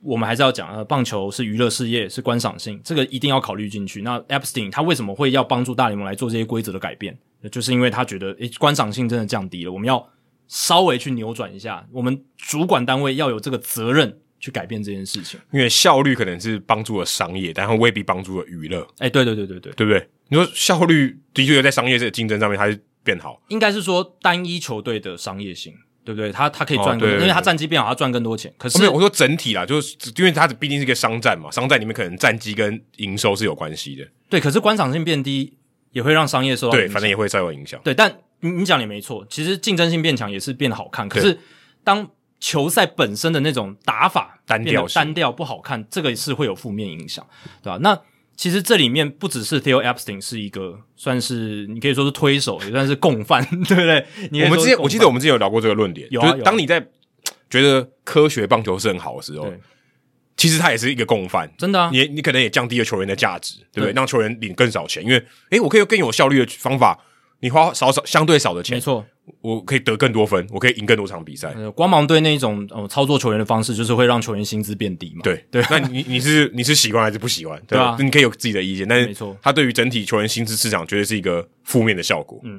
我们还是要讲啊，棒球是娱乐事业，是观赏性，这个一定要考虑进去。那 Epstein 他为什么会要帮助大联盟来做这些规则的改变？就是因为他觉得，诶，观赏性真的降低了，我们要。稍微去扭转一下，我们主管单位要有这个责任去改变这件事情。因为效率可能是帮助了商业，但它未必帮助了娱乐。哎、欸，对对对对对，对不对？你说效率的确在商业这个竞争上面它是变好，应该是说单一球队的商业性，对不对？他他可以赚更多，哦、因为他战绩变好，他赚更多钱。可是、哦、没有，我说整体啦，就是因为它毕竟是一个商战嘛，商战里面可能战绩跟营收是有关系的。对，可是观赏性变低也会让商业受到影响，对，反正也会稍有影响。对，但。你你讲的也没错，其实竞争性变强也是变得好看。可是当球赛本身的那种打法单调、单调不好看，这个是会有负面影响，对吧？那其实这里面不只是 Theo Epstein 是一个算是你可以说是推手，也算是共犯，[laughs] 对不对？我们之前我记得我们之前有聊过这个论点，有啊，就是当你在觉得科学棒球是很好的时候，其实它也是一个共犯，真的啊。你你可能也降低了球员的价值，对不对？让球员领更少钱，因为诶，我可以用更有效率的方法。你花少少相对少的钱，没错，我可以得更多分，我可以赢更多场比赛。呃，光芒队那种呃操作球员的方式，就是会让球员薪资变低嘛。对对，那你你是你是喜欢还是不喜欢？对吧？你可以有自己的意见，但是没错，他对于整体球员薪资市场绝对是一个负面的效果。嗯，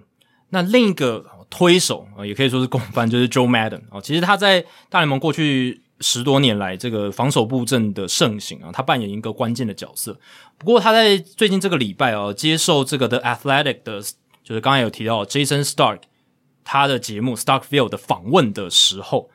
那另一个推手啊，也可以说是共犯，就是 Joe Madden 啊。其实他在大联盟过去十多年来，这个防守布阵的盛行啊，他扮演一个关键的角色。不过他在最近这个礼拜啊，接受这个 The Athletic 的。就是刚才有提到 Jason Stark 他的节目 Starkville 的访问的时候，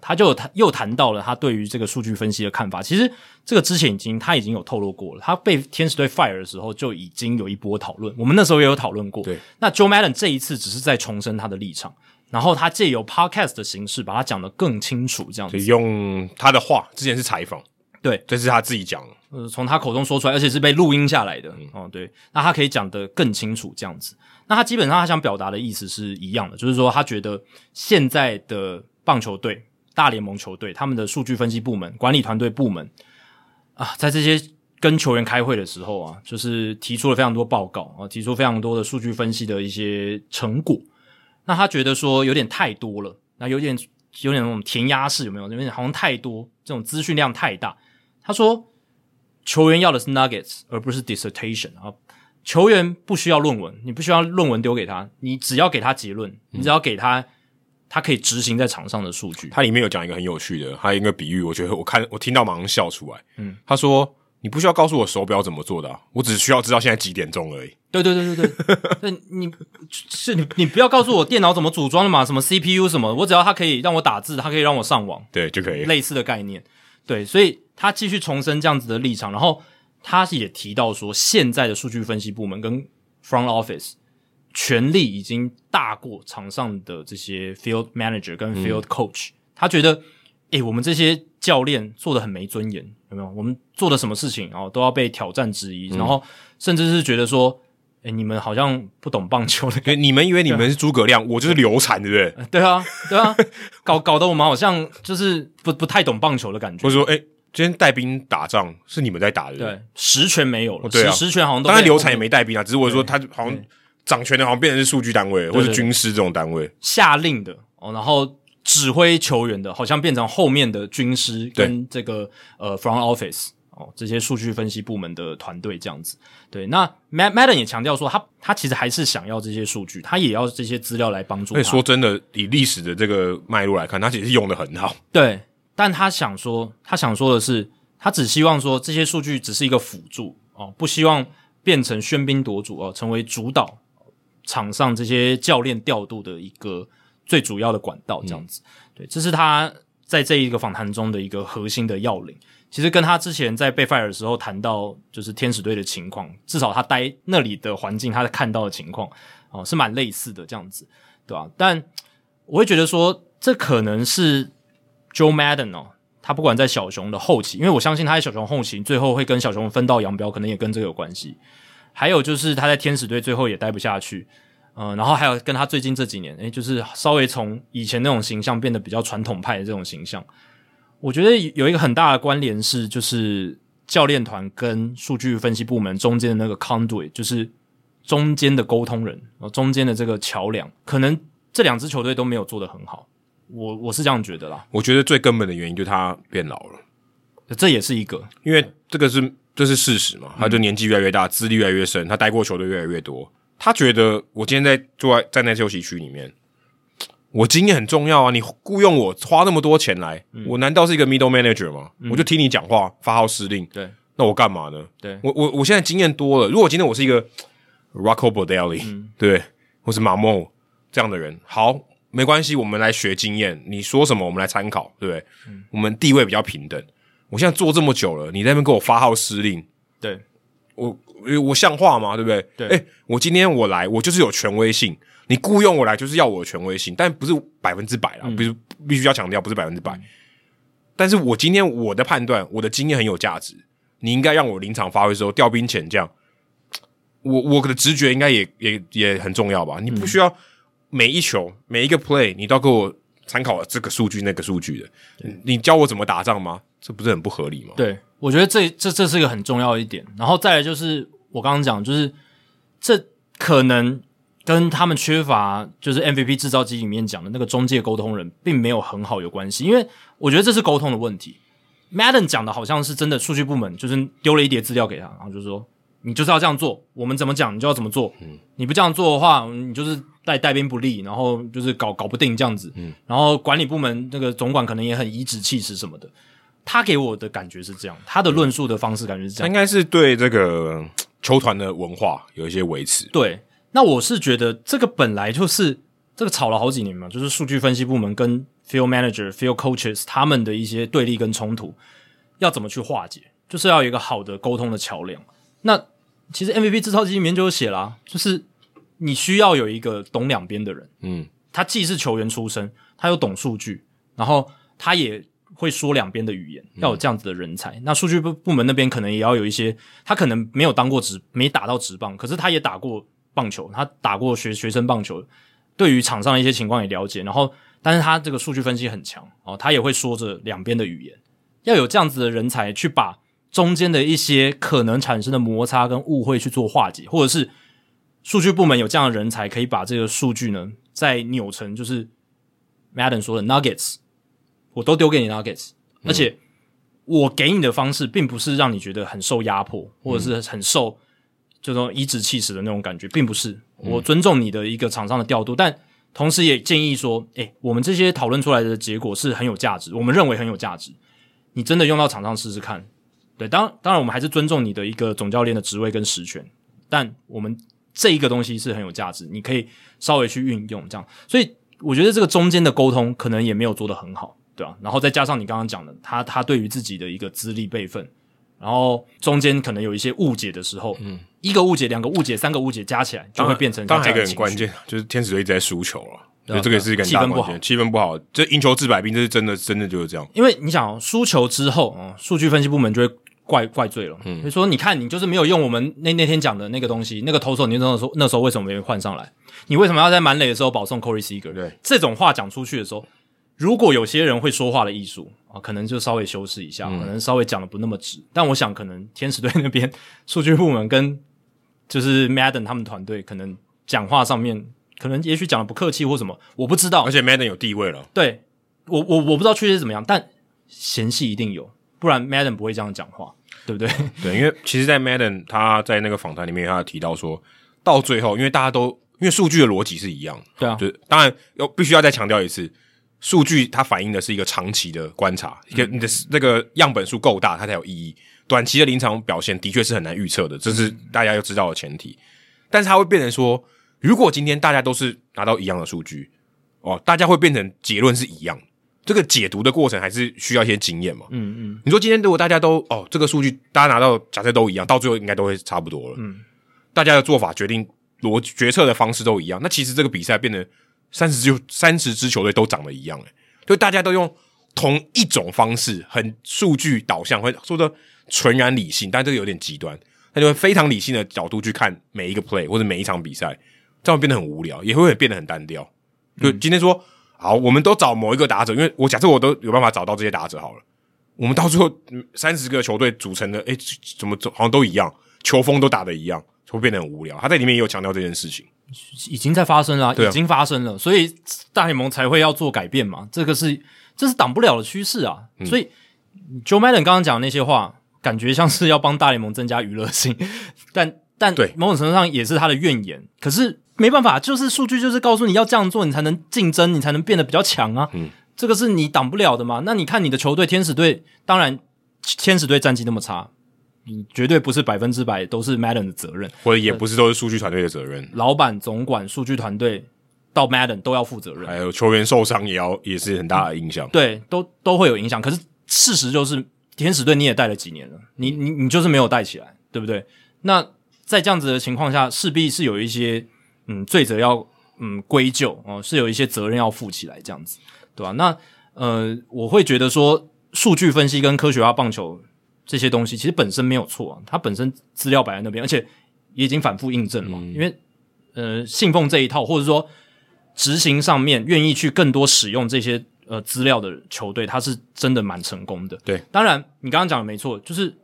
他就谈又谈到了他对于这个数据分析的看法。其实这个之前已经他已经有透露过了，他被天使队 fire 的时候就已经有一波讨论，我们那时候也有讨论过。对，那 Joe Madden 这一次只是在重申他的立场，然后他借由 podcast 的形式把它讲得更清楚，这样子。用他的话，之前是采访，对，这是他自己讲，呃，从他口中说出来，而且是被录音下来的。嗯，哦，对，那他可以讲得更清楚，这样子。那他基本上他想表达的意思是一样的，就是说他觉得现在的棒球队、大联盟球队，他们的数据分析部门、管理团队部门啊，在这些跟球员开会的时候啊，就是提出了非常多报告啊，提出非常多的数据分析的一些成果。那他觉得说有点太多了，那有点有点那种填鸭式，有没有？有点好像太多，这种资讯量太大。他说球员要的是 nuggets，而不是 dissertation 啊。球员不需要论文，你不需要论文丢给他，你只要给他结论，你只要给他，他可以执行在场上的数据。他里面有讲一个很有趣的，还有一个比喻，我觉得我看我听到马上笑出来。嗯，他说：“你不需要告诉我手表怎么做的啊，我只需要知道现在几点钟而已。”对对对对对，那你是你你不要告诉我电脑怎么组装的嘛，什么 CPU 什么，我只要它可以让我打字，它可以让我上网，对就可以。类似的概念，对，所以他继续重申这样子的立场，然后。他也提到说，现在的数据分析部门跟 front office 权力已经大过场上的这些 field manager 跟 field coach，嗯。他觉得哎，我们这些教练做的很没尊严，有没有？我们做的什么事情哦，都要被挑战质疑，嗯、然后甚至是觉得说，哎，你们好像不懂棒球的，你们以为你们是诸葛亮，我就是刘禅，对不对？[laughs] 对啊，对啊，搞搞得我们好像就是不不太懂棒球的感觉。或者说，哎，今天带兵打仗是你们在打的，对，实权没有了，对啊，实权好像都当然刘禅也没带兵啊，只是我说他好像掌权的，好像变成是数据单位或者军师这种单位下令的哦，然后。指挥球员的，好像变成后面的军师跟这个呃 front office 哦，这些数据分析部门的团队这样子。对，那 Mad Madden 也强调说他，他他其实还是想要这些数据，他也要这些资料来帮助他。说真的，以历史的这个脉络来看，他其实用的很好。对，但他想说，他想说的是，他只希望说这些数据只是一个辅助哦，不希望变成喧宾夺主哦，成为主导场上这些教练调度的一个。最主要的管道这样子，嗯、对，这是他在这一个访谈中的一个核心的要领。其实跟他之前在被 fire 的时候谈到，就是天使队的情况，至少他待那里的环境，他在看到的情况哦，是蛮类似的这样子，对吧？但我会觉得说，这可能是 Joe Madden 哦，他不管在小熊的后期，因为我相信他在小熊后期最后会跟小熊分道扬镳，可能也跟这个有关系。还有就是他在天使队最后也待不下去。嗯，然后还有跟他最近这几年，诶，就是稍微从以前那种形象变得比较传统派的这种形象，我觉得有一个很大的关联是，就是教练团跟数据分析部门中间的那个 conduit，就是中间的沟通人，中间的这个桥梁，可能这两支球队都没有做得很好，我我是这样觉得啦。我觉得最根本的原因就是他变老了，这也是一个，因为这个是这是事实嘛，他就年纪越来越大，资历越来越深，他待过球队越来越多。他觉得我今天在坐在站在休息区里面，我经验很重要啊！你雇佣我花那么多钱来，嗯、我难道是一个 middle manager 吗？嗯、我就听你讲话，发号施令。对，那我干嘛呢？对，我我我现在经验多了。如果今天我是一个 Rocco Baldelli，、嗯、对，或是 Marmol 这样的人，好，没关系，我们来学经验。你说什么，我们来参考，对不对？嗯、我们地位比较平等。我现在做这么久了，你在那边给我发号施令，对我。我像话吗？对不对？对。诶，我今天我来，我就是有权威性。你雇佣我来，就是要我的权威性，但不是百分之百啦。必须必须要强调，不是百分之百。但是我今天我的判断，我的经验很有价值。你应该让我临场发挥的时候调兵遣将。我我的直觉应该也也也很重要吧？你不需要每一球每一个 play，你都要给我参考这个数据那个数据的。你教我怎么打仗吗？这不是很不合理吗？对。我觉得这这这是一个很重要的一点，然后再来就是我刚刚讲，就是这可能跟他们缺乏就是 MVP 制造机里面讲的那个中介沟通人，并没有很好有关系，因为我觉得这是沟通的问题。Maddon 讲的好像是真的，数据部门就是丢了一叠资料给他，然后就是说你就是要这样做，我们怎么讲你就要怎么做，嗯，你不这样做的话，你就是带带兵不利，然后就是搞搞不定这样子，嗯，然后管理部门那个总管可能也很颐指气使什么的。他给我的感觉是这样，他的论述的方式感觉是这样，应该是对这个 [tsk] 球团的文化有一些维持。对，那我是觉得这个本来就是这个吵了好几年嘛，就是数据分析部门跟 field manager、field coaches 他们的一些对立跟冲突，要怎么去化解，就是要有一个好的沟通的桥梁。那其实 MVP 制造机里面就有写啦，就是你需要有一个懂两边的人，嗯，他既是球员出身，他又懂数据，然后他也。会说两边的语言，要有这样子的人才。嗯、那数据部部门那边可能也要有一些，他可能没有当过职，没打到职棒，可是他也打过棒球，他打过学学生棒球，对于场上的一些情况也了解。然后，但是他这个数据分析很强哦，他也会说着两边的语言。要有这样子的人才去把中间的一些可能产生的摩擦跟误会去做化解，或者是数据部门有这样的人才可以把这个数据呢再扭成就是 Madden 说的 Nuggets。我都丢给你 Nuggets，而且我给你的方式并不是让你觉得很受压迫，或者是很受这种颐指气使的那种感觉，并不是。我尊重你的一个场上的调度，但同时也建议说，诶，我们这些讨论出来的结果是很有价值，我们认为很有价值。你真的用到场上试试看。对，当当然我们还是尊重你的一个总教练的职位跟实权，但我们这一个东西是很有价值，你可以稍微去运用这样。所以我觉得这个中间的沟通可能也没有做得很好。对啊，然后再加上你刚刚讲的，他他对于自己的一个资历辈分，然后中间可能有一些误解的时候，嗯，一个误解、两个误解、三个误解加起来，就会变成。当然，一个很关键就是天使队一直在输球了，对，这个也是一个气氛不好，气氛不好，这赢球治百病，这是真的，真的就是这样。因为你想输球之后，哦，数据分析部门就会怪怪罪了，嗯，就说你看你就是没有用我们那那天讲的那个东西，那个投手你那时候那时候为什么没换上来？你为什么要在满垒的时候保送 Corey Seager？对，这种话讲出去的时候，如果有些人会说话的艺术啊，可能就稍微修饰一下，嗯、可能稍微讲的不那么直。但我想，可能天使队那边数据部门跟就是 Madden 他们团队，可能讲话上面，可能也许讲的不客气或什么，我不知道。而且 Madden 有地位了，对我我我不知道确切是怎么样，但嫌隙一定有，不然 Madden 不会这样讲话，对不对？[laughs] 对，因为其实，在 Madden 他在那个访谈里面，他提到说，到最后，因为大家都。因为数据的逻辑是一样，对啊，就是当然要必须要再强调一次，数据它反映的是一个长期的观察，一个你的那个样本数够大，它才有意义。短期的临场表现的确是很难预测的，这是大家要知道的前提。但是它会变成说，如果今天大家都是拿到一样的数据，哦，大家会变成结论是一样，这个解读的过程还是需要一些经验嘛。嗯嗯，你说今天如果大家都哦，这个数据大家拿到假设都一样，到最后应该都会差不多了。嗯，大家的做法决定。逻决策的方式都一样，那其实这个比赛变得三十支三十支球队都长得一样，诶，就大家都用同一种方式，很数据导向，会说的纯然理性，但这个有点极端，他就会非常理性的角度去看每一个 play 或者每一场比赛，这样变得很无聊，也会变得很单调。就今天说、好，我们都找某一个打者，因为我假设我都有办法找到这些打者好了，我们到最后三十个球队组成的，诶，怎么好像都一样，球风都打得一样。会变得很无聊。他在里面也有强调这件事情，已经在发生了，啊，已经发生了，所以大联盟才会要做改变嘛。这个是这是挡不了的趋势啊。嗯、所以 Joe Madden 刚刚讲的那些话，感觉像是要帮大联盟增加娱乐性，但但对某种程度上也是他的怨言。可是没办法，就是数据就是告诉你要这样做，你才能竞争，你才能变得比较强啊。嗯，这个是你挡不了的嘛。那你看你的球队天使队，当然天使队战绩那么差。你绝对不是百分之百都是 Madden 的责任，或者也不是都是数据团队的责任。老板、总管、数据团队到 Madden 都要负责任，还有球员受伤也要也是很大的影响。对，都都会有影响。可是事实就是，天使队你也带了几年了，你你你就是没有带起来，对不对？那在这样子的情况下，势必是有一些嗯罪责要嗯归咎哦、呃，是有一些责任要负起来，这样子，对吧？那呃，我会觉得说，数据分析跟科学化棒球。这些东西其实本身没有错啊，它本身资料摆在那边，而且也已经反复印证了嘛。嗯、因为呃，信奉这一套，或者说执行上面愿意去更多使用这些呃资料的球队，它是真的蛮成功的。对，当然你刚刚讲的没错，就是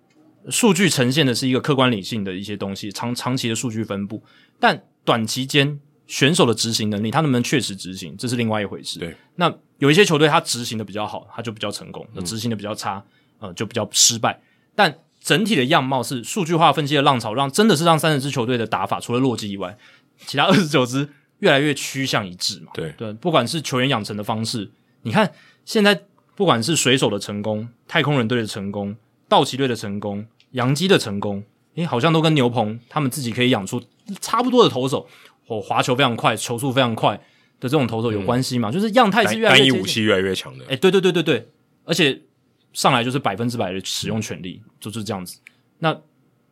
数据呈现的是一个客观理性的一些东西，长长期的数据分布，但短期间选手的执行能力，他能不能确实执行，这是另外一回事。对，那有一些球队他执行的比较好，他就比较成功；那执行的比较差，呃，就比较失败。但整体的样貌是数据化分析的浪潮，让真的是让三十支球队的打法，除了洛基以外，其他二十九支越来越趋向一致嘛。对对，不管是球员养成的方式，你看现在不管是水手的成功、太空人队的成功、道奇队的成功、洋基的成功，诶，好像都跟牛棚他们自己可以养出差不多的投手，或滑球非常快、球速非常快的这种投手有关系嘛？嗯、就是样态是越来越单一武器越来越强的。诶，对对对对对，而且。上来就是百分之百的使用权利，就是这样子。那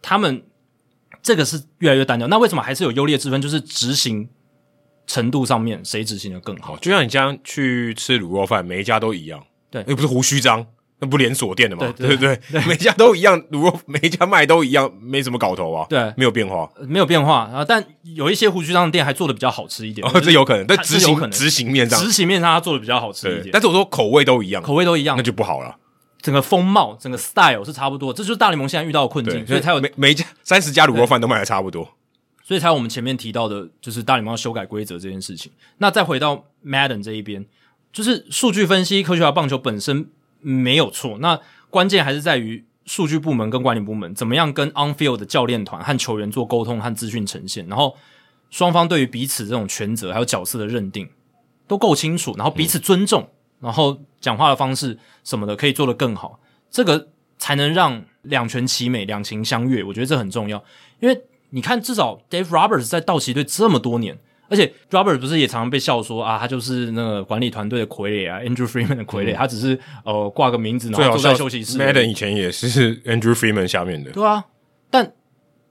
他们这个是越来越单调。那为什么还是有优劣之分？就是执行程度上面，谁执行的更好？就像你这样去吃卤肉饭，每一家都一样。对，又不是胡须章，那不连锁店的嘛？对对对，对，每家都一样，卤肉每一家卖都一样，没什么搞头啊。对，没有变化，没有变化啊。但有一些胡须章的店还做的比较好吃一点。哦，这有可能。但执行执行面上，执行面上他做的比较好吃一点。但是我说口味都一样，口味都一样，那就不好了。整个风貌、整个 style 是差不多，这就是大联盟现在遇到的困境，所以才有每每家三十家卤肉饭都卖的差不多，所以才有我们前面提到的，就是大联盟要修改规则这件事情。那再回到 Madden 这一边，就是数据分析、科学化棒球本身没有错，那关键还是在于数据部门跟管理部门怎么样跟 on field 的教练团和球员做沟通和资讯呈现，然后双方对于彼此这种权责还有角色的认定都够清楚，然后彼此尊重。嗯然后讲话的方式什么的可以做得更好，这个才能让两全其美、两情相悦。我觉得这很重要，因为你看，至少 Dave Roberts 在道奇队这么多年，而且 Roberts 不是也常常被笑说啊，他就是那个管理团队的傀儡啊，Andrew Freeman 的傀儡，嗯、他只是呃挂个名字，然后坐在休息室。Madden 以前也是 Andrew Freeman 下面的，对啊。但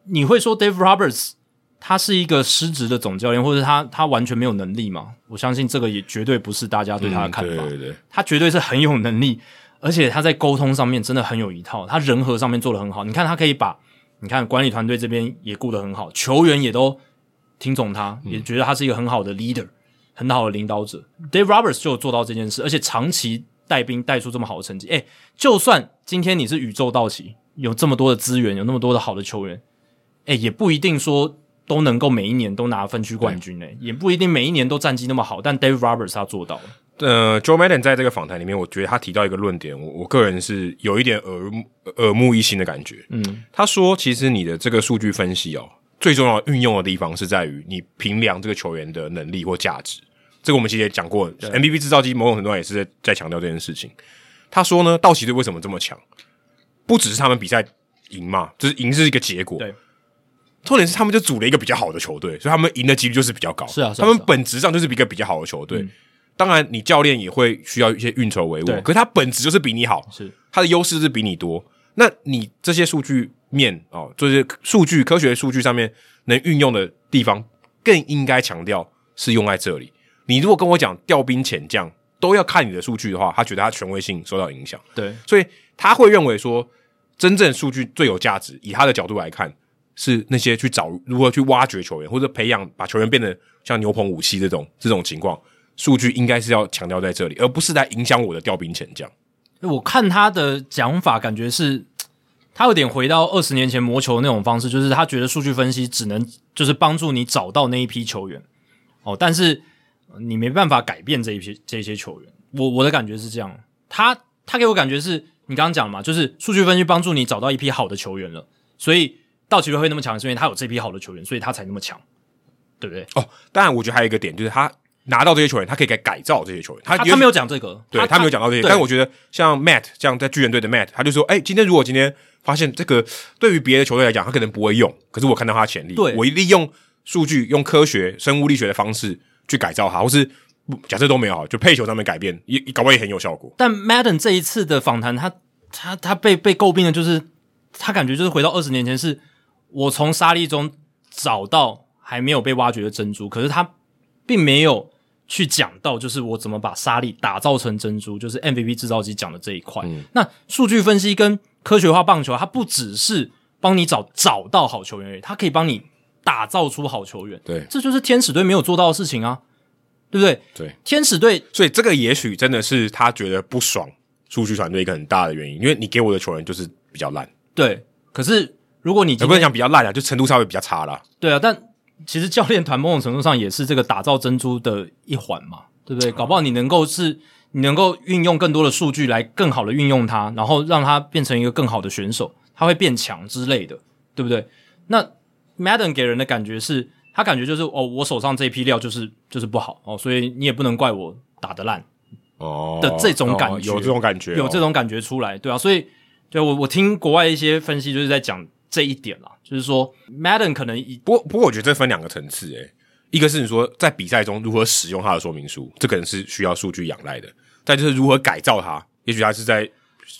你会说 Dave Roberts 他是一个失职的总教练，或者他他完全没有能力嘛？我相信这个也绝对不是大家对他的看法。嗯、对对对，他绝对是很有能力，而且他在沟通上面真的很有一套，他人和上面做的很好。你看他可以把，你看管理团队这边也顾得很好，球员也都听从他，也觉得他是一个很好的 leader，很好的领导者。Dave Roberts 就有做到这件事，而且长期带兵带出这么好的成绩。诶，就算今天你是宇宙道奇，有这么多的资源，有那么多的好的球员，诶，也不一定说。都能够每一年都拿分区冠军呢，也不一定每一年都战绩那么好，但 Dave Roberts 他做到了。呃，Joe Madden 在这个访谈里面，我觉得他提到一个论点，我我个人是有一点耳目耳目一新的感觉。嗯，他说，其实你的这个数据分析哦，最重要的运用的地方是在于你评量这个球员的能力或价值。这个我们其实也讲过，MVP 制造机某种程度上也是在在强调这件事情。他说呢，道奇队为什么这么强？不只是他们比赛赢嘛，就是赢是一个结果。对。重点是他们就组了一个比较好的球队，所以他们赢的几率就是比较高。是啊，是啊，他们本质上就是一个比较好的球队。嗯、当然，你教练也会需要一些运筹帷幄，可是他本质就是比你好，是他的优势是比你多。那你这些数据面哦，这些数据科学数据上面能运用的地方，更应该强调是用在这里。你如果跟我讲调兵遣将都要看你的数据的话，他觉得他权威性受到影响。对，所以他会认为说，真正数据最有价值，以他的角度来看。是那些去找如何去挖掘球员，或者培养把球员变得像牛棚武器这种这种情况，数据应该是要强调在这里，而不是来影响我的调兵遣将。我看他的讲法，感觉是 [tsk] 他有点回到二十年前磨球的那种方式，就是他觉得数据分析只能就是帮助你找到那一批球员哦，但是你没办法改变这一批这些球员。我我的感觉是这样，他他给我感觉是你刚刚讲嘛，就是数据分析帮助你找到一批好的球员了，所以。道奇队会那么强，是因为他有这批好的球员，所以他才那么强，对不对？哦，当然，我觉得还有一个点就是他拿到这些球员，他可以改改造这些球员。他他没有讲这个，对他，他没有讲到这些。但是我觉得像 Matt 这样在巨人队的 Matt，他就说：“哎，今天如果今天发现这个对于别的球队来讲，他可能不会用，可是我看到他的潜力，对我一利用数据、用科学、生物力学的方式去改造他，或是假设都没有，就配球上面改变，也搞不好也很有效果。”但 Madden 这一次的访谈，他他他被被诟病的就是他感觉就是回到二十年前是。我从沙粒中找到还没有被挖掘的珍珠，可是他并没有去讲到，就是我怎么把沙粒打造成珍珠，就是 MVP 制造机讲的这一块。嗯、那数据分析跟科学化棒球，它不只是帮你找找到好球员而已，它可以帮你打造出好球员。对，这就是天使队没有做到的事情啊，对不对？对，天使队，所以这个也许真的是他觉得不爽数据团队一个很大的原因，因为你给我的球员就是比较烂。对，可是。如果你也不能讲比较烂啊，就程度稍微比较差啦。对啊，但其实教练团某种程度上也是这个打造珍珠的一环嘛，对不对？搞不好你能够是，你能够运用更多的数据来更好的运用它，然后让它变成一个更好的选手，他会变强之类的，对不对？那 Madden 给人的感觉是，他感觉就是哦，我手上这一批料就是就是不好哦，所以你也不能怪我打得烂哦的这种感觉，哦，有这种感觉，有这种感觉出来，对啊，所以对我我听国外一些分析就是在讲。这一点啦，就是说 Madden 可能不过不过，我觉得这分两个层次，诶，一个是你说在比赛中如何使用它的说明书，这可能是需要数据仰赖的；再就是如何改造它，也许他是在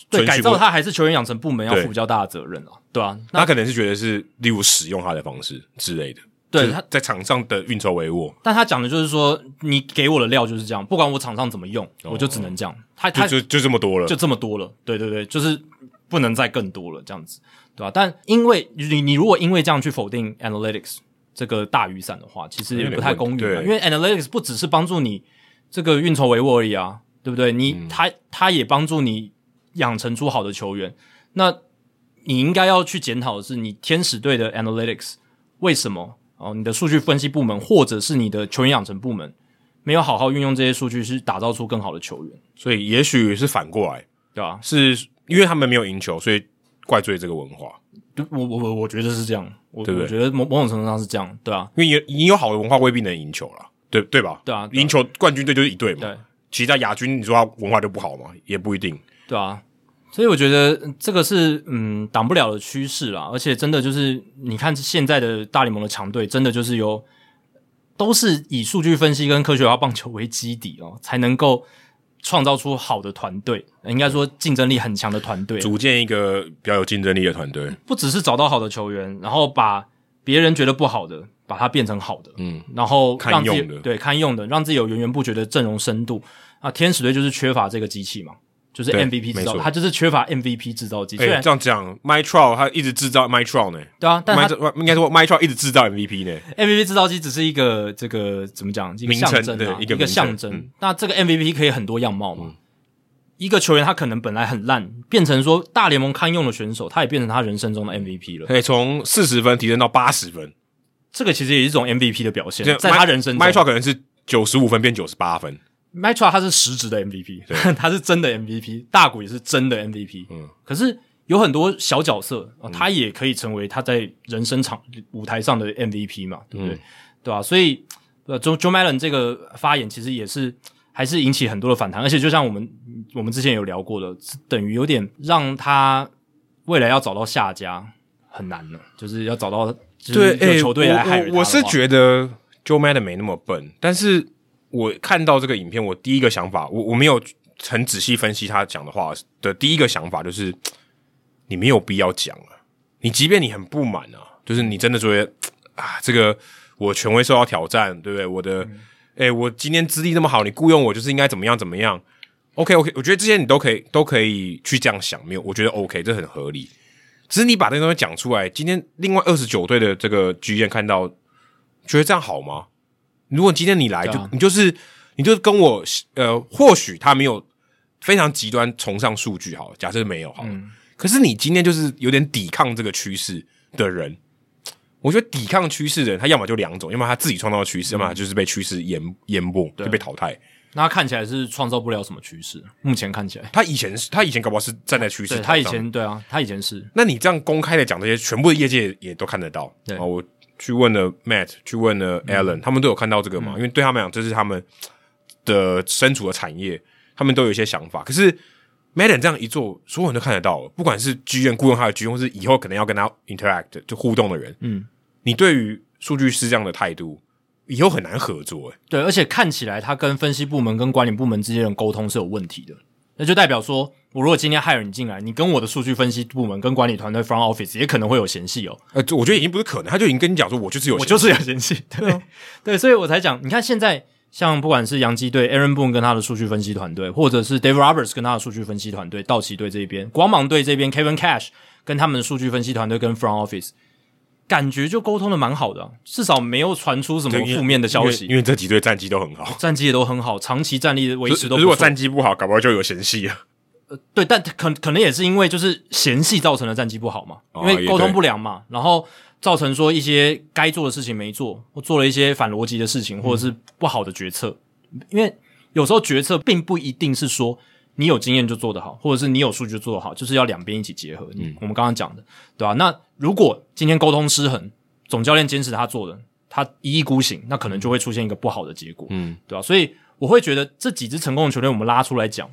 对改造它，还是球员养成部门要负比较大的责任啊，对啊，他可能是觉得是例如使用它的方式之类的，对他在场上的运筹帷幄，但他讲的就是说，你给我的料就是这样，不管我场上怎么用，哦、我就只能这样，他就，就这么多了，就这么多了，对对对，就是不能再更多了，这样子。对吧？但因为你你如果因为这样去否定 analytics 这个大雨伞的话，其实也不太公允。因为 analytics 不只是帮助你这个运筹帷幄而已啊，对不对？你、嗯、他他也帮助你养成出好的球员。那你应该要去检讨的是，你天使队的 analytics 为什么哦？你的数据分析部门或者是你的球员养成部门没有好好运用这些数据，是打造出更好的球员？所以也许是反过来，对吧？是因为他们没有赢球，所以。怪罪这个文化，我我我我觉得是这样，我我觉得某某种程度上是这样，对啊，因为你有好的文化未必能赢球了，对对吧？对啊，赢球冠军队就是一队嘛，对，其他亚军你说他文化就不好嘛，也不一定，对啊，所以我觉得这个是嗯挡不了的趋势啦，而且真的就是你看现在的大联盟的强队，真的就是由都是以数据分析跟科学化棒球为基底哦，才能够。创造出好的团队，应该说竞争力很强的团队，组建一个比较有竞争力的团队。不只是找到好的球员，然后把别人觉得不好的把它变成好的，嗯，然后让自己堪用的。对堪用的，让自己有源源不绝的阵容深度。啊，天使队就是缺乏这个机器嘛，就是 MVP 制造，他就是缺乏 MVP 制造机。哎、欸，这样讲 Trout 他一直制造 Trout 呢？对啊，但他应该说 Trout 一直制造 MVP 呢。MVP 制造机只是一个这个怎么讲？一个象征啊，一个，一个象征、嗯。那这个 MVP 可以很多样貌嘛？嗯、一个球员他可能本来很烂，变成说大联盟堪用的选手，他也变成他人生中的 MVP 了。可以从四十分提升到八十分，这个其实也是一种 MVP 的表现，在他人生中 Mike Trout 可能是九十五分变九十八分。Mike Trout 他是实质的 MVP，[laughs] 他是真的 MVP，大谷也是真的 MVP。嗯，可是有很多小角色，哦、他也可以成为他在人生场舞台上的 MVP 嘛，对不对？嗯、对吧、啊？所以，呃，Joe Joe Maddon 这个发言其实也是还是引起很多的反弹，而且就像我们我们之前有聊过的，等于有点让他未来要找到下家很难了，就是要找到就是有球队来害我，我是觉得 Joe Maddon 没那么笨，但是。我看到这个影片，我第一个想法，我我没有很仔细分析他讲的话的第一个想法就是，你没有必要讲啊。你即便你很不满啊，就是你真的觉得啊，这个我权威受到挑战，对不对？我的，诶、嗯欸，我今天资历那么好，你雇佣我就是应该怎么样怎么样？OK OK，我觉得这些你都可以都可以去这样想，没有，我觉得 OK，这很合理。只是你把这个东西讲出来，今天另外二十九队的这个剧院看到，觉得这样好吗？如果今天你来，就你就是你就是跟我呃，或许他没有非常极端崇尚数据，好，假设没有好，嗯，可是你今天就是有点抵抗这个趋势的人，我觉得抵抗趋势的人，他要么就两种，要么他自己创造趋势，嗯，要么就是被趋势淹淹没，就被淘汰。那他看起来是创造不了什么趋势，目前看起来，他以前是他以前搞不好是站在趋势，他以前对啊，他以前是。那你这样公开的讲这些，全部的业界也都看得到，对。啊，我。去问了 Matt，去问了 Alan，、嗯、他们都有看到这个嘛、嗯？因为对他们讲，这是他们的身处的产业，他们都有一些想法。可是 Madden 这样一做，所有人都看得到了，不管是剧院雇佣他的剧院或是以后可能要跟他 interact 就互动的人，嗯，你对于数据师这样的态度，以后很难合作。诶，对，而且看起来他跟分析部门、跟管理部门之间的沟通是有问题的。那就代表说，我如果今天 hire 你进来，你跟我的数据分析部门、跟管理团队 front office 也可能会有嫌隙哦。呃，我觉得已经不是可能，他就已经跟你讲说，我就是有，我就是有嫌隙。对、啊、[laughs] 对，所以我才讲，你看现在像不管是洋基队 Aaron Boone 跟他的数据分析团队，或者是 Dave Roberts 跟他的数据分析团队，道奇队这边，光芒队这边 Kevin Cash 跟他们的数据分析团队跟 front office，感觉就沟通的蛮好的，至少没有传出什么负面的消息。因为，因为这几队战绩都很好，战绩也都很好，长期战力维持都。如果战绩不好，搞不好就有嫌隙啊。呃，对，但可可能也是因为就是嫌隙造成的战绩不好嘛，因为沟通不良嘛，然后造成说一些该做的事情没做，或做了一些反逻辑的事情，或者是不好的决策。嗯。因为有时候决策并不一定是说你有经验就做得好，或者是你有数据就做得好，就是要两边一起结合。嗯，我们刚刚讲的，对吧？那如果今天沟通失衡，总教练坚持他做的，他一意孤行，那可能就会出现一个不好的结果。嗯，对吧？所以我会觉得这几支成功的球队，我们拉出来讲。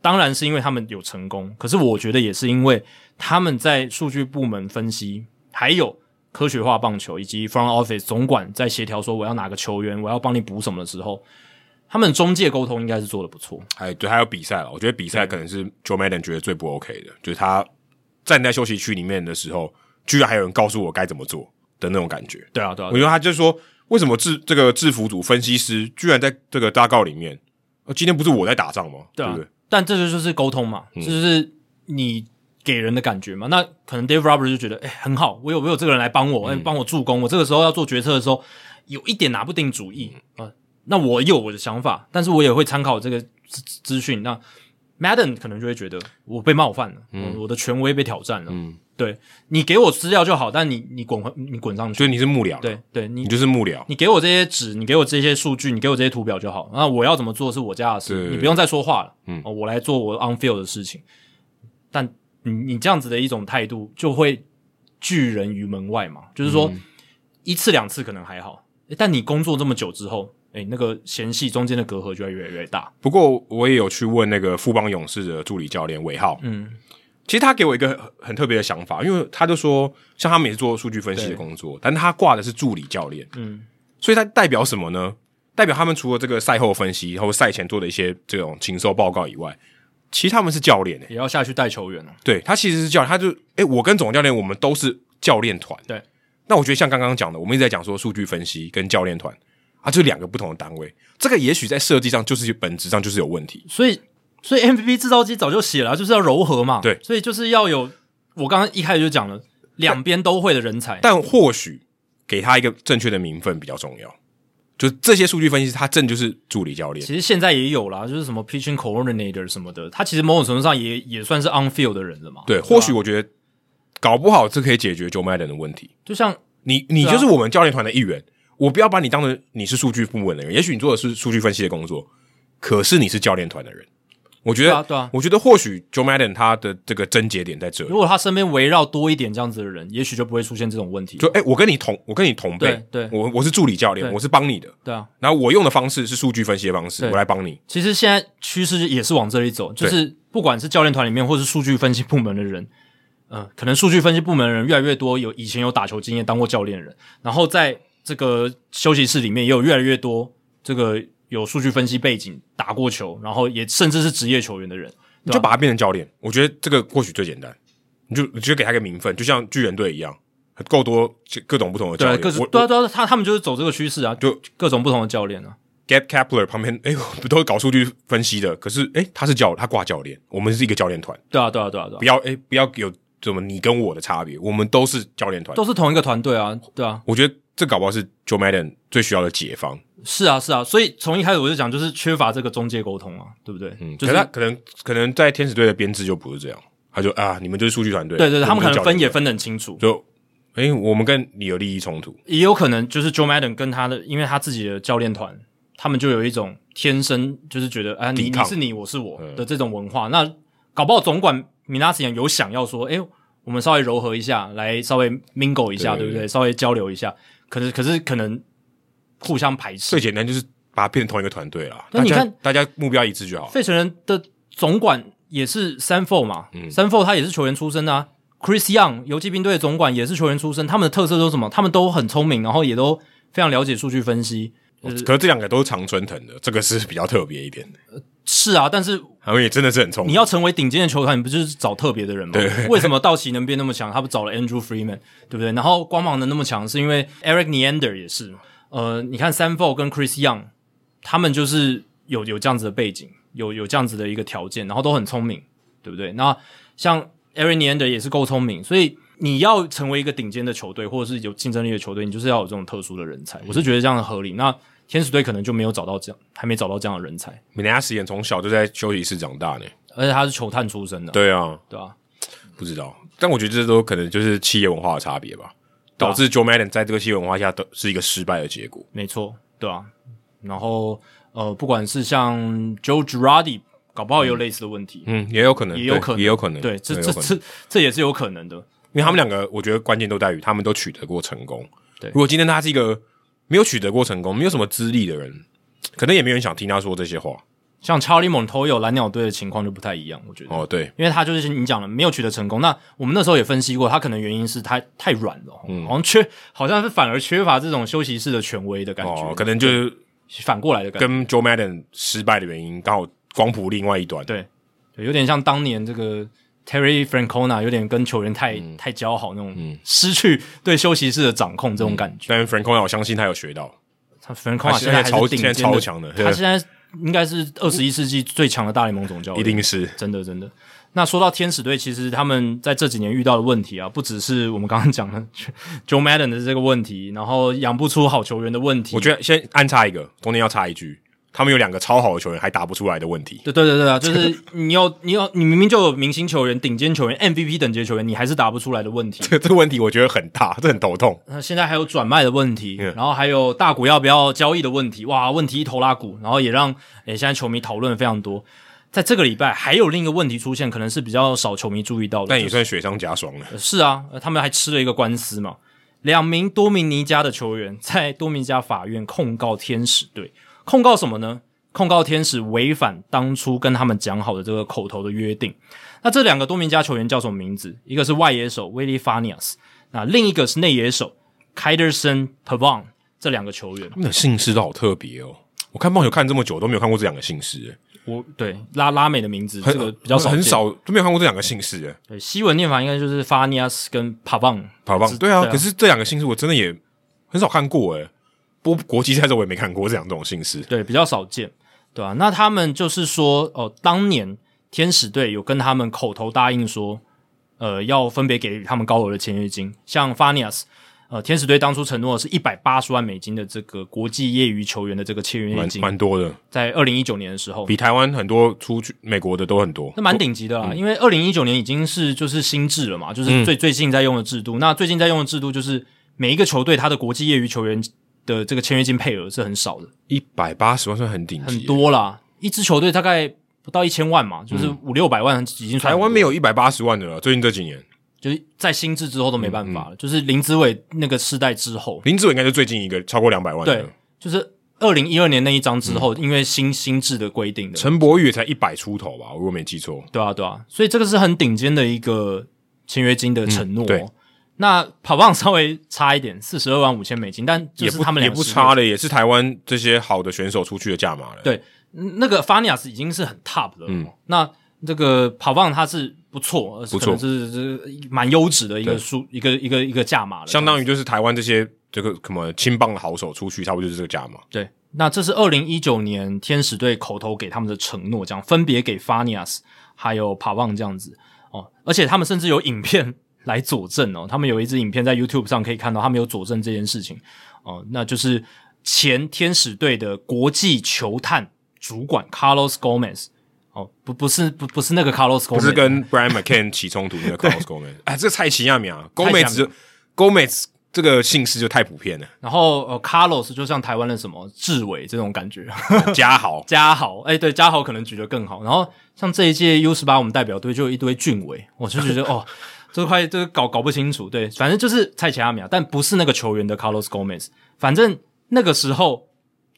当然是因为他们有成功，可是我觉得也是因为他们在数据部门分析，还有科学化棒球以及 front office 总管在协调说我要哪个球员，我要帮你补什么的时候，他们中介沟通应该是做的不错。哎，对，还有比赛了，我觉得比赛可能是 Joe Madden 觉得最不 OK 的，就是他站在休息区里面的时候，居然还有人告诉我该怎么做的那种感觉。对啊，对啊，我觉得他就是说，为什么制这个制服组分析师居然在这个大告里面？今天不是我在打仗吗？对，啊、对不对？但这就就是沟通嘛，这就是你给人的感觉嘛。嗯、那可能 Dave Roberts 就觉得，哎、欸，很好，我有我有这个人来帮我，哎、嗯，帮我助攻。我这个时候要做决策的时候，有一点拿不定主意啊、呃。那我有我的想法，但是我也会参考这个资资讯。那 Madden 可能就会觉得我被冒犯了，嗯、我的权威被挑战了。嗯。对，你给我资料就好，但你你滚你滚上去，所以你是幕僚，对对，你，你就是幕僚，你给我这些纸，你给我这些数据，你给我这些图表就好。那我要怎么做是我家的事，你不用再说话了。嗯，我来做我 on field 的事情。但你你这样子的一种态度，就会拒人于门外嘛。就是说，嗯、一次两次可能还好，但你工作这么久之后，诶，那个嫌隙中间的隔阂就会越来越大。不过我也有去问那个富邦勇士的助理教练韦浩，嗯。其实他给我一个很很特别的想法，因为他就说，像他们也是做数据分析的工作，但他挂的是助理教练，嗯，所以他代表什么呢？代表他们除了这个赛后分析，然后赛前做的一些这种禽兽报告以外，其实他们是教练、欸，也要下去带球员哦。对，他其实是教练，他就哎、欸，我跟总教练我们都是教练团，对，那我觉得像刚刚讲的，我们一直在讲说数据分析跟教练团啊，就两个不同的单位，这个也许在设计上就是本质上就是有问题。所以，所以 MVP 制造机早就写了，就是要柔和嘛。对，所以就是要有我刚刚一开始就讲了，两边都会的人才。但或许给他一个正确的名分比较重要。就这些数据分析师，他正就是助理教练。其实现在也有啦，就是什么 pitching coordinator 什么的，他其实某种程度上也也算是 on field 的人了嘛。对，对或许我觉得搞不好这可以解决 Joe Madden 的问题。就像你，你就是我们教练团的一员，我不要把你当成你是数据部门的人。也许你做的是数据分析的工作，可是你是教练团的人。我觉得，对啊，对啊，我觉得或许 Joe Madden 他的这个症结点在这里。如果他身边围绕多一点这样子的人，也许就不会出现这种问题。就哎、欸，我跟你同，我跟你同辈，对，对我我是助理教练，我是帮你的，对啊。然后我用的方式是数据分析的方式，我来帮你。其实现在趋势也是往这里走，就是不管是教练团里面或是数据分析部门的人，嗯、呃，可能数据分析部门的人越来越多，有以前有打球经验、当过教练的人，然后在这个休息室里面也有越来越多这个有数据分析背景、打过球，然后也甚至是职业球员的人。你就把他变成教练，我觉得这个或许最简单。你就你就给他一个名分，就像巨人队一样，够多各种不同的教练。对，各种对啊对啊，他他们就是走这个趋势啊，就各种不同的教练啊。Gabe Kapler 旁边，[laughs] 哎，不都是搞数据分析的？可是，哎，他是教他挂教练，我们是一个教练团。对啊对啊对啊对啊，不要哎不要有怎么你跟我的差别，我们都是教练团，都是同一个团队啊。对啊，我觉得这搞不好是 Joe Madden 最需要的解方。是啊，是啊，所以从一开始我就讲，就是缺乏这个中介沟通啊，对不对？嗯，就是他可能可能在天使队的编制就不是这样，他就啊，你们就是数据团队，对对对，他们可能分也分得很清楚，就诶，我们跟你有利益冲突，也有可能就是 Joe Madden 跟他的，因为他自己的教练团，他们就有一种天生就是觉得啊，你你是你，我是我的这种文化，嗯、那搞不好总管米纳斯有想要说，诶，我们稍微柔和一下，来稍微 mingle 一下，对，对不对？稍微交流一下，可是可是可能互相排斥，最简单就是。把它变成同一个团队了。那你看，大家目标一致就好。费城人的总管也是 Sanford 嘛，嗯，Sanford 他也是球员出身啊。Chris Young 游击兵队的总管也是球员出身，他们的特色都是什么？他们都很聪明，然后也都非常了解数据分析。就是、可是这两个都是常春藤的，这个是比较特别一点的。呃、是啊，但是他们也真的是很聪明。你要成为顶尖的球团，你不就是找特别的人吗？对。[laughs] 为什么道奇能变那么强？他不找了 Andrew Freeman，对不对？然后光芒能那么强，是因为 Eric Neander 也是。呃，你看 Sanford 跟 Chris Young。他们就是有有这样子的背景，有有这样子的一个条件，然后都很聪明，对不对？那像 Eric Neander 也是够聪明，所以你要成为一个顶尖的球队，或者是有竞争力的球队，你就是要有这种特殊的人才。我是觉得这样的合理。那天使队可能就没有找到这样，还没找到这样的人才。米纳斯也从小就在休息室长大呢，而且他是球探出身的。对啊，对啊，不知道，但我觉得这都可能就是企业文化的差别吧，导致 Joe Madden 在这个企业文化下都是一个失败的结果。没错，对啊，然后。呃，不管是像 Joe Girardi，搞不好也有类似的问题，嗯，也有可能，也有可能，也有可能，对，这这这这也是有可能的，因为他们两个，我觉得关键都在于他们都取得过成功。对，如果今天他是一个没有取得过成功、没有什么资历的人，可能也没有人想听他说这些话。像 Charlie Montoyo 蓝鸟队的情况就不太一样，我觉得。哦，对，因为他就是你讲了，没有取得成功。那我们那时候也分析过，他可能原因是他太软了，嗯，好像缺，好像是反而缺乏这种休息室的权威的感觉，哦，可能就是。反过来的感觉，跟 Joe Madden 失败的原因刚好光谱另外一端。对，有点像当年这个 Terry Francona 有点跟球员太、嗯、太交好那种，嗯，失去对休息室的掌控这种感觉。嗯、但 Francona 我相信他有学到，他 Francona 现在超现在超强的，他现在应该是二十一世纪最强的大联盟总教练，一定是。真的真的。那说到天使队，其实他们在这几年遇到的问题啊，不只是我们刚刚讲的 [laughs] Joe Madden 的这个问题，然后养不出好球员的问题。我觉得先安插一个，中间要插一句，他们有两个超好的球员还打不出来的问题。对对对对啊，就是你有 [laughs] 你有你明明就有明星球员、顶尖球员、MVP 等级的球员，你还是打不出来的问题。[laughs] 这这个问题我觉得很大，这很头痛。那现在还有转卖的问题，然后还有大股要不要交易的问题。哇，问题一头拉股，然后也让诶现在球迷讨论的非常多。在这个礼拜，还有另一个问题出现，可能是比较少球迷注意到的，但也算雪上加霜了。是啊，他们还吃了一个官司嘛。两名多米尼加的球员在多米尼加法院控告天使队，控告什么呢？控告天使违反当初跟他们讲好的这个口头的约定。那这两个多米尼加球员叫什么名字？一个是外野手威利法尼亚斯，那另一个是内野手凯德森帕旺。这两个球员，他们的姓氏都好特别哦。我看棒球看这么久都没有看过这两个姓氏。我对拉拉美的名字这个比较少，很少都没有看过这两个姓氏。对，西文念法应该就是 Fanias 跟 Pavon。Pavon 对啊，可是这两个姓氏我真的也很少看过诶。不过国际赛的时候我也没看过这两种姓氏。对，比较少见，对吧、啊？那他们就是说，哦，当年天使队有跟他们口头答应说，呃，要分别给他们高额的签约金，像 Fanias。呃，天使队当初承诺的是一百八十万美金的这个国际业余球员的这个签约金，蛮多的。在二零一九年的时候，比台湾很多出去美国的都很多，那蛮顶级的啦。嗯、因为二零一九年已经是就是新制了嘛，就是最、嗯、最近在用的制度。那最近在用的制度就是每一个球队他的国际业余球员的这个签约金配额是很少的，一百八十万算很顶级，很多啦。一支球队大概不到一千万嘛，就是五六百万已经算。台湾没有一百八十万的了，最近这几年。就是在新制之后都没办法了，嗯嗯、就是林子伟那个世代之后，林子伟应该是最近一个超过两百万的。对，就是二零一二年那一张之后，嗯、因为新新制的规定的，陈柏宇也才一百出头吧，我如果没记错。对啊，对啊，所以这个是很顶尖的一个签约金的承诺、那跑棒稍微差一点，四十二万五千美金，但也不他们也不差了，也是台湾这些好的选手出去的价码了。对，那个 Fanias 已经是很 top 的了。嗯，那。这个跑棒它是不错，不错，是是蛮优质的一个数一个一个一个价码了，相当于就是台湾这些这个什么青棒的好手出去，差不多就是这个价码。对，那这是二零一九年天使队口头给他们的承诺，这样分别给 Fanias 还有跑棒这样子哦，而且他们甚至有影片来佐证哦，他们有一支影片在 YouTube 上可以看到，他们有佐证这件事情哦，那就是前天使队的国际球探主管 Carlos Gomez。哦，不，不是，不，不是那个 Carlos Gomez，不是跟 Brian McCann 起冲突那个 [laughs] Carlos Gomez。哎，这个蔡奇亚米啊，Gomez 就 Gomez 这个姓氏就太普遍了。然后呃，Carlos 就像台湾的什么志伟这种感觉，[laughs] 嘉豪，[laughs] 嘉豪，哎，对，嘉豪可能举得更好。然后像这一届 U 十八我们代表队就有一堆俊伟，我就觉得哦，这块这个搞搞不清楚。对，反正就是蔡奇阿米亚，但不是那个球员的 Carlos Gomez。反正那个时候。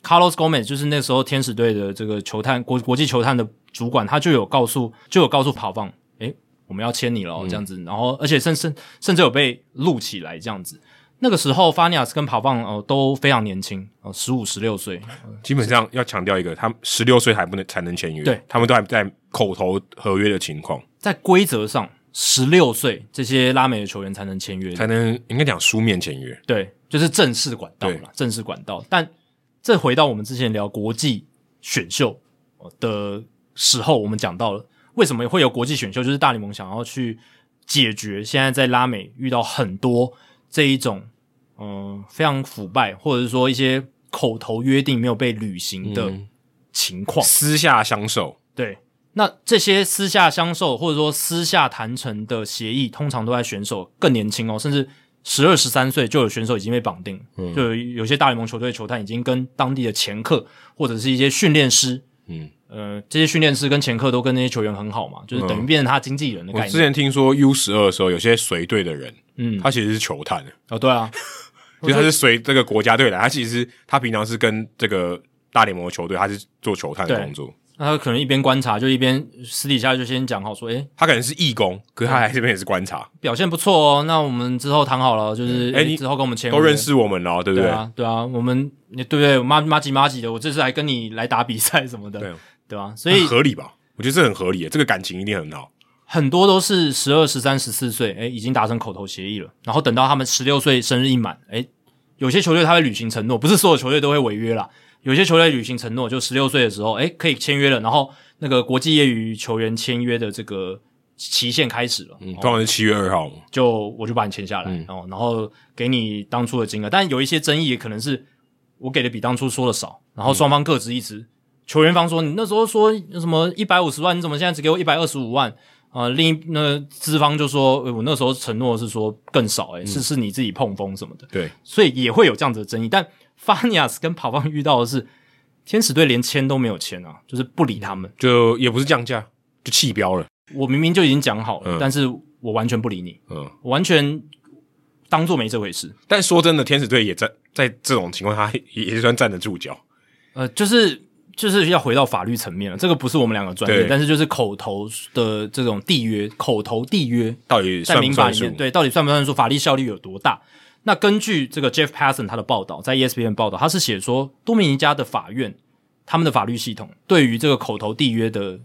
Carlos Gomez 就是那时候天使队的这个球探国国际球探的主管，他就有告诉就有告诉跑棒，诶，我们要签你了、哦、这样子，然后而且甚甚甚至有被录起来这样子。那个时候，Fanias 跟跑棒哦都非常年轻哦，十五十六岁，基本上要强调一个，他们十六岁还不能才能签约，对，他们都还在口头合约的情况，在规则上，十六岁这些拉美的球员才能签约，才能应该讲书面签约，对，就是正式管道了，正式管道，但。这回到我们之前聊国际选秀的时候，我们讲到了为什么会有国际选秀，就是大联盟想要去解决现在在拉美遇到很多这一种嗯、呃、非常腐败，或者是说一些口头约定没有被履行的情况，嗯、私下相守。对，那这些私下相授或者说私下谈成的协议，通常都在选手更年轻哦，甚至。十二十三岁就有选手已经被绑定，嗯、就有有些大联盟球队球探已经跟当地的前客或者是一些训练师，嗯，呃，这些训练师跟前客都跟那些球员很好嘛，就是等于变成他经纪人的概念。我之前听说 U 十二的时候，有些随队的人，嗯，他其实是球探哦，对啊，[laughs] 就他是随这个国家队来，他其实他平常是跟这个大联盟的球队，他是做球探的工作。那他可能一边观察，就一边私底下就先讲好说，诶、欸，他可能是义工，可是他来这边也是观察，表现不错哦。那我们之后谈好了，就是诶、欸，你之后跟我们签，都认识我们了，对不对？对啊，对啊，我们对不对？麻麻吉麻吉的，我这次还跟你来打比赛什么的，对对吧？所以合理吧？我觉得这很合理，这个感情一定很好。很多都是十二、十三、十四岁，诶，已经达成口头协议了，然后等到他们十六岁生日一满，诶，有些球队他会履行承诺，不是所有球队都会违约啦。有些球队履行承诺，就十六岁的时候，诶，可以签约了，然后那个国际业余球员签约的这个期限开始了，嗯，当然是七月二号，就我就把你签下来，嗯，然后给你当初的金额，但有一些争议，也可能是我给的比当初说的少，然后双方各执一词，嗯，球员方说你那时候说什么一百五十万，你怎么现在只给我一百二十五万？啊，另一那资方就说，我那时候承诺是说更少，诶，是是你自己碰风什么的，对，所以也会有这样子的争议，但。Fanias 跟跑方遇到的是天使队连签都没有签啊，就是不理他们，就也不是降价，就弃标了。我明明就已经讲好了，嗯、但是我完全不理你，嗯，我完全当做没这回事。但说真的，天使队也在在这种情况下也也算站得住脚。呃，就是就是要回到法律层面了，这个不是我们两个专业，对但是就是口头的这种缔约，口头缔约到底算不算在民法里面，对，到底算不算数法律效力有多大？那根据这个 Jeff Passan 他的报道，在 ESPN 报道，他是写说多米尼加的法院他们的法律系统对于这个口头缔约的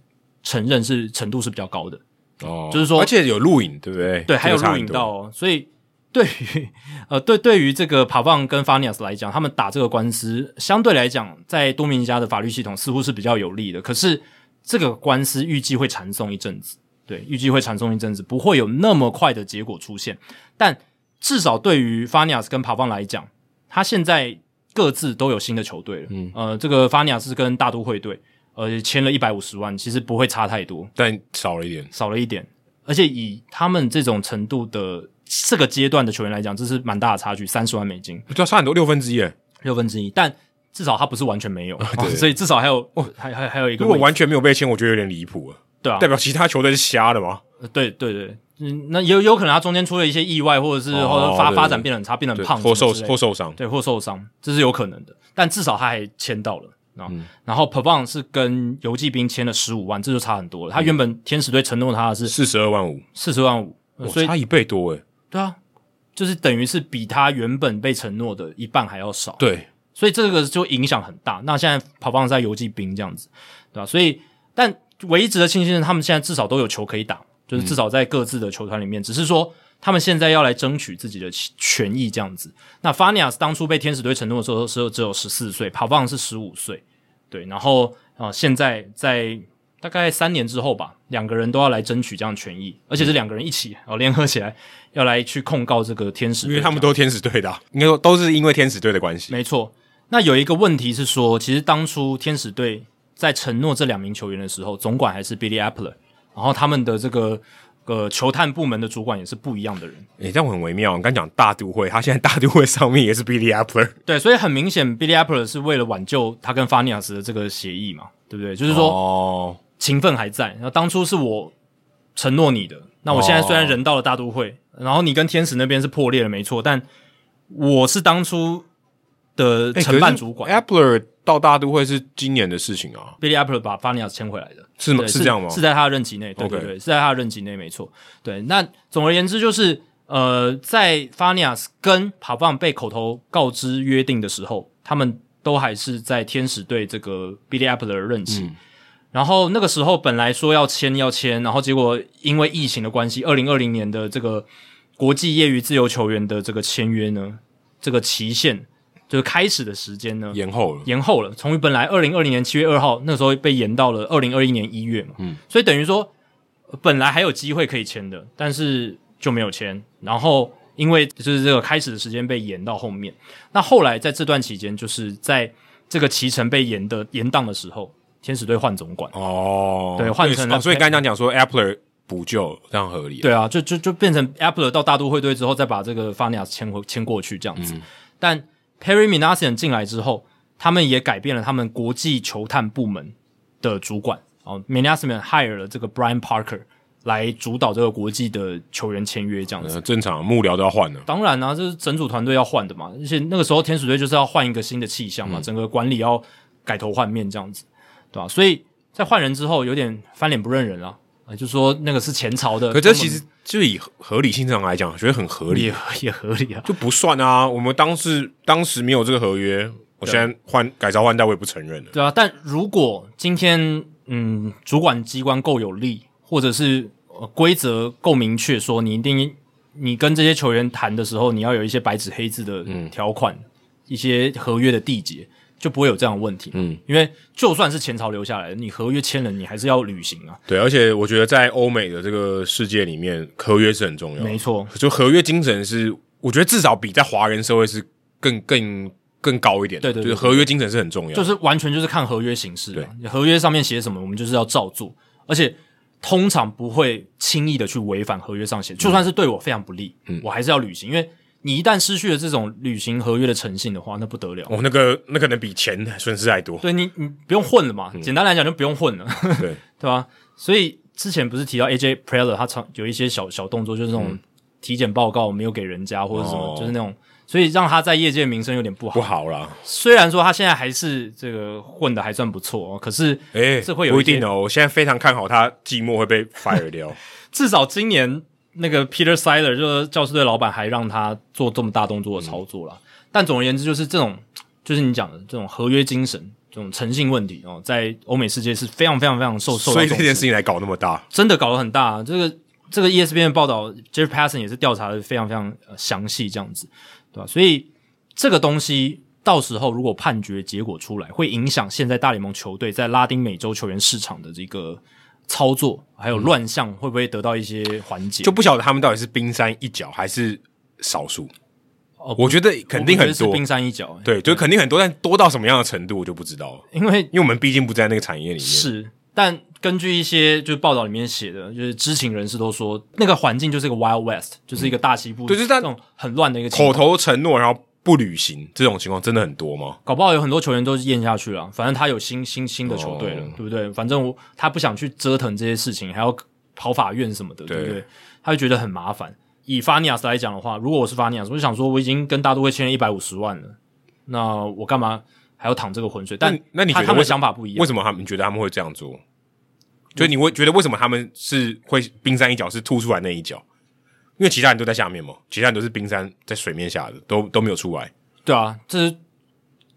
承认是程度是比较高的哦，就是说，而且有录影，对不对？对，还有录影到哦，所以对于呃，对对于这个帕旺跟法尼亚斯来讲，他们打这个官司相对来讲，在多米尼加的法律系统似乎是比较有利的。可是这个官司预计会缠讼一阵子，对，预计会缠讼一阵子，不会有那么快的结果出现。但至少对于法尼亚斯跟帕方来讲，他现在。各自都有新的球队了，嗯，呃，这个法尼亚斯跟大都会队，呃，签了一百五十万，其实不会差太多，但少了一点，少了一点，而且以他们这种程度的这个阶段的球员来讲，这是蛮大的差距，三十万美金，就要差很多，六分之一，六分之一，但至少他不是完全没有，[laughs] 所以至少还有，哦，还还还有一个，如果完全没有被签，我觉得有点离谱了，对啊，代表其他球队是瞎的吗？呃、对对对。嗯，那有有可能他中间出了一些意外，或者是或者发、哦、发展变得很差，变得很胖，或受或受伤，对，或受伤，这是有可能的。但至少他还签到了啊。嗯、然后 Pavon 是跟游骑兵签了十五万，这就差很多了。他原本天使队承诺他的是四十二万五，四十万五，所以差一倍多诶。对啊，就是等于是比他原本被承诺的一半还要少。对，所以这个就影响很大。那现在 Pavon 在游骑兵这样子，对吧？所以，但唯一值得庆幸的是，他们现在至少都有球可以打。就是至少在各自的球团里面，嗯、只是说他们现在要来争取自己的权益这样子。那法尼亚斯当初被天使队承诺的时候，时候只有十四岁，帕旺是十五岁，对。然后啊、呃，现在在大概三年之后吧，两个人都要来争取这样的权益，而且是两个人一起哦联合起来要来去控告这个天使，因为他们都天使队的、啊，应该说都是因为天使队的关系。没错。那有一个问题是说，其实当初天使队在承诺这两名球员的时候，总管还是 Billy Apple。然后他们的这个呃球探部门的主管也是不一样的人，诶，这样很微妙。我刚讲大都会，他现在大都会上面 [laughs] 也是 Billy Apple，对，所以很明显 Billy Apple 是为了挽救他跟法尼亚斯的这个协议嘛，对不对？就是说，哦，情分还在。然后当初是我承诺你的，那我现在虽然人到了大都会，哦、然后你跟天使那边是破裂了，没错，但我是当初的承办主管 Apple。到大都会是今年的事情啊，Billy Apple 把 Fanias 签回来的，是吗？是这样吗？是在他的任期内，对对对.是在他的任期内，没错。对，那总而言之就是，呃，在 Fanias 跟 Pavon 被口头告知约定的时候，他们都还是在天使队这个 Billy Apple 的任期。嗯、然后那个时候本来说要签要签，然后结果因为疫情的关系，二零二零年的这个国际业余自由球员的这个签约呢，这个期限。就是开始的时间呢，延后了，延后了。从本来二零二零年七月二号那时候被延到了二零二一年一月嘛，嗯，所以等于说本来还有机会可以签的，但是就没有签。然后因为就是这个开始的时间被延到后面，那后来在这段期间，就是在这个骑程被延的延档的时候，天使队换总管。哦，对，换成了、哦，所以刚才讲讲说 Appler 补救这样合理，对啊，就就就变成 Appler 到大都会队之后，再把这个 Fanias 签回签过去这样子，嗯、但。Perry Minasian 进来之后，他们也改变了他们国际球探部门的主管。哦，Minasian hire 了这个 Brian Parker 来主导这个国际的球员签约，这样子。呃、正常幕僚都要换的。当然啊，这是整组团队要换的嘛。而且那个时候天使队就是要换一个新的气象嘛，嗯、整个管理要改头换面这样子，对吧？所以在换人之后，有点翻脸不认人啊。啊，就说那个是前朝的，可这其实就以合理性上来讲，觉得很合理，也也合理啊，就不算啊。我们当时当时没有这个合约，我现在换改朝换代，我也不承认了。对啊，但如果今天嗯，主管机关够有力，或者是规则够明确，说你一定你跟这些球员谈的时候，你要有一些白纸黑字的条款，嗯、一些合约的缔结。就不会有这样的问题，嗯，因为就算是前朝留下来的，你合约签了，你还是要履行啊。对，而且我觉得在欧美的这个世界里面，合约是很重要的。没错，就合约精神是，我觉得至少比在华人社会是更更更高一点。对对，对，就是合约精神是很重要，就是完全就是看合约形式。对，合约上面写什么，我们就是要照做，而且通常不会轻易的去违反合约上写，就算是对我非常不利，嗯，我还是要履行，因为。你一旦失去了这种履行合约的诚信的话，那不得了。哦，那个那可能比钱损失还多。对你，你不用混了嘛。嗯、简单来讲，就不用混了。对，[laughs] 对吧？所以之前不是提到 AJ Preller 他常有一些小小动作，就是那种体检报告没有给人家，或者什么，哦、就是那种，所以让他在业界名声有点不好。不好啦。虽然说他现在还是这个混的还算不错，可是哎，这会有一、欸、不一定哦。我现在非常看好他寂寞会被 [laughs] fire 掉。至少今年。那个 Peter Siler 就是教师队老板，还让他做这么大动作的操作了。嗯、但总而言之，就是这种，就是你讲的这种合约精神，这种诚信问题哦，在欧美世界是非常非常非常受受，所以这件事情来搞那么大，真的搞得很大。这个这个 ESPN 的报道，Jeff Passan 也是调查的非常非常详细，这样子，对吧？所以这个东西到时候如果判决结果出来，会影响现在大联盟球队在拉丁美洲球员市场的这个操作，还有乱象会不会得到一些缓解？就不晓得他们到底是冰山一角还是少数。哦，我觉得肯定很多，冰山一角。对，就肯定很多，但多到什么样的程度我就不知道了。[laughs] 因为，因为我们毕竟不在那个产业里面。是，但根据一些就是报道里面写的，就是知情人士都说，那个环境就是一个 Wild West，就是一个大西部，对，就是那种很乱的一个口头承诺，然后不履行这种情况，真的很多吗？搞不好有很多球员都是咽下去了，反正他有新新新的球队了，哦，对不对？反正我他不想去折腾这些事情，还要跑法院什么的，对，对不对？他就觉得很麻烦。以法尼亚斯来讲的话，如果我是法尼亚斯，我就想说，我已经跟大都会签了一百五十万了，那我干嘛还要淌这个浑水？但那，你觉得他们想法不一样？为什么他们觉得他们会这样做？就你会觉得为什么他们是会冰山一角是凸出来那一角？因为其他人都在下面嘛，其他人都是冰山在水面下的，都都没有出来。对啊，这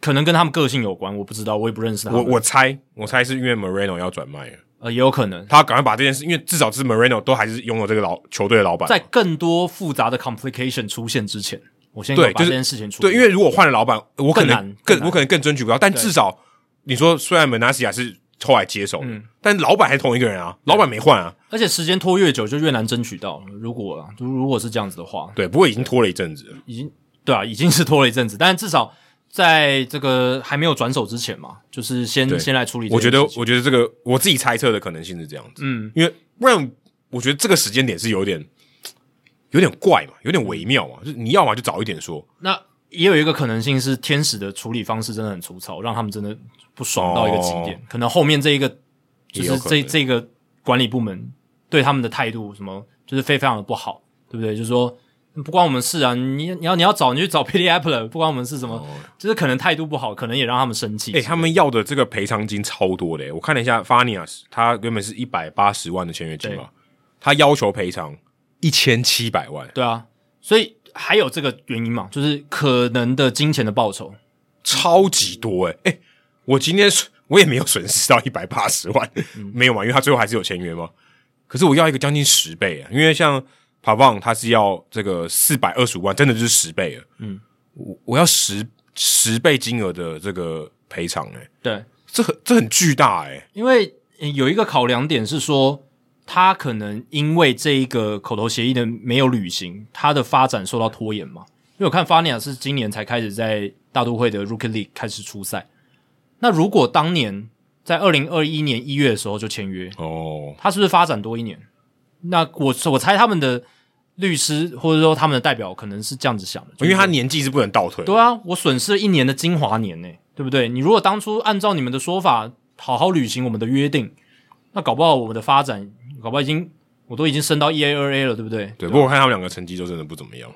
可能跟他们个性有关，我不知道，我也不认识他们。我我猜，我猜是因为 Moreno 要转卖了。呃，也有可能，他赶快把这件事，因为至少是 Moreno 都还是拥有这个老球队的老板。在更多复杂的 complication 出现之前，我先对把这件事情处理。对，因为如果换了老板，我可能更，更我可能更争取不到。但至少你说，虽然 Meneses 是后来接手，嗯，但老板还同一个人啊，老板没换啊。而且时间拖越久，就越难争取到。如果啊，如果是这样子的话，对，不过已经拖了一阵子了，已经对啊，已经是拖了一阵子，但至少。在这个还没有转手之前嘛，就是先先来处理。我觉得，我觉得这个我自己猜测的可能性是这样子，嗯，因为不然我觉得这个时间点是有点有点怪嘛，有点微妙嘛，就是你要么就早一点说。那也有一个可能性是天使的处理方式真的很粗糙，让他们真的不爽到一个极点。哦、可能后面这一个就是这这个管理部门对他们的态度什么就是非非常的不好，对不对？就是说。不关我们事啊！你你要你要找你去找 Billy Eppler，不关我们事什么？哦、就是可能态度不好，可能也让他们生气。诶、欸，他们要的这个赔偿金超多的，我看了一下，Farias 他原本是一百八十万的签约金嘛，他要求赔偿一千七百万。对啊，所以还有这个原因嘛，就是可能的金钱的报酬超级多诶。诶、欸，我今天我也没有损失到一百八十万，嗯、没有嘛，因为他最后还是有签约嘛。可是我要一个将近十倍啊，因为像。帕旺他是要这个四百二十五万，真的就是十倍了。嗯，我我要十十倍金额的这个赔偿，诶，对，这很这很巨大诶、欸，因为有一个考量点是说，他可能因为这一个口头协议的没有履行，他的发展受到拖延嘛。因为我看法尼亚是今年才开始在大都会的 Rookie League 开始出赛，那如果当年在二零二一年一月的时候就签约，哦，他是不是发展多一年？那我我猜他们的律师或者说他们的代表可能是这样子想的，因为他年纪是不能倒退。对啊，我损失了一年的精华年呢，对不对？你如果当初按照你们的说法好好履行我们的约定，那搞不好我们的发展搞不好已经我都已经升到一 A 二 A 了，对不对？对。不过我看他们两个成绩就真的不怎么样，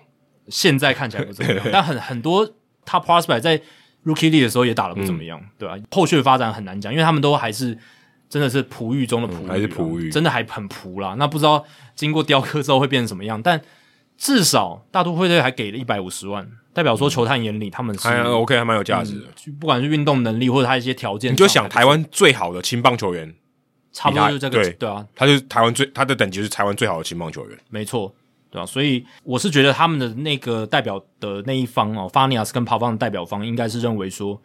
现在看起来不怎么样，[laughs] 但很很多他 prospect 在 Rookie League 的时候也打的不怎么样，嗯、对吧、啊？后续的发展很难讲，因为他们都还是。真的是璞玉中的璞玉，还是璞玉，真的还很璞啦。那不知道经过雕刻之后会变成什么样，但至少大都会队还给了一百五十万，代表说球探眼里他们是还 OK，还蛮有价值的。嗯、不管是运动能力或者他一些条件，你就想台湾最好的青棒球员，差不多就是这个，对对啊，他就是台湾最他的等级是台湾最好的青棒球员，没错，对啊。所以我是觉得他们的那个代表的那一方哦，法尼亚斯跟帕方的代表方应该是认为说，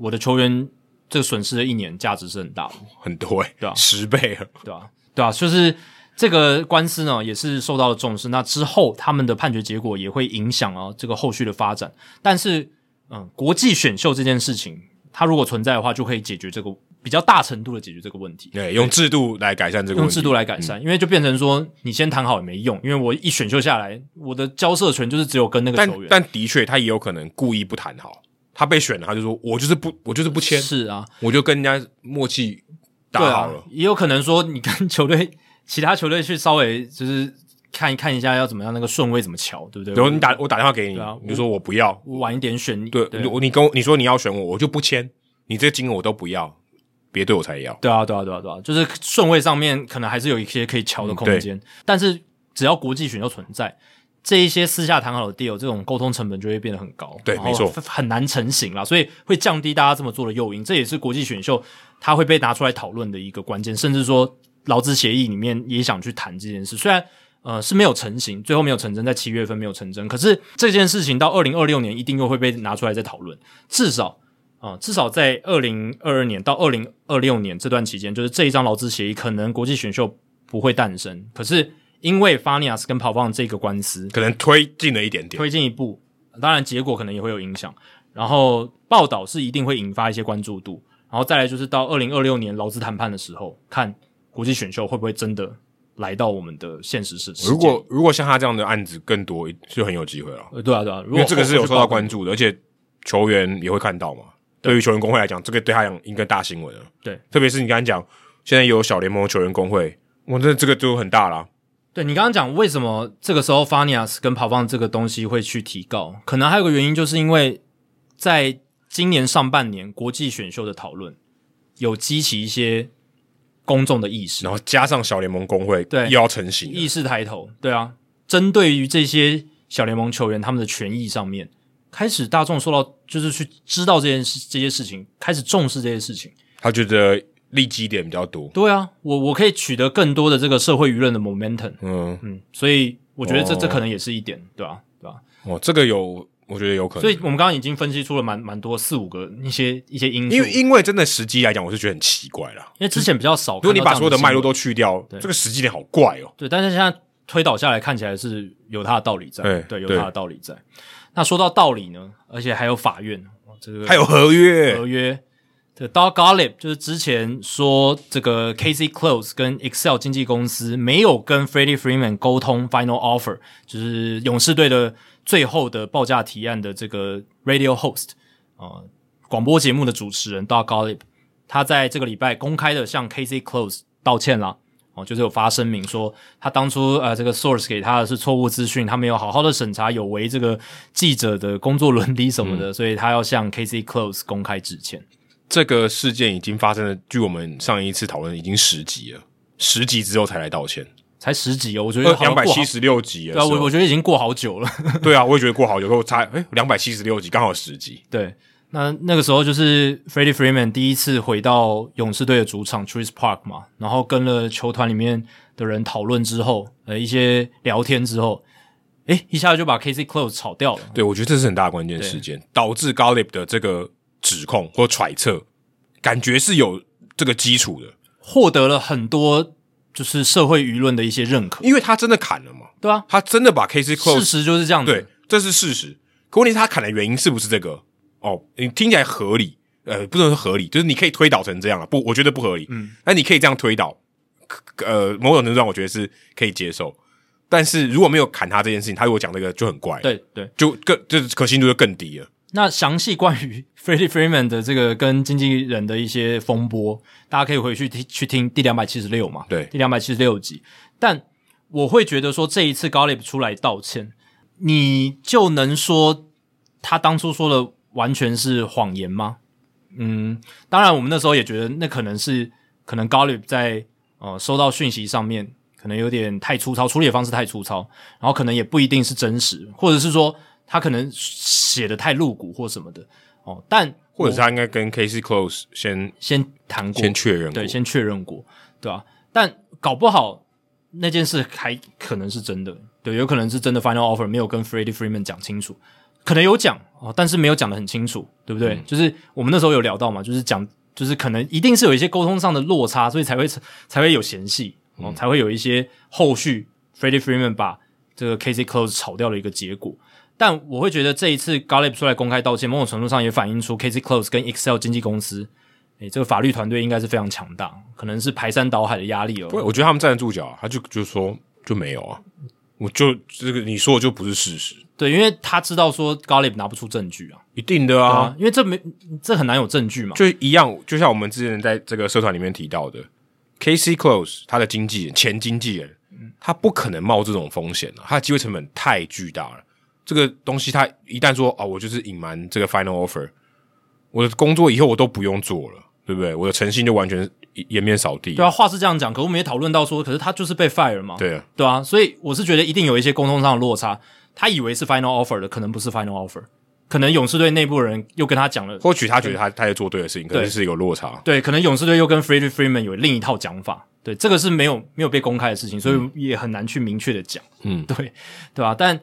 我的球员。这个损失的一年价值是很大的，很多诶、欸，对吧、啊？十倍了，对吧、啊？对啊，就是这个官司呢，也是受到了重视。那之后他们的判决结果也会影响啊这个后续的发展。但是，嗯，国际选秀这件事情，它如果存在的话，就可以解决这个比较大程度的解决这个问题。对，用制度来改善这个问题，用制度来改善，嗯、因为就变成说，你先谈好也没用，因为我一选秀下来，我的交涉权就是只有跟那个球员。但，但的确，他也有可能故意不谈好。他被选了，他就说：“我就是不，我就是不签。”是啊，我就跟人家默契打好了。啊、也有可能说，你跟球队其他球队去稍微就是看一看一下要怎么样，那个顺位怎么瞧，对不对？比如你打我打电话给你，啊、你就说我不要，我晚一点选你。对，对你你跟我你说你要选我，我就不签。你这个金额我都不要，别队我才要。对啊，对啊，对啊，对啊，就是顺位上面可能还是有一些可以瞧的空间，嗯、但是只要国际选秀存在。这一些私下谈好的 deal，这种沟通成本就会变得很高，对，没错，很难成型啦，所以会降低大家这么做的诱因。这也是国际选秀它会被拿出来讨论的一个关键，甚至说劳资协议里面也想去谈这件事。虽然呃是没有成型，最后没有成真，在七月份没有成真，可是这件事情到二零二六年一定又会被拿出来再讨论。至少啊、呃，至少在二零二二年到二零二六年这段期间，就是这一张劳资协议可能国际选秀不会诞生，可是。因为 Fanias 跟跑棒这个官司可能推进了一点点，推进一步，当然结果可能也会有影响。然后报道是一定会引发一些关注度，然后再来就是到二零二六年劳资谈判的时候，看国际选秀会不会真的来到我们的现实世界。如果如果像他这样的案子更多，就很有机会了。呃，对啊，对啊，因为这个是有受到关注的，而且球员也会看到嘛。对于球员工会来讲，这个对他讲应该大新闻了。对，特别是你刚才讲，现在有小联盟球员工会，哇，这这个就很大了。对，你刚刚讲为什么这个时候 Fanias 跟跑棒这个东西会去提高，可能还有个原因，就是因为在今年上半年国际选秀的讨论有激起一些公众的意识，然后加上小联盟工会对。又要成型，意识抬头，对啊，针对于这些小联盟球员他们的权益上面，开始大众受到就是去知道这件事这些事情，开始重视这些事情，他觉得。利基点比较多，对啊，我我可以取得更多的这个社会舆论的 momentum，嗯嗯，所以我觉得这、哦、这可能也是一点，对吧、啊？对吧、啊？哦，这个有，我觉得有可能。所以我们刚刚已经分析出了蛮蛮多四五个一些一些因素，因为因为真的时机来讲，我是觉得很奇怪啦，因为之前比较少。如果你把所有的脉络都去掉，这个时机点好怪哦。对，但是现在推导下来看起来是有它的道理在，对，对，有它的道理在。那说到道理呢，而且还有法院，这个还有合约，合约。这 Doug Gottlieb 就是之前说这个 KC Close 跟 Excel 经纪公司没有跟 Freddie Freeman 沟通 Final Offer，就是勇士队的最后的报价提案的这个 Radio Host 啊、呃，广播节目的主持人 Doug Gottlieb，他在这个礼拜公开的向 KC Close 道歉了哦、呃，就是有发声明说他当初呃这个 Source 给他的是错误资讯，他没有好好的审查，有违这个记者的工作伦理什么的，嗯、所以他要向 KC Close 公开致歉。这个事件已经发生了，据我们上一次讨论，已经十集了，十集之后才来道歉，才十集哦，我觉得两百七十六集了，对啊，我我觉得已经过好久了，[laughs] 对啊，我也觉得过好久，我才诶两百七十六集刚好十集，对，那那个时候就是 Freddie Freeman 第一次回到勇士队的主场 Truist Park 嘛，然后跟了球团里面的人讨论之后，呃，一些聊天之后，诶一下子就把 KC Close 炒掉了，对，我觉得这是很大的关键事件，导致 Gottlieb 的这个。指控或揣测，感觉是有这个基础的，获得了很多就是社会舆论的一些认可，因为他真的砍了嘛，对啊，他真的把 KC Close 事实就是这样子，对，这是事实。可问题是他砍的原因是不是这个？哦，你听起来合理，呃，不能说合理，就是你可以推导成这样啊，不，我觉得不合理，嗯，那你可以这样推导，呃，某种程度上我觉得是可以接受，但是如果没有砍他这件事情，他如果讲这个就很怪，对对，就更就是可信度就更低了。那详细关于 [laughs] Freddie Freeman 的这个跟经纪人的一些风波，大家可以回去听去听第两百七十六嘛，对，第两百七十六集。但我会觉得说，这一次 Gottlieb 出来道歉，你就能说他当初说的完全是谎言吗？嗯，当然，我们那时候也觉得那可能是可能 Gottlieb 在呃收到讯息上面可能有点太粗糙，处理的方式太粗糙，然后可能也不一定是真实，或者是说。他可能写的太露骨或什么的哦，但或者是他应该跟 Casey Close 先先谈过，先确认过，对，先确认过，对吧？但搞不好那件事还可能是真的，对，有可能是真的。Final Offer 没有跟 Freddie Freeman 讲清楚，可能有讲哦，但是没有讲的很清楚，对不对？嗯、就是我们那时候有聊到嘛，就是讲，就是可能一定是有一些沟通上的落差，所以才会才会有嫌隙哦，嗯、才会有一些后续 Freddie Freeman 把这个 KC Close 炒掉的一个结果。但我会觉得这一次 Gottlieb 出来公开道歉，某种程度上也反映出 KC Close 跟 Excel 经纪公司，诶、欸，这个法律团队应该是非常强大，可能是排山倒海的压力哦。不，我觉得他们站得住脚、啊，他就就说就没有啊，我就这个你说的就不是事实。对，因为他知道说 Gottlieb 拿不出证据啊，一定的啊，啊因为这没这很难有证据嘛。就一样，就像我们之前在这个社团里面提到的，KC Close 他的经纪人前经纪人，他不可能冒这种风险啊，他的机会成本太巨大了。这个东西，他一旦说啊、哦，我就是隐瞒这个 final offer，我的工作以后我都不用做了，对不对？我的诚信就完全颜面扫地。对啊，话是这样讲，可我们也讨论到说，可是他就是被 fire 嘛。对啊，对啊，所以我是觉得一定有一些沟通上的落差。他以为是 final offer 的，可能不是 final offer，可能勇士队内部人又跟他讲了，或许他觉得他他在做对的事情，可能是有落差。对，可能勇士队又跟 Freddie Freeman 有另一套讲法。对，这个是没有没有被公开的事情，所以也很难去明确的讲。嗯，对，对吧？但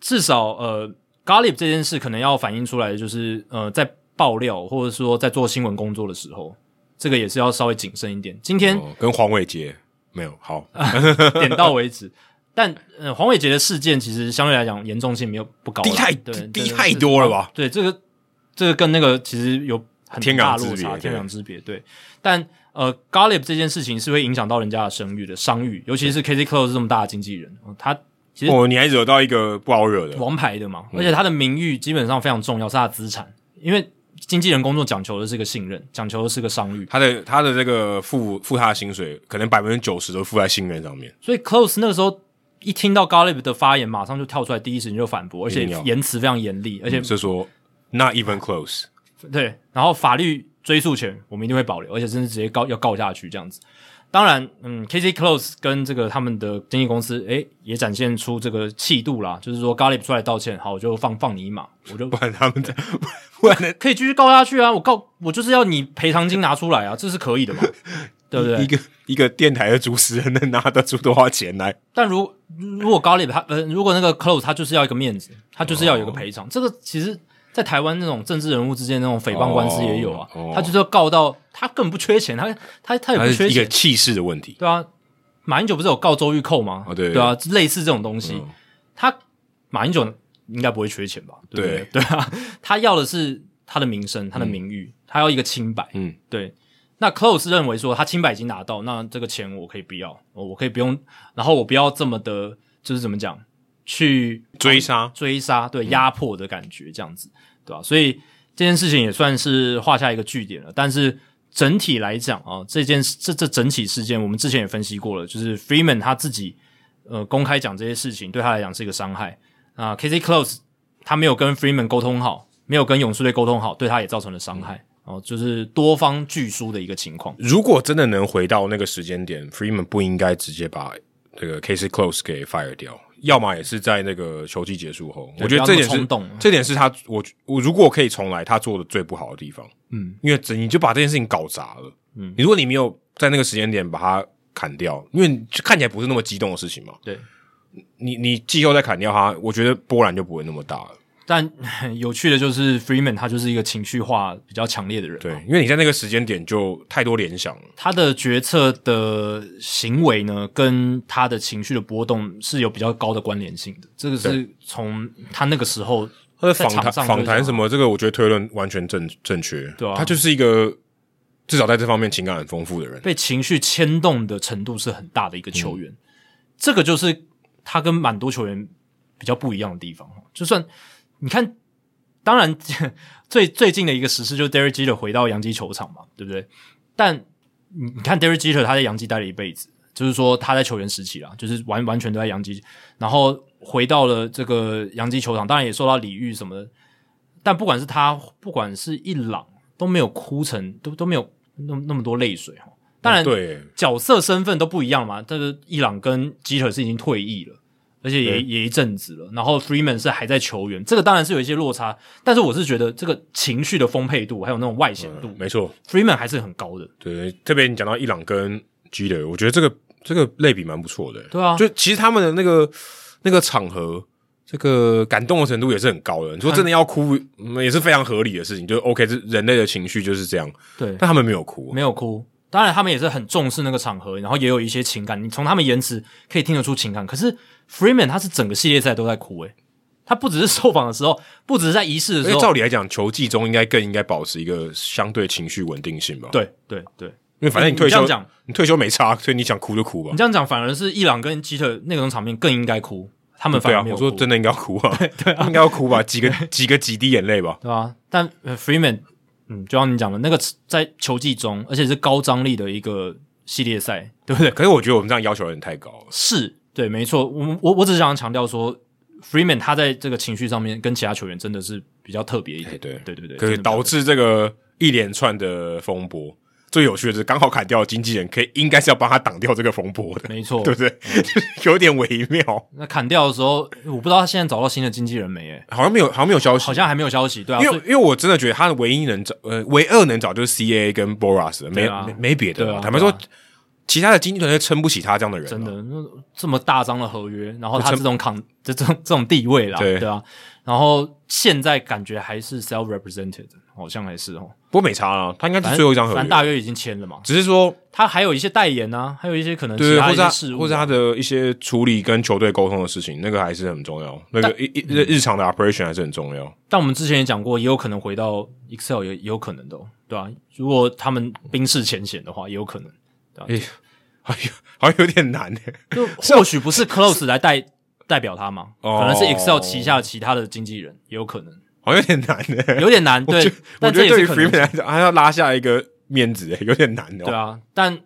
至少呃，Gallup 这件事可能要反映出来的就是呃，在爆料或者说在做新闻工作的时候，这个也是要稍微谨慎一点。今天、哦、跟黄伟杰没有好 [laughs] 点到为止。但呃，黄伟杰的事件其实相对来讲严重性没有不高，低太对低太多了吧？对，这个这个跟那个其实有很大落差，天壤之别。对，但呃，Golub 这件事情是会影响到人家的声誉的商誉，尤其是 KZ Close 这么大的经纪人，他其实哦，你还惹到一个不好惹的王牌的嘛，而且他的名誉基本上非常重要，是他的资产，因为经纪人工作讲求的是个信任，讲求的是个商誉。他的他的这个付付他的薪水，可能百分之九十都付在信任上面，所以 Close 那个时候。一听到 Golub 的发言，马上就跳出来，第一时间就反驳，而且言辞非常严厉，而且是说 not even close。对，然后法律追诉权我们一定会保留，而且甚至直接告要告下去这样子。当然，嗯，KZ Close 跟这个他们的经纪公司，诶，也展现出这个气度啦，就是说 Golub 出来道歉，好，我就放放你一马，我就 [laughs] 不然他们的，[laughs] 不然可以继续告下去啊，我告我就是要你赔偿金拿出来啊，这是可以的嘛。[laughs] 对不对？一个一个电台的主持人能拿得出多少钱来？但如如果高利他呃，如果那个 close 他就是要一个面子，他就是要有一个赔偿。Oh. 这个其实，在台湾那种政治人物之间那种诽谤官司也有啊。Oh. Oh. 他就是要告到他根本不缺钱，他他他也不缺钱。一个气势的问题，对啊。马英九不是有告周玉蔻吗？Oh, 对，对啊，类似这种东西，oh. 他马英九应该不会缺钱吧？对对，对，对啊，[laughs] 他要的是他的名声，他的名誉，嗯、他要一个清白。嗯，对。那 Close 认为说他清白已经拿到，那这个钱我可以不要，我可以不用，然后我不要这么的，就是怎么讲，去追杀、追杀，对，压迫的感觉这样子，对吧？所以这件事情也算是画下一个句点了。但是整体来讲啊，这件这这整体事件，我们之前也分析过了，就是 Freeman 他自己呃公开讲这些事情，对他来讲是一个伤害啊。KZ Close 他没有跟 Freeman 沟通好，没有跟勇士队沟通好，对他也造成了伤害。嗯哦，就是多方拒输的一个情况。如果真的能回到那个时间点，Freeman 不应该直接把这个 Case Close 给 fire 掉，要么也是在那个球季结束后。我觉得这点是，这点是他我我如果可以重来，他做的最不好的地方。嗯，因为整你就把这件事情搞砸了。嗯，你如果你没有在那个时间点把它砍掉，因为看起来不是那么激动的事情嘛。对，你你季后再砍掉它，我觉得波澜就不会那么大了。但 [laughs] 有趣的就是 Freeman 他就是一个情绪化比较强烈的人，对，因为你在那个时间点就太多联想了。他的决策的行为呢，跟他的情绪的波动是有比较高的关联性的。这个是从他那个时候他的访谈访谈什么，这个我觉得推论完全正正确。对啊，他就是一个至少在这方面情感很丰富的人，被情绪牵动的程度是很大的一个球员。嗯、这个就是他跟蛮多球员比较不一样的地方，就算。你看，当然 [laughs] 最最近的一个时事就是 Derek Jeter 回到洋基球场嘛，对不对？但你你看 Derek Jeter 他在洋基待了一辈子，就是说他在球员时期啦，就是完完全都在洋基，然后回到了这个洋基球场，当然也受到礼遇什么的。但不管是他，不管是伊朗都没有哭成，都都没有那么那么多泪水哈。当然，对角色身份都不一样嘛。这个伊朗跟 Jeter 是已经退役了。而且也也一阵子了，然后 Freeman 是还在球员，这个当然是有一些落差，但是我是觉得这个情绪的丰沛度还有那种外显度，嗯、没错，Freeman 还是很高的。对，特别你讲到伊朗跟 Jeter，我觉得这个这个类比蛮不错的。对啊，就其实他们的那个那个场合，这个感动的程度也是很高的。你说真的要哭，嗯、也是非常合理的事情。就 OK，这人类的情绪就是这样。对，但他们没有哭，没有哭。当然，他们也是很重视那个场合，然后也有一些情感。你从他们言辞可以听得出情感。可是 Freeman 他是整个系列赛都在哭诶，他不只是受访的时候，[laughs] 不只是在仪式的时候。照理来讲，球技中应该更应该保持一个相对情绪稳定性吧？对对对，因为反正你退休，你退休没差，所以你想哭就哭吧。你这样讲，反而是伊朗跟基特那种场面更应该哭，他们反而没有哭。对啊，我说真的应该要哭啊，对，[laughs] 对啊，应该要哭吧，几个几个几滴眼泪吧，[laughs] 对吧，啊？但 Freeman。嗯，就像你讲的，那个在球季中，而且是高张力的一个系列赛，对不对？可是我觉得我们这样要求有点太高了。是，对，没错。我我我只是想强调说，Freeman 他在这个情绪上面跟其他球员真的是比较特别一点。对，对对对，可以导致这个一连串的风波。最有趣的是，刚好砍掉的经纪人可以应该是要帮他挡掉这个风波的，没错，对不对？嗯、[laughs] 有点微妙。那砍掉的时候，我不知道他现在找到新的经纪人没？诶，好像没有，好像没有消息，好像还没有消息。对啊，因为因为我真的觉得他的唯一能找，呃，唯二能找就是 C A 跟 Boras，没、啊、没没别的。坦白、啊、说，啊、其他的经纪团队撑不起他这样的人。真的，这么大张的合约，然后他这种扛这种这种地位啦，对，对啊。然后现在感觉还是 self represented，好像还是哦。不过没差啊，他应该是最后一张合约，反正大约已经签了嘛。只是说他还有一些代言啊，还有一些可能其他一些事务、啊，或者他的一些处理跟球队沟通的事情，那个还是很重要。那个一一日常的 operation 还是很重要。但我们之前也讲过，也有可能回到 Excel，也也有可能的、哦，对吧、啊？如果他们冰释前嫌的话，也有可能。哎，[laughs] 好像好像有点难诶，就 [laughs] 或许不是 Close 来代。代表他吗？可能是 Excel 旗下其他的经纪人，也有可能。好像有点难诶，有点难。对，我觉得对于 Freeman 来讲，还要拉下一个面子诶，有点难哦。对啊，但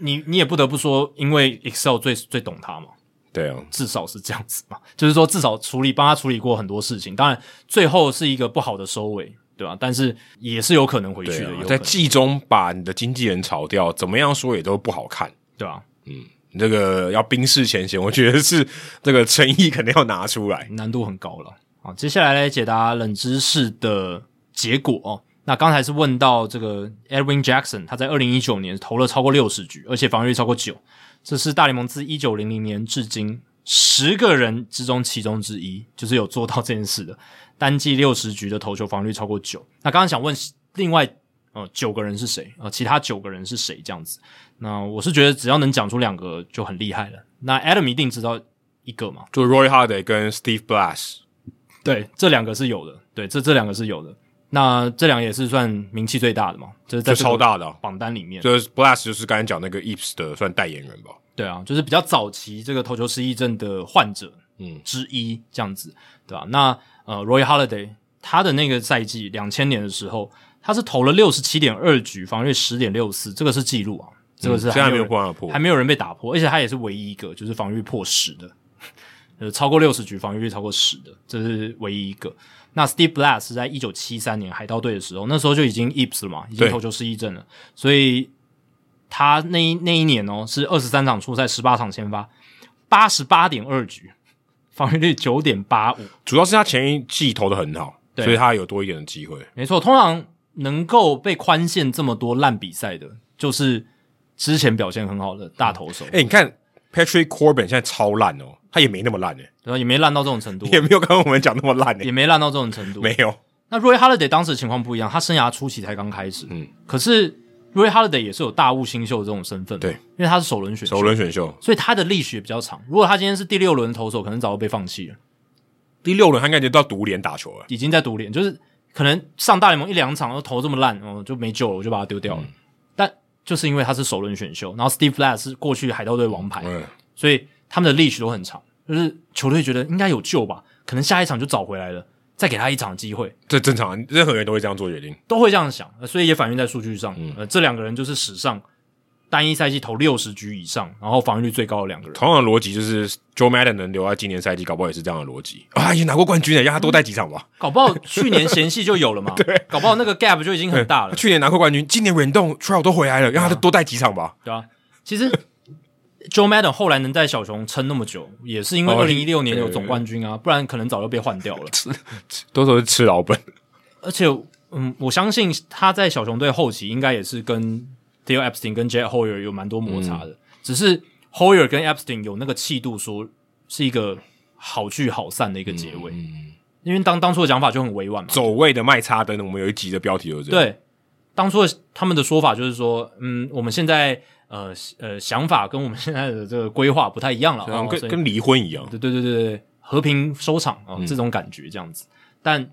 你你也不得不说，因为 Excel 最最懂他嘛。对啊，至少是这样子嘛。就是说，至少处理帮他处理过很多事情。当然，最后是一个不好的收尾，对吧？但是也是有可能回去的。在季中把你的经纪人炒掉，怎么样说也都不好看，对吧？嗯。这个要冰释前嫌，我觉得是这个诚意肯定要拿出来，难度很高了。好，接下来来解答冷知识的结果哦。那刚才是问到这个 Edwin Jackson，他在二零一九年投了超过六十局，而且防御率超过九，这是大联盟自一九零零年至今十个人之中其中之一，就是有做到这件事的，单季六十局的投球防御率超过九。那刚刚想问另外呃九个人是谁？呃，其他九个人是谁？这样子。那我是觉得只要能讲出两个就很厉害了。那 Adam 一定知道一个嘛？就 Roy Halladay 跟 Steve Blass，对，这两个是有的。对，这这两个是有的。那这两个也是算名气最大的嘛？就是在超大的榜单里面。就是 Blast 就是刚才讲那个 Eaps 的算代言人吧？对啊，就是比较早期这个投球失忆症的患者嗯之一这样子，对吧？那呃 Roy Holiday 他的那个赛季两千年的时候，他是投了六十七点二局，防御十点六四，这个是记录啊。这个是还没有破、嗯，还没有人被打破，而且他也是唯一一个就是防御破十的，呃，超过六十局防御率超过十的，这是唯一一个。那 Steve Blass 是在一九七三年海盗队的时候，那时候就已经 EAPS 了嘛，已经投球失忆症了，所以他那一那一年哦是二十三场出赛，十八场先发，八十八点二局，防御率九点八五，主要是他前一季投的很好，对，所以他有多一点的机会。没错，通常能够被宽限这么多烂比赛的，就是。之前表现很好的大投手，诶、欸、你看 Patrick Corbin 现在超烂哦，他也没那么烂诶，对吧？也没烂到这种程度，也没有刚刚我们讲那么烂诶，也没烂到这种程度，没有。那 Roy Halladay 当时的情况不一样，他生涯初期才刚开始，嗯，可是 Roy Halladay 也是有大物新秀这种身份，对，因为他是首轮选秀，首轮选秀，所以他的历史也比较长。如果他今天是第六轮投手，可能早就被放弃了。第六轮他应该就到独联打球了，已经在独联，就是可能上大联盟一两场都投这么烂，哦，就没救了，我就把他丢掉了。嗯就是因为他是首轮选秀，然后 Steve Flash 是过去海盗队王牌，嗯，所以他们的历史都很长。就是球队觉得应该有救吧，可能下一场就找回来了，再给他一场机会。这正常，任何人都会这样做决定，都会这样想，所以也反映在数据上。嗯，呃，这两个人就是史上。单一赛季投六十局以上，然后防御率最高的两个人。同样的逻辑就是 Joe Madden 能留在今年赛季，搞不好也是这样的逻辑啊！也拿过冠军的，让他多带几场吧。搞不好去年嫌隙就有了嘛？[laughs] 对，搞不好那个 gap 就已经很大了。去年拿过冠军，今年 Rendon Trout 都回来了，让他多带几场吧。对啊，其实 Joe Madden 后来能在小熊撑那么久，也是因为二零一六年有总冠军啊，不然可能早就被换掉了。吃，多数是吃老本。而且，嗯，我相信他在小熊队后期应该也是跟。Theo Epstein 跟 Jet Hoyer 有蛮多摩擦的，嗯、只是 Hoyer 跟 Epstein 有那个气度，说是一个好聚好散的一个结尾。嗯、因为当当初的讲法就很委婉嘛，走位的麦叉灯，我们有一集的标题就是这样。对，当初的他们的说法就是说，嗯，我们现在呃呃想法跟我们现在的这个规划不太一样了，哦、跟跟离婚一样。对对对对对，和平收场啊、哦，这种感觉这样子。嗯、但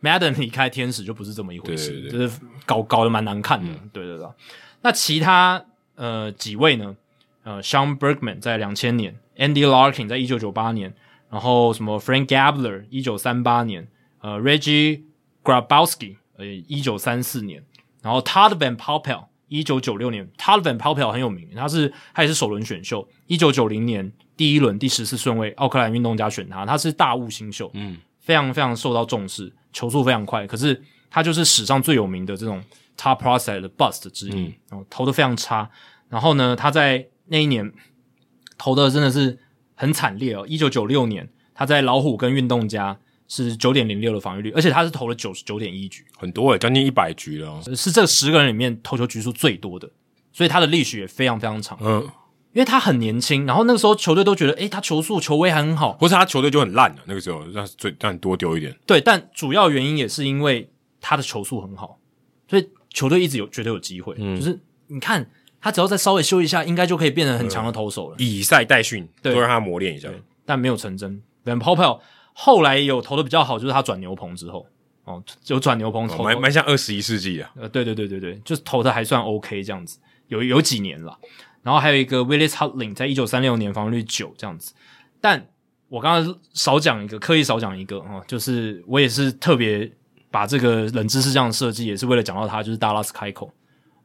Maddon 离开天使就不是这么一回事，对对对就是搞搞得蛮难看的。嗯、对对对。那其他呃几位呢？呃，Sean Bergman 在两千年，Andy Larkin 在一九九八年，然后什么 Frank Gabler 一九三八年，呃，Reggie Grabowski 呃一九三四年，然后 Todd Van Poppel 一九九六年，Todd Van Poppel 很有名，他是他也是首轮选秀，一九九零年第一轮第十四顺位，奥克兰运动家选他，他是大物新秀，嗯，非常非常受到重视，球速非常快，可是他就是史上最有名的这种。Top prospect 的 bust 之一，嗯、投的非常差。然后呢，他在那一年投的真的是很惨烈哦。一九九六年，他在老虎跟运动家是九点零六的防御率，而且他是投了九十九点一局，很多诶，将近一百局了，是这十个人里面投球局数最多的，所以他的历史也非常非常长。嗯。因为他很年轻，然后那个时候球队都觉得，诶，他球速、球威还很好，或是他球队就很烂了。那个时候让最让你多丢一点。对，但主要原因也是因为他的球速很好，所以球队一直有觉得有机会。嗯，就是你看他只要再稍微修一下，应该就可以变成很强的投手了。嗯、以赛代训，对，都让他磨练一下。但没有成真。Van Poppel 后来有投的比较好，就是他转牛棚之后，哦，有转牛棚投，蛮蛮、哦、像二十一世纪啊。呃，对对对对对，就是投的还算 OK 这样子，有有几年了。然后还有一个 Willis Hudlin，在一九三六年防御率九这样子，但我刚刚少讲一个，刻意少讲一个哦，就是我也是特别把这个冷知识这样设计，也是为了讲到他，就是 Dallas Keuchel。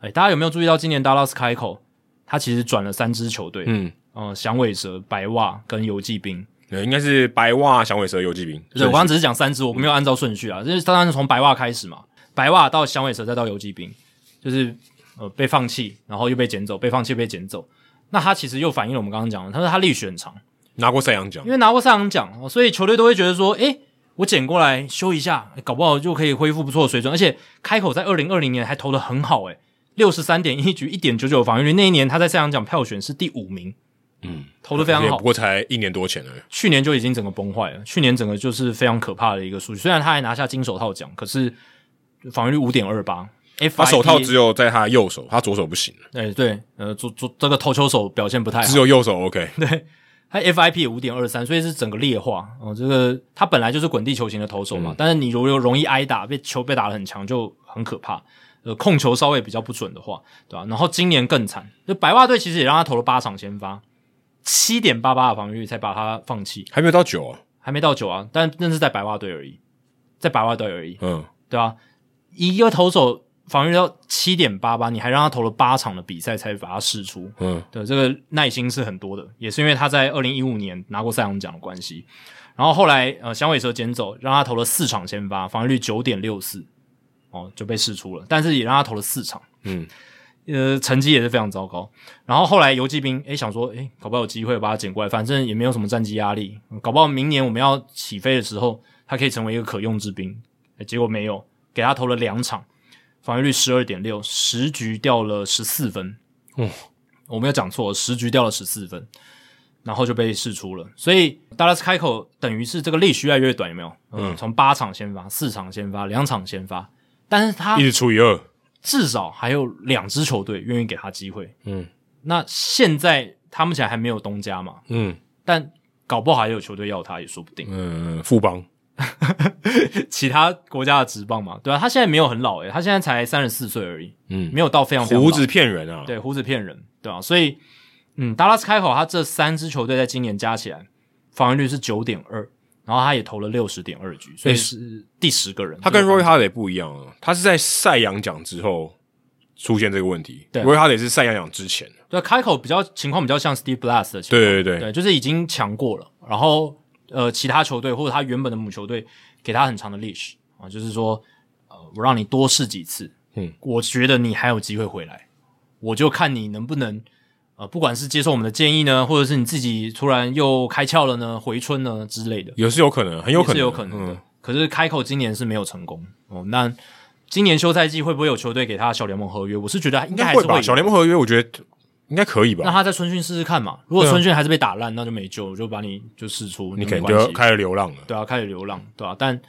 哎，大家有没有注意到今年 Dallas Keuchel 他其实转了三支球队，嗯，呃，响尾蛇、白袜跟游骑兵，对，应该是白袜、响尾蛇、游骑兵。对，我刚刚只是讲三支，我没有按照顺序啊，就是当然是从白袜开始嘛，白袜到响尾蛇再到游骑兵，就是。呃，被放弃，然后又被捡走，被放弃被捡走，那他其实又反映了我们刚刚讲的，他说他历史很长，拿过赛扬奖，因为拿过赛扬奖，所以球队都会觉得说，诶，我捡过来修一下，搞不好就可以恢复不错的水准。而且开口在二零二零年还投的很好，诶，六十三点一局，一点九九防御率，那一年他在赛扬奖票选是第五名，嗯，投的非常好。不过才一年多前已，去年就已经整个崩坏了，去年整个就是非常可怕的一个数据。虽然他还拿下金手套奖，可是防御率五点二八。他手套只有在他右手，他左手不行。对对，呃，左左这个投球手表现不太好，只有右手 OK。[laughs] 对，他 FIP 五点二三，所以是整个劣化。哦，这个他本来就是滚地球型的投手嘛，嗯、但是你如果容易挨打，被球被打得很强，就很可怕。呃，控球稍微比较不准的话，对吧、啊？然后今年更惨，就白袜队其实也让他投了八场先发，七点八八的防御率才把他放弃，还没有到九啊，还没到九啊，但那是在白袜队而已，在白袜队而已。嗯，对吧、啊？一个投手。防御到七点八八，你还让他投了八场的比赛才把他试出，嗯，对，这个耐心是很多的，也是因为他在二零一五年拿过赛扬奖的关系。然后后来呃，响尾蛇捡走，让他投了四场先发，防御率九点六四，哦，就被试出了。但是也让他投了四场，嗯，呃，成绩也是非常糟糕。然后后来游骑兵诶想说，诶搞不好有机会把他捡过来，反正也没有什么战绩压力，搞不好明年我们要起飞的时候，他可以成为一个可用之兵。结果没有，给他投了两场。防御率十二点六，十局掉了十四分。嗯，我没有讲错，十局掉了十四分，然后就被试出了。所以 Dallas Keuchel 等于是这个历史越来越短，有没有？嗯，从八场先发，四场先发，两场先发，但是他一直除以二，至少还有两支球队愿意给他机会。嗯，那现在他目前还没有东家嘛？嗯，但搞不好还有球队要他也说不定。嗯，富邦。[laughs] 其他国家的职棒嘛，对啊，他现在没有很老诶，他现在才三十四岁而已，嗯，没有到非常，胡子骗人啊，对，胡子骗人，对啊，所以，嗯，达拉斯开口，他这三支球队在今年加起来防御率是九点二，然后他也投了六十点二局，所以是第十个人。他跟 Roy 不一样啊，他是在赛扬奖之后出现这个问题，对，Roy 是赛扬奖之前，对，开口比较情况比较像 Steve Blass 的情况，对对对，对，就是已经强过了，然后。呃，其他球队或者他原本的母球队给他很长的 leash 啊，就是说，呃，我让你多试几次，嗯，我觉得你还有机会回来，我就看你能不能，呃，不管是接受我们的建议呢，或者是你自己突然又开窍了呢，回春呢之类的，也是有可能，很有可能，是有可能的。嗯、可是开口今年是没有成功。哦，那今年休赛季会不会有球队给他小联盟合约？我是觉得应该还是会，会吧，小联盟合约，我觉得。应该可以吧？那他在春训试试看嘛。如果春训还是被打烂，那就没救，我就把你就试出。你肯定就要开始流浪了。对啊，开始流浪，对啊。但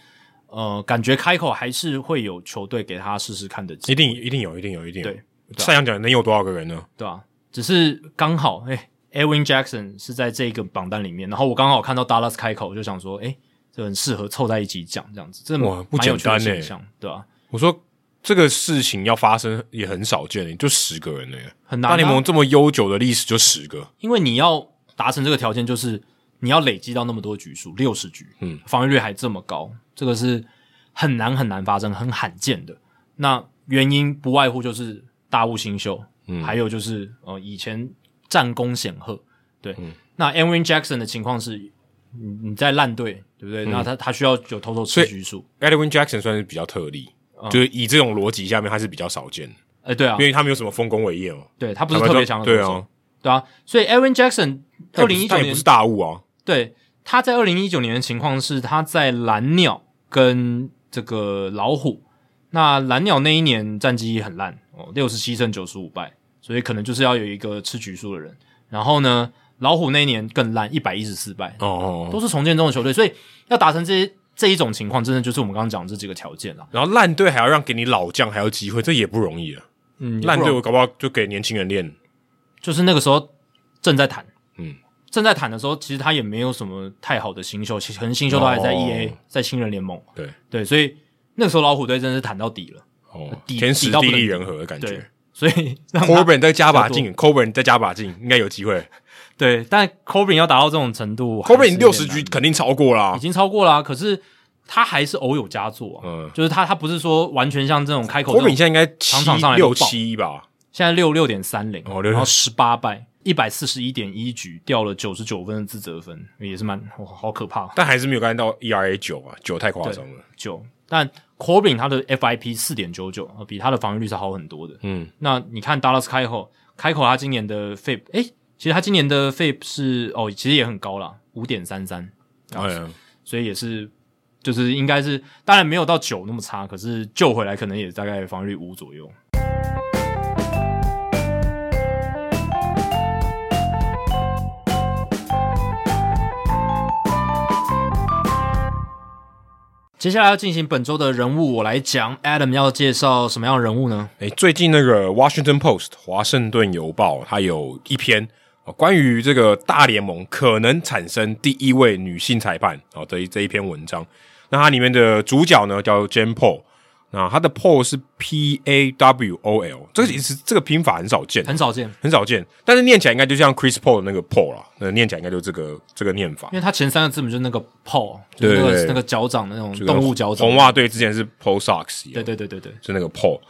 呃，感觉开口还是会有球队给他试试看的机会。一定一定有，一定有，一定有。对，赛扬奖能有多少个人呢？对啊，只是刚好，哎，Edwin Jackson 是在这个榜单里面，然后我刚好看到 Dallas 开口，就想说，哎，这很适合凑在一起讲这样子，这哇不简单呢，对啊，我说。这个事情要发生也很少见，就十个人呢，很难。大联盟这么悠久的历史就十个，因为你要达成这个条件，就是你要累积到那么多局数，六十局，嗯，防御率还这么高，这个是很难很难发生，很罕见的。那原因不外乎就是大物新秀，嗯，还有就是呃以前战功显赫，对。嗯、那 Edwin Jackson 的情况是，你你在烂队，对不对？嗯、那他他需要有投手吃局数。Edwin Jackson 算是比较特例。嗯、就是以这种逻辑下面，他是比较少见的。哎、欸，对啊，因为他没有什么丰功伟业哦。对他不是特别强的对啊，对啊。所以 Aaron Jackson 二零一九年也不是大物啊。对，他在二零一九年的情况是他在蓝鸟跟这个老虎。那蓝鸟那一年战绩很烂哦，六十七胜九十五败，所以可能就是要有一个吃局数的人。然后呢，老虎那一年更烂，一百一十四败哦，哦，都是重建中的球队，所以要达成这些这一种情况，真的就是我们刚刚讲的这几个条件了。然后烂队还要让给你老将还有机会，这也不容易啊。嗯，烂队我搞不好就给年轻人练。就是那个时候正在谈，嗯，正在谈的时候，其实他也没有什么太好的新秀，其实可能新秀都还在 EA，、哦、在新人联盟。对对，所以。那个时候老虎队真的是谈到底了，哦，天时地利人和的感觉。所以 Corbin 再加把劲，Corbin 再加把劲，应该有机会。对，但 Corbin 要达到这种程度，Corbin 六十局肯定超过啦，已经超过啦。可是他还是偶有佳作，嗯，就是他他不是说完全像这种开口。Corbin 现在应该场场上来六七吧，现在六六点三零，然后十八败，一百四十一点一局，掉了九十九分的自责分，也是蛮好可怕。但还是没有干到 ERA 九啊，九太夸张了，九但。Corbin 他的 FIP 四点九九，比他的防御率是好很多的。嗯，那你看 Dallas 开口开口，他今年的 FIP，哎、欸，其实他今年的 FIP 是哦，其实也很高啦，五点三三。哎呀，所以也是，就是应该是，当然没有到九那么差，可是救回来可能也大概防御率五左右。接下来要进行本周的人物，我来讲。Adam 要介绍什么样的人物呢？诶，最近那个 Washington Post 华盛顿邮报，它有一篇关于这个大联盟可能产生第一位女性裁判哦的这一篇文章。那它里面的主角呢叫 Jen Paul。那他的 Paul 是 P A W O L，这个其实这个拼法很少见，很少见，很少见。但是念起来应该就像 Chris Paul 的那个 Paul 啦，那念起来应该就这个这个念法。因为它前三个字母就是那个 Paul，就是那个对那个脚掌的那种动物脚掌。红袜队之前是 Paul Sox，对对对对对，是那个 Paul。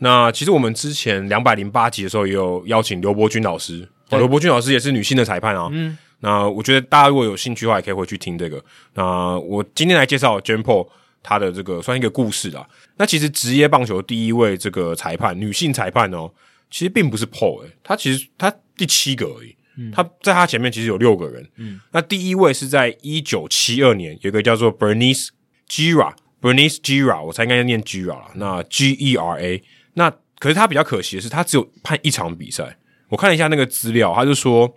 那其实我们之前两百零八集的时候也有邀请刘伯钧老师，刘伯逊老师也是女性的裁判啊。嗯，那我觉得大家如果有兴趣的话，也可以回去听这个。那我今天来介绍 Jen Paul。他的这个算一个故事啦。那其实职业棒球第一位这个裁判，女性裁判哦，其实并不是 Paul 诶，他其实他第七个而已。嗯，他在他前面其实有六个人。嗯，那第一位是在一九七二年，有一个叫做 Bernice Gira。Bernice Gira，我猜应该要念 Gira 啦。那 G E R A，那可是他比较可惜的是，他只有判一场比赛。我看了一下那个资料，他就说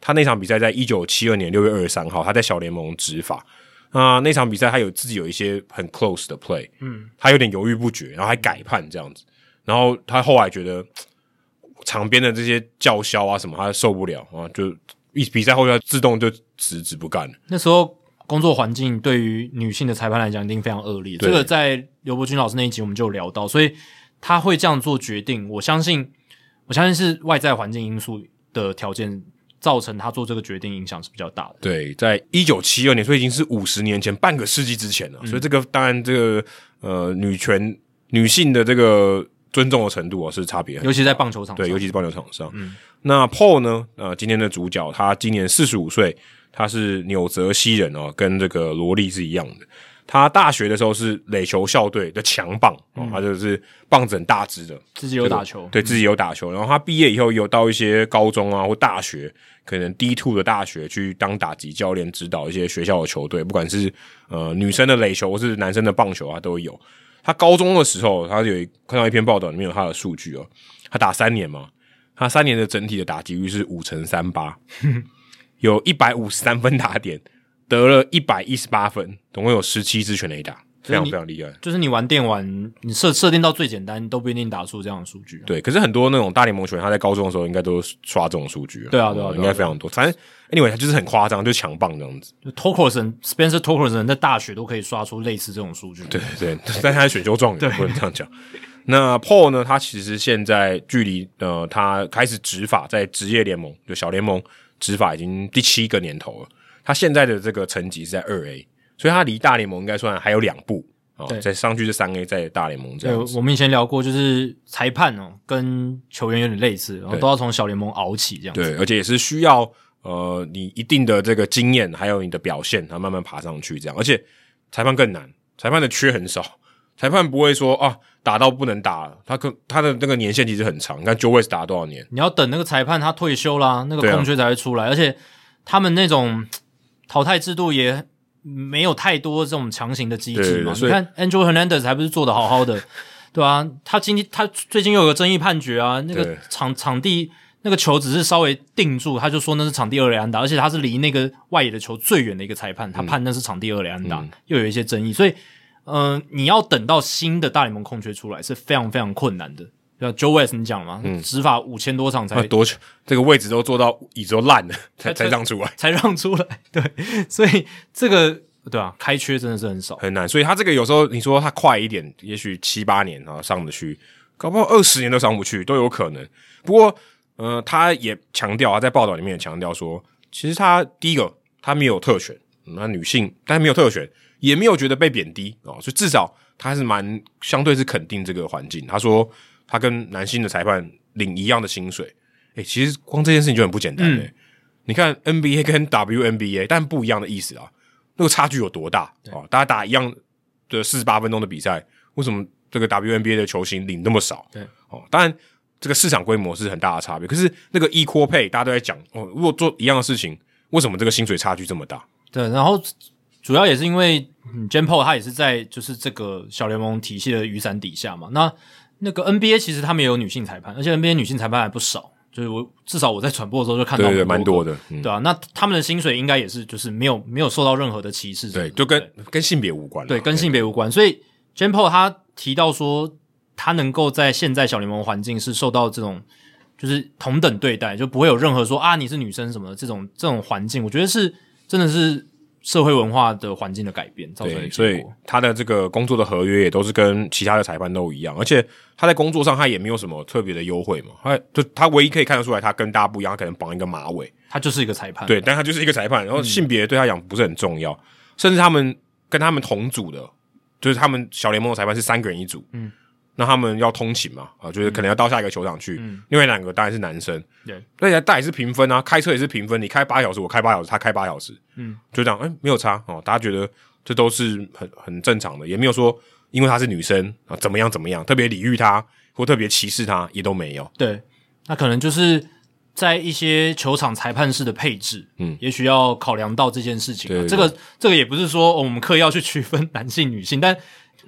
他那场比赛在一九七二年六月二十三号，他在小联盟执法。啊，那场比赛他有自己有一些很 close 的 play，嗯，他有点犹豫不决，然后还改判这样子，然后他后来觉得场边的这些叫嚣啊什么，他受不了啊，就一比赛后要自动就辞职不干了。那时候工作环境对于女性的裁判来讲一定非常恶劣，这个在刘伯钧老师那一集我们就有聊到，所以他会这样做决定，我相信，我相信是外在环境因素的条件。造成他做这个决定影响是比较大的。对，在一九七二年，所以已经是五十年前，半个世纪之前了。嗯、所以这个当然，这个呃，女权女性的这个尊重的程度啊，是差别，尤其在棒球场上。对，尤其是棒球场上。嗯，那 Paul 呢？呃，今天的主角，他今年四十五岁，他是纽泽西人哦，跟这个罗莉是一样的。他大学的时候是垒球校队的强棒，哦，他就是棒子很大只的，自己有打球，对自己有打球。然后他毕业以后有到一些高中啊或大学，可能 D two 的大学去当打击教练，指导一些学校的球队，不管是呃女生的垒球或是男生的棒球啊都有。他高中的时候，他有一看到一篇报道，里面有他的数据哦，他打三年嘛，他三年的整体的打击率是五成三八，有一百五十三分打点。得了一百一十八分，总共有十七支全垒打，非常非常厉害。就是你玩电玩，你设设定到最简单，都不一定打出这样的数据。对，可是很多那种大联盟球员，他在高中的时候应该都刷这种数据。对啊，对啊，应该非常多。反正 anyway，他就是很夸张，就强棒这样子。Torkelson Spencer Torkelson 在大学都可以刷出类似这种数据。对对，但他是选秀状元，不能这样讲。那 Paul 呢？他其实现在距离呃，他开始执法在职业联盟，就小联盟执法已经第七个年头了。他现在的这个成绩是在二 A，所以他离大联盟应该算还有两步哦，再上去是三 A，在大联盟这样我们以前聊过，就是裁判哦，跟球员有点类似，然后都要从小联盟熬起这样子。对，而且也是需要呃你一定的这个经验，还有你的表现，然后慢慢爬上去这样。而且裁判更难，裁判的缺很少，裁判不会说啊，打到不能打了，他可他的那个年限其实很长。你看 Joe West 打了多少年？你要等那个裁判他退休啦，那个空缺才会出来。啊、而且他们那种淘汰制度也没有太多这种强行的机制嘛。你看 Angel Hernandez 还不是做的好好的，[laughs] 对啊，他今天他最近又有个争议判决啊，那个场场地那个球只是稍微定住，他就说那是场地二垒安打，而且他是离那个外野的球最远的一个裁判，他判那是场地二垒安打，嗯、又有一些争议，所以。嗯、呃，你要等到新的大联盟空缺出来是非常非常困难的。像 Joe West 你讲了嘛，嗯，执法五千多场才多久？这个位置都坐到椅子都烂了，[laughs] 才才让出来，才让出来。[laughs] 对，所以这个对啊，开缺真的是很少，很难。所以他这个有时候你说他快一点，也许七八年啊上得去，搞不好二十年都上不去都有可能。不过，呃，他也强调他在报道里面也强调说，其实他第一个他没有特权，那、嗯、女性但是没有特权。也没有觉得被贬低哦，所以至少他还是蛮相对是肯定这个环境。他说他跟男性的裁判领一样的薪水，诶，其实光这件事情就很不简单诶、嗯、你看 NBA 跟 WNBA，但不一样的意思啊，那个差距有多大啊？大家打一样的四十八分钟的比赛，为什么这个 WNBA 的球星领那么少？对哦，当然这个市场规模是很大的差别。可是那个 equal pay，大家都在讲哦，如果做一样的事情，为什么这个薪水差距这么大？对，然后。主要也是因为 Jen Paul 他也是在就是这个小联盟体系的雨伞底下嘛。那那个 NBA 其实他们也有女性裁判，而且 NBA 女性裁判还不少。就是我至少我在传播的时候就看到蛮多的，对啊，那他们的薪水应该也是就是没有没有受到任何的歧视，对，就跟跟性别无关，对，跟性别无关。所以 Paul 他提到说，他能够在现在小联盟环境是受到这种就是同等对待，就不会有任何说啊你是女生什么的这种这种环境，我觉得是真的是。社会文化的环境的改变造成的，对，所以他的这个工作的合约也都是跟其他的裁判都一样，而且他在工作上他也没有什么特别的优惠嘛，他就他唯一可以看得出来他跟大家不一样，他可能绑一个马尾，他就是一个裁判，对，但他就是一个裁判，然后性别对他讲不是很重要，嗯、甚至他们跟他们同组的，就是他们小联盟的裁判是三个人一组，嗯。那他们要通勤嘛？啊，就是可能要到下一个球场去。嗯，另外两个当然是男生。对，而且大家也是平分啊，开车也是平分。你开八小时，我开八小时，他开八小时。嗯，就这样，哎、欸，没有差哦。大家觉得这都是很很正常的，也没有说因为她是女生啊怎么样怎么样，特别礼遇她或特别歧视她，也都没有。对，那可能就是在一些球场裁判室的配置，嗯，也许要考量到这件事情。对对对，这个这个也不是说、哦、我们刻意要去区分男性女性，但。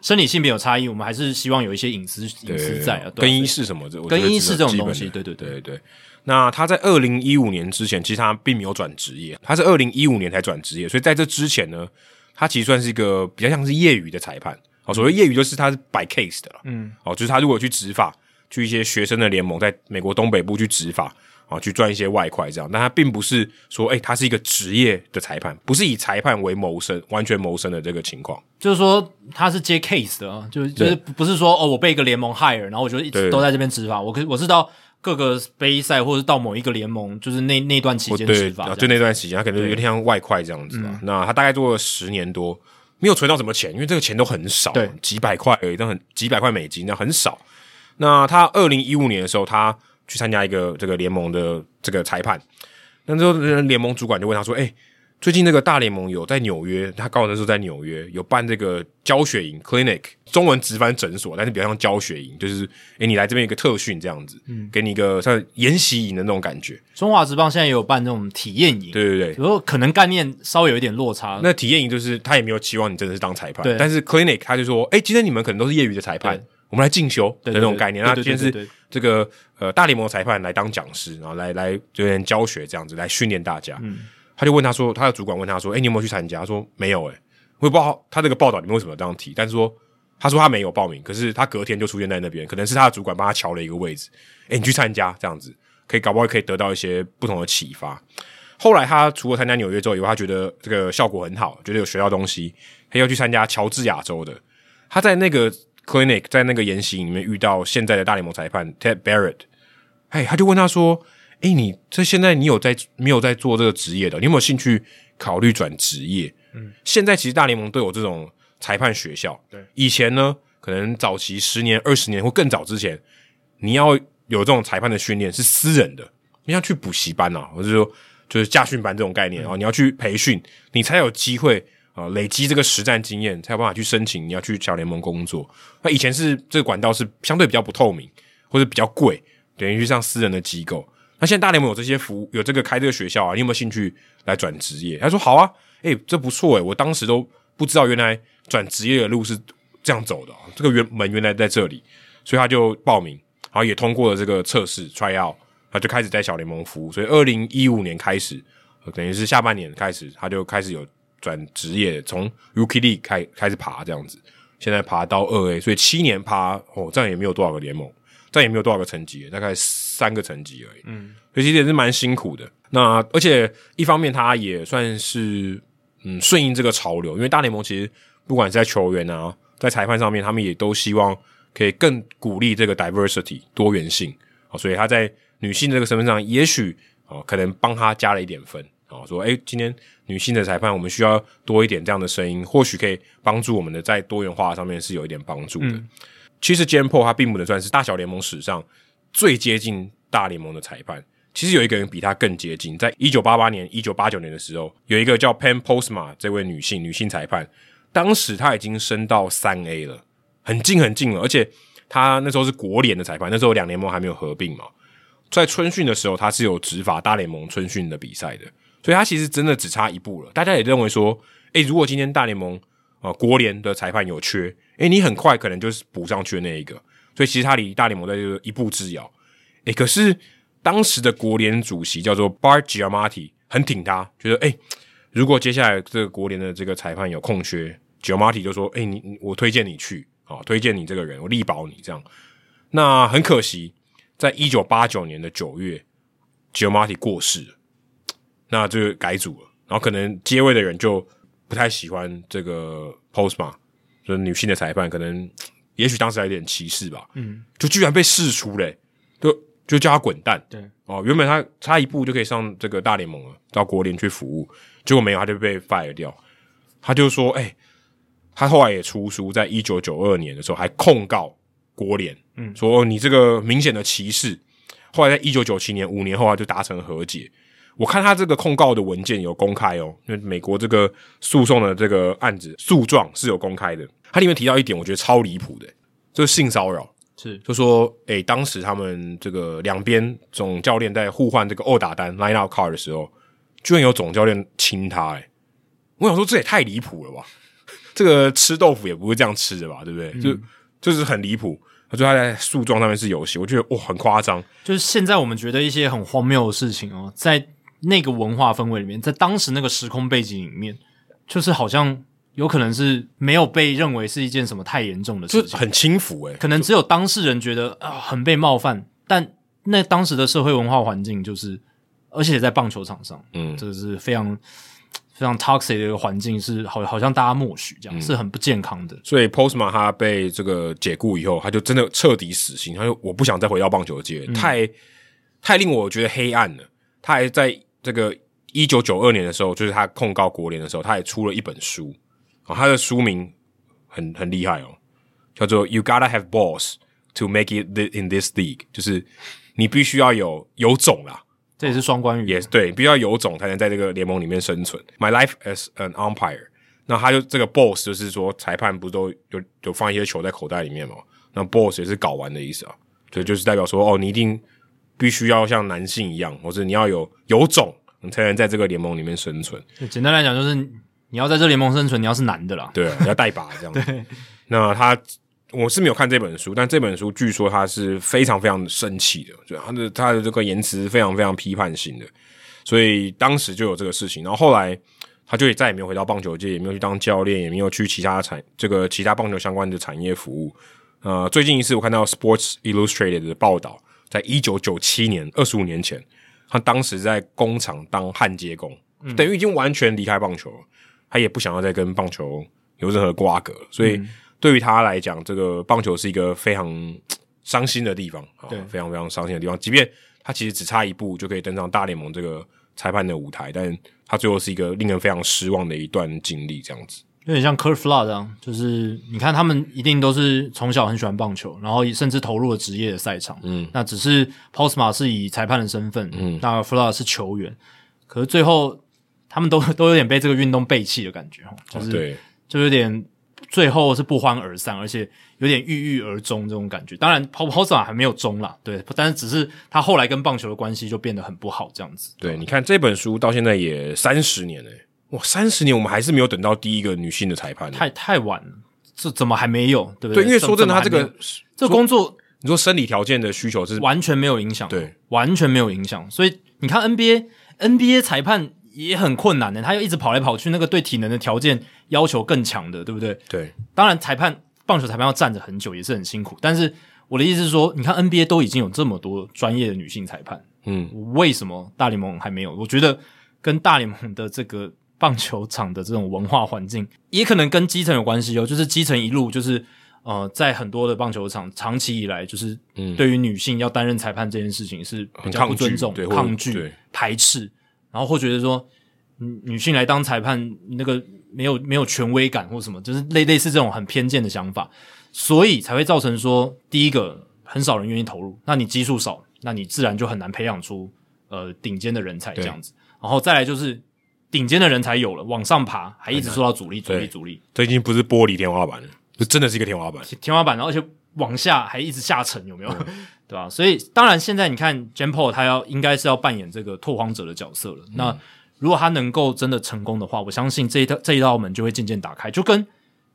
生理性别有差异，我们还是希望有一些隐私隐私在啊。更衣室什么的，更衣室这种东西，对对对对对。那他在二零一五年之前，其实他并没有转职业，他是二零一五年才转职业，所以在这之前呢，他其实算是一个比较像是业余的裁判。哦，所谓业余就是他是摆 case 的了，嗯，哦，就是他如果去执法，去一些学生的联盟，在美国东北部去执法。啊，去赚一些外快这样，但他并不是说，哎、欸，他是一个职业的裁判，不是以裁判为谋生，完全谋生的这个情况。就是说，他是接 case 的啊，就就是不是说，哦，我被一个联盟 hire，然后我就一直都在这边执法。我可我是到各个杯赛，或者是到某一个联盟，就是那那段期间执法，就那段期间，他可能有点像外快这样子吧。那他大概做了十年多，没有存到什么钱，因为这个钱都很少，对，几百块而已，都很几百块美金，那很少。那他二零一五年的时候，他。去参加一个这个联盟的这个裁判，那之后联盟主管就问他说：“哎、欸，最近那个大联盟有在纽约，他刚好那时候在纽约有办这个教学营 （clinic），中文直翻诊所，但是比较像教学营，就是哎、欸，你来这边一个特训这样子，嗯，给你一个像研习营的那种感觉。中华职棒现在也有办这种体验营，对对对，然后可能概念稍微有一点落差。那体验营就是他也没有期望你真的是当裁判，对，但是 clinic 他就说：哎、欸，今天你们可能都是业余的裁判。”我们来进修的那种概念，那今天是这个呃大联盟裁判来当讲师，然后来来这边教学这样子来训练大家。嗯，他就问他说，他的主管问他说：“哎，你有没有去参加？”他说：“没有。”哎，我也不知道他这个报道里面为什么这样提，但是说他说他没有报名，可是他隔天就出现在那边，可能是他的主管帮他乔了一个位置。哎，你去参加这样子，可以搞不好可以得到一些不同的启发。后来他除了参加纽约州以外，他觉得这个效果很好，觉得有学到东西，他又去参加乔治亚州的。他在那个。Clinic 在那个研习里面遇到现在的大联盟裁判 Ted Barrett，哎，他就问他说：“哎，你这现在你有在没有在做这个职业的？你有没有兴趣考虑转职业？”嗯，现在其实大联盟都有这种裁判学校。对，以前呢，可能早期十年、二十年或更早之前，你要有这种裁判的训练是私人的，你要去补习班啊，或者说就是驾训班这种概念啊，你要去培训，你才有机会呃累积这个实战经验，才有办法去申请你要去小联盟工作。那以前是这个管道是相对比较不透明，或者比较贵，等于去上私人的机构。那现在大联盟有这些服务，有这个开这个学校啊，你有没有兴趣来转职业？他说好啊，诶、这不错诶、我当时都不知道原来转职业的路是这样走的，这个原门原来在这里，所以他就报名，然后也通过了这个测试 try out，他就开始在小联盟服务。所以二零一五年开始，等于是下半年开始，他就开始有转职业，从 Rookie League 开开始爬这样子，现在爬到二 A，所以七年爬哦，这样也没有多少个联盟。这样也没有多少个层级，大概三个层级而已。嗯，所以其实也是蛮辛苦的。那而且一方面，他也算是嗯顺应这个潮流，因为大联盟其实不管是在球员啊，在裁判上面，他们也都希望可以更鼓励这个 diversity 多元性啊。所以他在女性这个身份上，也许哦可能帮他加了一点分啊，说诶今天女性的裁判，我们需要多一点这样的声音，或许可以帮助我们的在多元化上面是有一点帮助的。嗯其实 Poole 他并不能算是大小联盟史上最接近大联盟的裁判。其实有一个人比他更接近，在一九八八年、一九八九年的时候，有一个叫 Pen Postma 这位女性女性裁判，当时她已经升到三 A 了，很近很近了。而且她那时候是国联的裁判，那时候两联盟还没有合并嘛。在春训的时候，她是有执法大联盟春训的比赛的，所以他其实真的只差一步了。大家也认为说，诶，如果今天大联盟啊、国联的裁判有缺。诶，你很快可能就是补上去的那一个，所以其实他离大联盟在就一步之遥。诶，可是当时的国联主席叫做 Bart Giamatti，很挺他，觉得诶，如果接下来这个国联的这个裁判有空缺，Giamatti 就说，诶，你我推荐你去啊，推荐你这个人，我力保你这样。那很可惜，在一九八九年的九月，Giamatti 过世了，那就改组了，然后可能接位的人就不太喜欢这个 Postma。就是女性的裁判，可能也许当时还有点歧视吧，嗯，就居然被释出嘞，就就叫他滚蛋，对哦，原本他差一步就可以上这个大联盟了，到国联去服务，结果没有，他就被 fire 掉。他就说，哎、欸，他后来也出书，在一九九二年的时候还控告国联，嗯，说你这个明显的歧视。后来在一九九七年五年后，他就达成和解。我看他这个控告的文件有公开哦，因为美国这个诉讼的这个案子诉状是有公开的。它里面提到一点，我觉得超离谱的，就是性骚扰。是，就说，诶、欸，当时他们这个两边总教练在互换这个殴打单 line out card 的时候，居然有总教练亲他，诶，我想说这也太离谱了吧？这个吃豆腐也不会这样吃的吧？对不对？嗯、就就是很离谱。他说他在诉状上面是有写，我觉得哇，很夸张。就是现在我们觉得一些很荒谬的事情哦，在那个文化氛围里面，在当时那个时空背景里面，就是好像。有可能是没有被认为是一件什么太严重的事情，就很轻浮诶、欸，可能只有当事人觉得啊很被冒犯，但那当时的社会文化环境就是，而且在棒球场上，嗯，这个是非常非常 toxic 的一个环境，是好好像大家默许这样，嗯、是很不健康的。所以 Postma 他被这个解雇以后，他就真的彻底死心，他就我不想再回到棒球界，嗯、太太令我觉得黑暗了。他还在这个一九九二年的时候，就是他控告国联的时候，他也出了一本书。哦，他的书名很很厉害哦，叫做 "You gotta have balls to make it in this league"，就是你必须要有有种啦，这也是双关语，也是对，必须要有种才能在这个联盟里面生存。My life as an umpire，那他就这个 boss 就是说裁判不都有有放一些球在口袋里面嘛？那 boss 也是搞完的意思啊，所以就是代表说哦，你一定必须要像男性一样，或者你要有有种，你才能在这个联盟里面生存。简单来讲就是。你要在这联盟生存，你要是男的啦。对，[laughs] 你要带把这样子。对。那他，我是没有看这本书，但这本书据说他是非常非常生气的，就他的他的这个言辞非常非常批判性的，所以当时就有这个事情。然后后来他就也再也没有回到棒球界，也没有去当教练，也没有去其他产这个其他棒球相关的产业服务。呃，最近一次我看到 Sports Illustrated 的报道，在一九九七年，二十五年前，他当时在工厂当焊接工，嗯、等于已经完全离开棒球了。他也不想要再跟棒球有任何瓜葛，所以对于他来讲，这个棒球是一个非常伤心的地方啊，非常非常伤心的地方。即便他其实只差一步就可以登上大联盟这个裁判的舞台，但他最后是一个令人非常失望的一段经历，这样子。有点像 Curt Flood 这样，就是你看他们一定都是从小很喜欢棒球，然后甚至投入了职业的赛场。嗯，那只是 Postma 是以裁判的身份，嗯，那 Flood 是球员，可是最后。他们都 [laughs] 都有点被这个运动背弃的感觉，就是、哦、对，就有点最后是不欢而散，而且有点郁郁而终这种感觉。当然，，Postma 还没有终啦，对，但是只是他后来跟棒球的关系就变得很不好，这样子。对，你看这本书到现在也三十年了，哇，三十年我们还是没有等到第一个女性的裁判，太太晚了，这怎么还没有？对不对？对，因为说真的，他这个这个工作。你说生理条件的需求是完全没有影响，对，完全没有影响。所以你看 NBA，NBA 裁判也很困难的，他又一直跑来跑去，那个对体能的条件要求更强的，对不对？对，当然裁判棒球裁判要站着很久，也是很辛苦。但是我的意思是说，你看 NBA 都已经有这么多专业的女性裁判，嗯，为什么大联盟还没有？我觉得跟大联盟的这个棒球场的这种文化环境，也可能跟基层有关系哦，就是基层一路就是。呃，在很多的棒球场，长期以来就是对于女性要担任裁判这件事情是比较不尊重、抗拒、排斥，然后会觉得说，女性来当裁判那个没有没有权威感或什么，就是类类似这种很偏见的想法，所以才会造成说，第一个很少人愿意投入，那你基数少，那你自然就很难培养出呃顶尖的人才这样子，然后再来就是顶尖的人才有了，往上爬还一直受到阻力、阻力、阻力，这已经不是玻璃天花板了。就真的是一个天花板，天花板，而且往下还一直下沉，有没有？嗯、[laughs] 对吧？所以当然，现在你看 Jane Paul 他要应该是要扮演这个拓荒者的角色了。嗯、那如果他能够真的成功的话，我相信这一道这一道门就会渐渐打开，就跟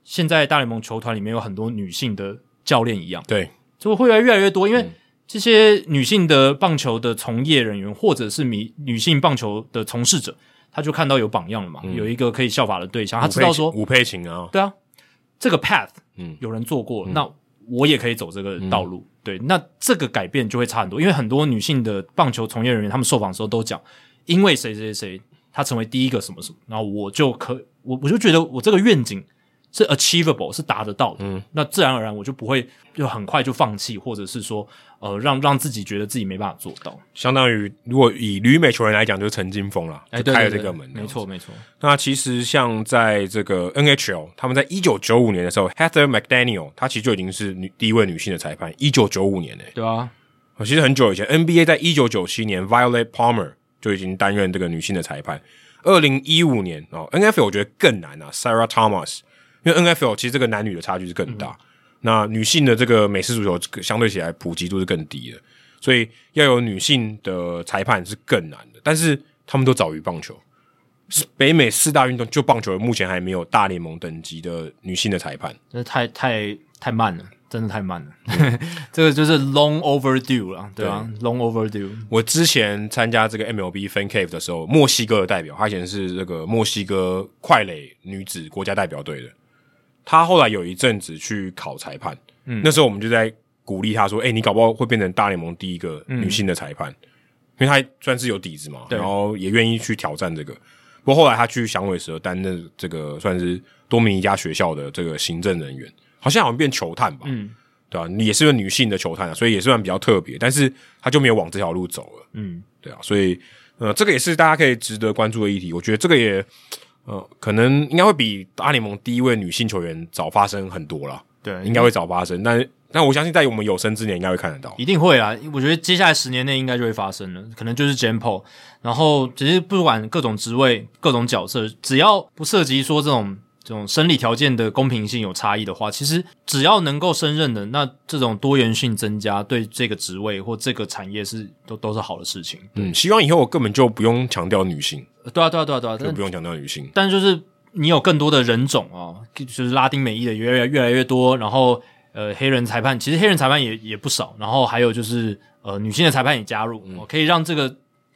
现在大联盟球团里面有很多女性的教练一样，对，就会越来越来越多，因为这些女性的棒球的从业人员，或者是女女性棒球的从事者，他就看到有榜样了嘛，嗯、有一个可以效法的对象，他知道说吴佩琴啊，对啊。这个 path，嗯，有人做过，嗯、那我也可以走这个道路，嗯、对，那这个改变就会差很多，因为很多女性的棒球从业人员，他们受访的时候都讲，因为谁谁谁，他成为第一个什么什么，然后我就可，我我就觉得我这个愿景。是 achievable，是达得到的。嗯，那自然而然我就不会就很快就放弃，或者是说，呃，让让自己觉得自己没办法做到。相当于如果以旅美球员来讲，就是陈金峰了，就开了这个门。没错，没错。那其实像在这个 NHL，他们在一九九五年的时候，Heather McDaniel，她其实就已经是女第一位女性的裁判。一九九五年诶、欸，对啊，其实很久以前，NBA 在一九九七年，Violet Palmer 就已经担任这个女性的裁判。二零一五年哦，NFL 我觉得更难啊，Sarah Thomas。因为 NFL 其实这个男女的差距是更大，嗯、那女性的这个美式足球相对起来普及度是更低的，所以要有女性的裁判是更难的。但是他们都早于棒球，北美四大运动就棒球目前还没有大联盟等级的女性的裁判，那太太太慢了，真的太慢了。嗯、[laughs] 这个就是 long overdue 了，对啊对，long overdue。我之前参加这个 MLB Fan Cave 的时候，墨西哥的代表，他以前是这个墨西哥快垒女子国家代表队的。他后来有一阵子去考裁判，嗯，那时候我们就在鼓励他说：“哎、欸，你搞不好会变成大联盟第一个女性的裁判，嗯、因为他算是有底子嘛，然后也愿意去挑战这个。不过后来他去响尾蛇担任这个算是多米尼加学校的这个行政人员，好像好像变球探吧，嗯，对吧、啊？你也是个女性的球探啊，所以也算比较特别。但是他就没有往这条路走了，嗯，对啊，所以呃，这个也是大家可以值得关注的议题。我觉得这个也。呃，可能应该会比大联盟第一位女性球员早发生很多啦。对，应该会早发生。但但我相信，在我们有生之年，应该会看得到。一定会啊！我觉得接下来十年内应该就会发生了。可能就是 Paul。然后，其实不管各种职位、各种角色，只要不涉及说这种。这种生理条件的公平性有差异的话，其实只要能够胜任的，那这种多元性增加对这个职位或这个产业是都都是好的事情。嗯，希望以后我根本就不用强调女性。对啊，对啊，对啊，对啊，就不用强调女性。但就是你有更多的人种啊，就是拉丁美裔的越来越来越多，然后呃黑人裁判，其实黑人裁判也也不少，然后还有就是呃女性的裁判也加入，嗯，可以让这个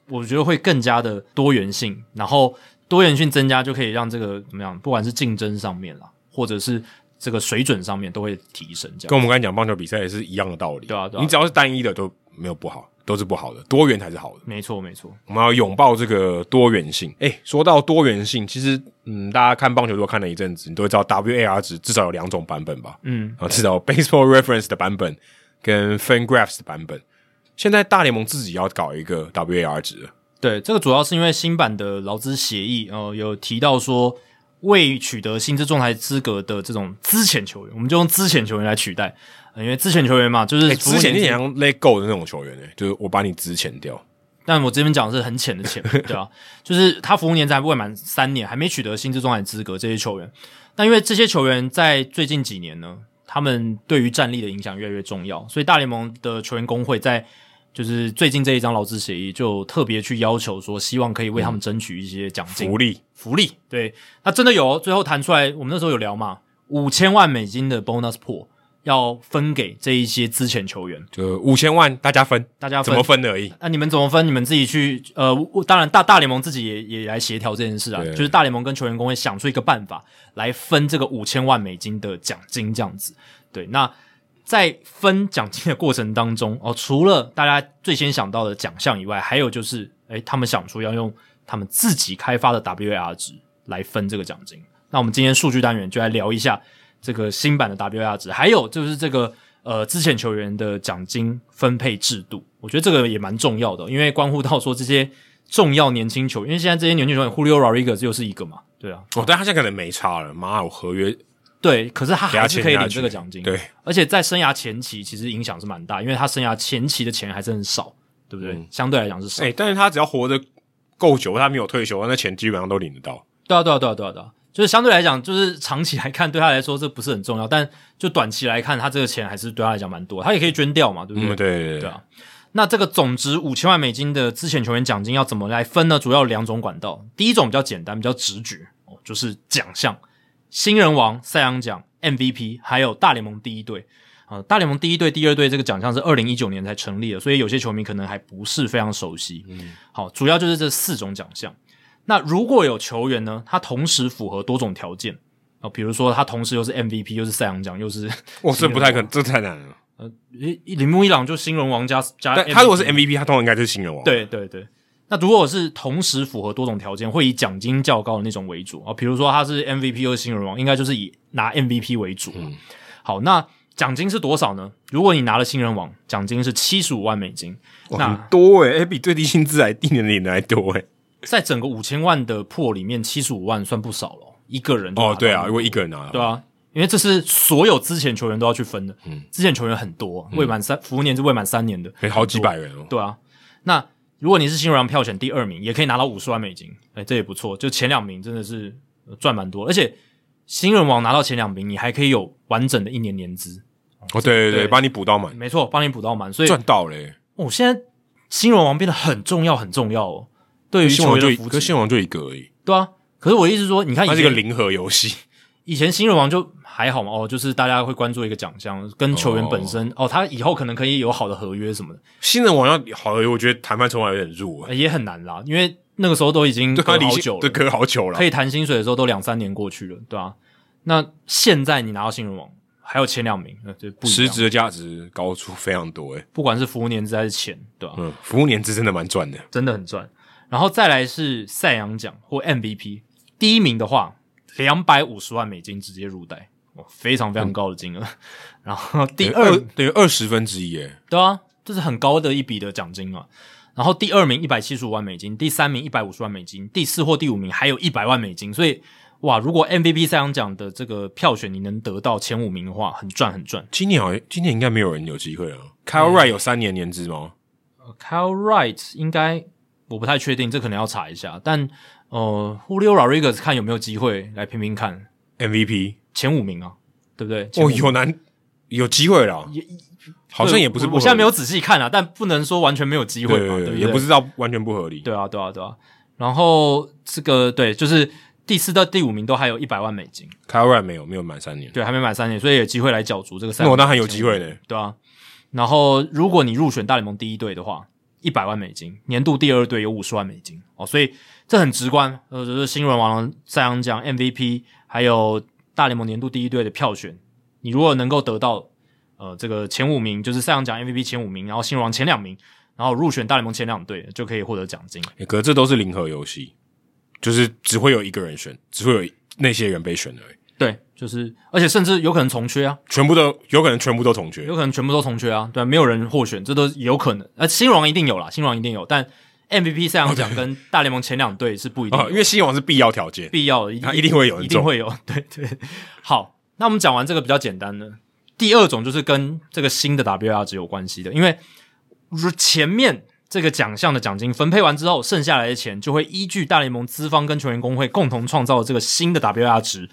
我觉得会更加的多元性，然后。多元性增加就可以让这个怎么样？不管是竞争上面啦，或者是这个水准上面都会提升。这样跟我们刚才讲棒球比赛也是一样的道理。对啊，对啊，你只要是单一的都没有不好，都是不好的，多元才是好的。没错，没错。我们要拥抱这个多元性。诶、欸，说到多元性，其实嗯，大家看棒球如果看了一阵子，你都会知道 WAR 值至少有两种版本吧？嗯，啊，至少 Baseball [laughs] Reference 的版本跟 FanGraphs 的版本。现在大联盟自己要搞一个 WAR 值了。对，这个主要是因为新版的劳资协议，呃，有提到说，未取得薪资仲裁资格的这种资浅球员，我们就用资浅球员来取代，呃、因为资浅球员嘛，就是资浅有点像 let go 的那种球员，诶，就是我把你资浅掉。但我这边讲的是很浅的浅，对啊，就是他服务年资还未满三年，还没取得薪资仲裁资格这些球员。那因为这些球员在最近几年呢，他们对于战力的影响越来越重要，所以大联盟的球员工会在就是最近这一张劳资协议就特别去要求说，希望可以为他们争取一些奖金、福利、福利。对，那真的有，最后谈出来，我们那时候有聊嘛，五千万美金的 bonus pool。要分给这一些资浅球员，就五千万，大家分，大家分怎么分而已。那、啊、你们怎么分？你们自己去。呃，当然大大联盟自己也也来协调这件事啊，就是大联盟跟球员工会想出一个办法来分这个五千万美金的奖金，这样子。对，那在分奖金的过程当中，哦，除了大家最先想到的奖项以外，还有就是，诶，他们想出要用他们自己开发的 WAR 值来分这个奖金。那我们今天数据单元就来聊一下。这个新版的 WAR 值，还有就是这个呃，之前球员的奖金分配制度，我觉得这个也蛮重要的，因为关乎到说这些重要年轻球员，因为现在这些年轻球员，Julio Rodriguez 又是一个嘛，对啊，哦，但他现在可能没差了，马上有合约，对，可是他还是可以领这个奖金，对，而且在生涯前期其实影响是蛮大，因为他生涯前期的钱还是很少，对不对？嗯、相对来讲是少，哎、欸，但是他只要活得够久，他没有退休，那钱基本上都领得到，对啊，对啊，对啊，对啊，对啊。就是相对来讲，就是长期来看对他来说这不是很重要，但就短期来看，他这个钱还是对他来讲蛮多，他也可以捐掉嘛，对不对？嗯、对对对，对啊。那这个总值五千万美金的之前球员奖金要怎么来分呢？主要有两种管道，第一种比较简单，比较直觉哦，就是奖项，新人王、赛扬奖、MVP，还有大联盟第一队啊。大联盟第一队、第二队这个奖项是二零一九年才成立的，所以有些球迷可能还不是非常熟悉。嗯，好，主要就是这四种奖项。那如果有球员呢，他同时符合多种条件啊，比如说他同时又是 MVP，又是赛扬奖，又是，哇，这不太可能，这太难了。呃，铃木一朗就新人王加加，他如果是 MVP，他通常应该就是新人王。对对对。那如果是同时符合多种条件，会以奖金较高的那种为主啊，比如说他是 MVP 又是新人王，应该就是以拿 MVP 为主。嗯。好，那奖金是多少呢？如果你拿了新人王，奖金是七十五万美金，那很多诶、欸，比最低薪资还一年领的还多诶、欸。在整个五千万的 pool 里面，七十五万算不少了，一个人哦，对啊，如果一个人拿，对啊，因为这是所有之前球员都要去分的，嗯，之前球员很多，未满三服务年是未满三年的，好几百人哦，对啊，那如果你是新人王票选第二名，也可以拿到五十万美金，哎，这也不错，就前两名真的是赚蛮多，而且新人王拿到前两名，你还可以有完整的一年年资，哦，对对对，帮你补到满，没错，帮你补到满，所以赚到嘞，哦，现在新人王变得很重要，很重要哦。对于新人王就，可新人王就一个而已。对啊，可是我意思说，你看，它是一个零和游戏。以前新人王就还好嘛，哦，就是大家会关注一个奖项，跟球员本身，哦，哦，他以后可能可以有好的合约什么的。新人王要好合约，我觉得谈判筹码有点弱，也很难啦，因为那个时候都已经隔好久了，对，隔好久了，可以谈薪水的时候都两三年过去了，对啊。那现在你拿到新人王，还有前两名，那就不实质的价值高出非常多诶，不管是服务年资还是钱，对吧？嗯，服务年资真的蛮赚的，真的很赚。然后再来是赛扬奖或 MVP，第一名的话，两百五十万美金直接入袋，哇，非常非常高的金额。嗯、然后第二等于二十分之一，诶，对啊，这是很高的一笔的奖金嘛。然后第二名一百七十五万美金，第三名一百五十万美金，第四或第五名还有一百万美金。所以哇，如果 MVP 赛扬奖的这个票选你能得到前五名的话，很赚很赚。今年好像今年应该没有人有机会了。Kyle Wright 有三年年资吗？呃，Kyle Wright 应该。我不太确定，这可能要查一下。但呃，Julio Rodriguez 看有没有机会来拼拼看 MVP 前五名啊，对不对？哦，有难有机会了，也好像也不是不合理。我现在没有仔细看啊，但不能说完全没有机会嘛，对，对，也不知道完全不合理。对啊，对啊，对啊。然后这个对，就是第四到第五名都还有一百万美金。Kyle Wright 没有没有满三年，对，还没满三年，所以有机会来角逐这个赛。那我当然有机会呢，对啊。然后如果你入选大联盟第一队的话。一百万美金，年度第二队有五十万美金哦，所以这很直观。呃，就是新人王、赛扬奖、MVP，还有大联盟年度第一队的票选，你如果能够得到呃这个前五名，就是赛扬奖 MVP 前五名，然后新人王前两名，然后入选大联盟前两队，就可以获得奖金。欸，可是这都是零和游戏，就是只会有一个人选，只会有那些人被选而已。对，就是，而且甚至有可能重缺啊，全部都有可能全部都重缺，有可能全部都重缺啊，对啊，没有人获选，这都有可能。呃，新人王一定有啦，新人王一定有，但 MVP 赛扬奖跟大联盟前两队是不一定的，哦，因为新人王是必要条件，必要的，他一定会有，一定会有，对对。好，那我们讲完这个比较简单的，第二种就是跟这个新的 WAR 值有关系的，因为前面这个奖项的奖金分配完之后，剩下来的钱就会依据大联盟资方跟球员工会共同创造的这个新的 WAR 值，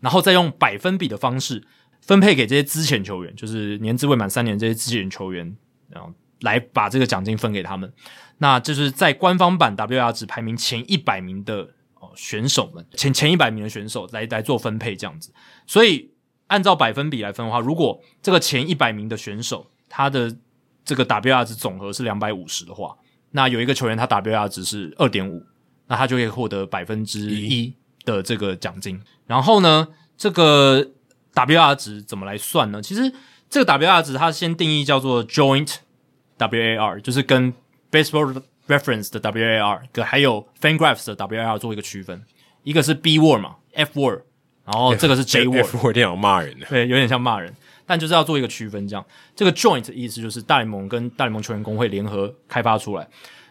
然后再用百分比的方式分配给这些资浅球员，就是年资未满三年这些资浅球员，然后来把这个奖金分给他们。那就是在官方版 W R 值排名前一百名的哦选手们，前前一百名的选手来来做分配这样子。所以按照百分比来分的话，如果这个前一百名的选手他的这个 W R 值总和是两百五十的话，那有一个球员他 W R 值是二点五，那他就可以获得百分之一的这个奖金。然后呢，这个 W R 值怎么来算呢？其实这个 W R 值它先定义叫做 Joint WAR，就是跟 Baseball Reference 的 WAR 跟还有 FanGraphs 的 WAR 做一个区分。一个是 B word 嘛，F word，然后这个是 J word，F word 有点骂人的，对，有点像骂人。但就是要做一个区分，这样这个 joint 意思就是大联盟跟大联盟球员工会联合开发出来。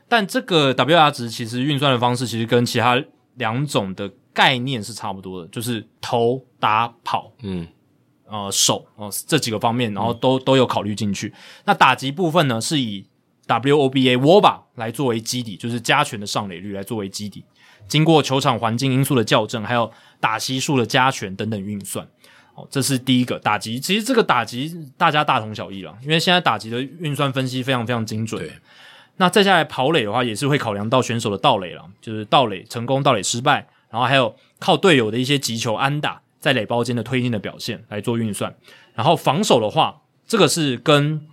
但这个 WAR 值其实运算的方式其实跟其他两种的概念是差不多的，就是投、打、跑，嗯，呃，手哦、呃、这几个方面，然后都、嗯、都有考虑进去。那打击部分呢，是以 WOBA WOBA 来作为基底，就是加权的上垒率来作为基底，经过球场环境因素的校正，还有打席数的加权等等运算。哦，这是第一个打击。其实这个打击大家大同小异了，因为现在打击的运算分析非常非常精准。对，那再下来跑垒的话，也是会考量到选手的盗垒了，就是盗垒成功、盗垒失败，然后还有靠队友的一些击球安打在垒包间的推进的表现来做运算。然后防守的话，这个是跟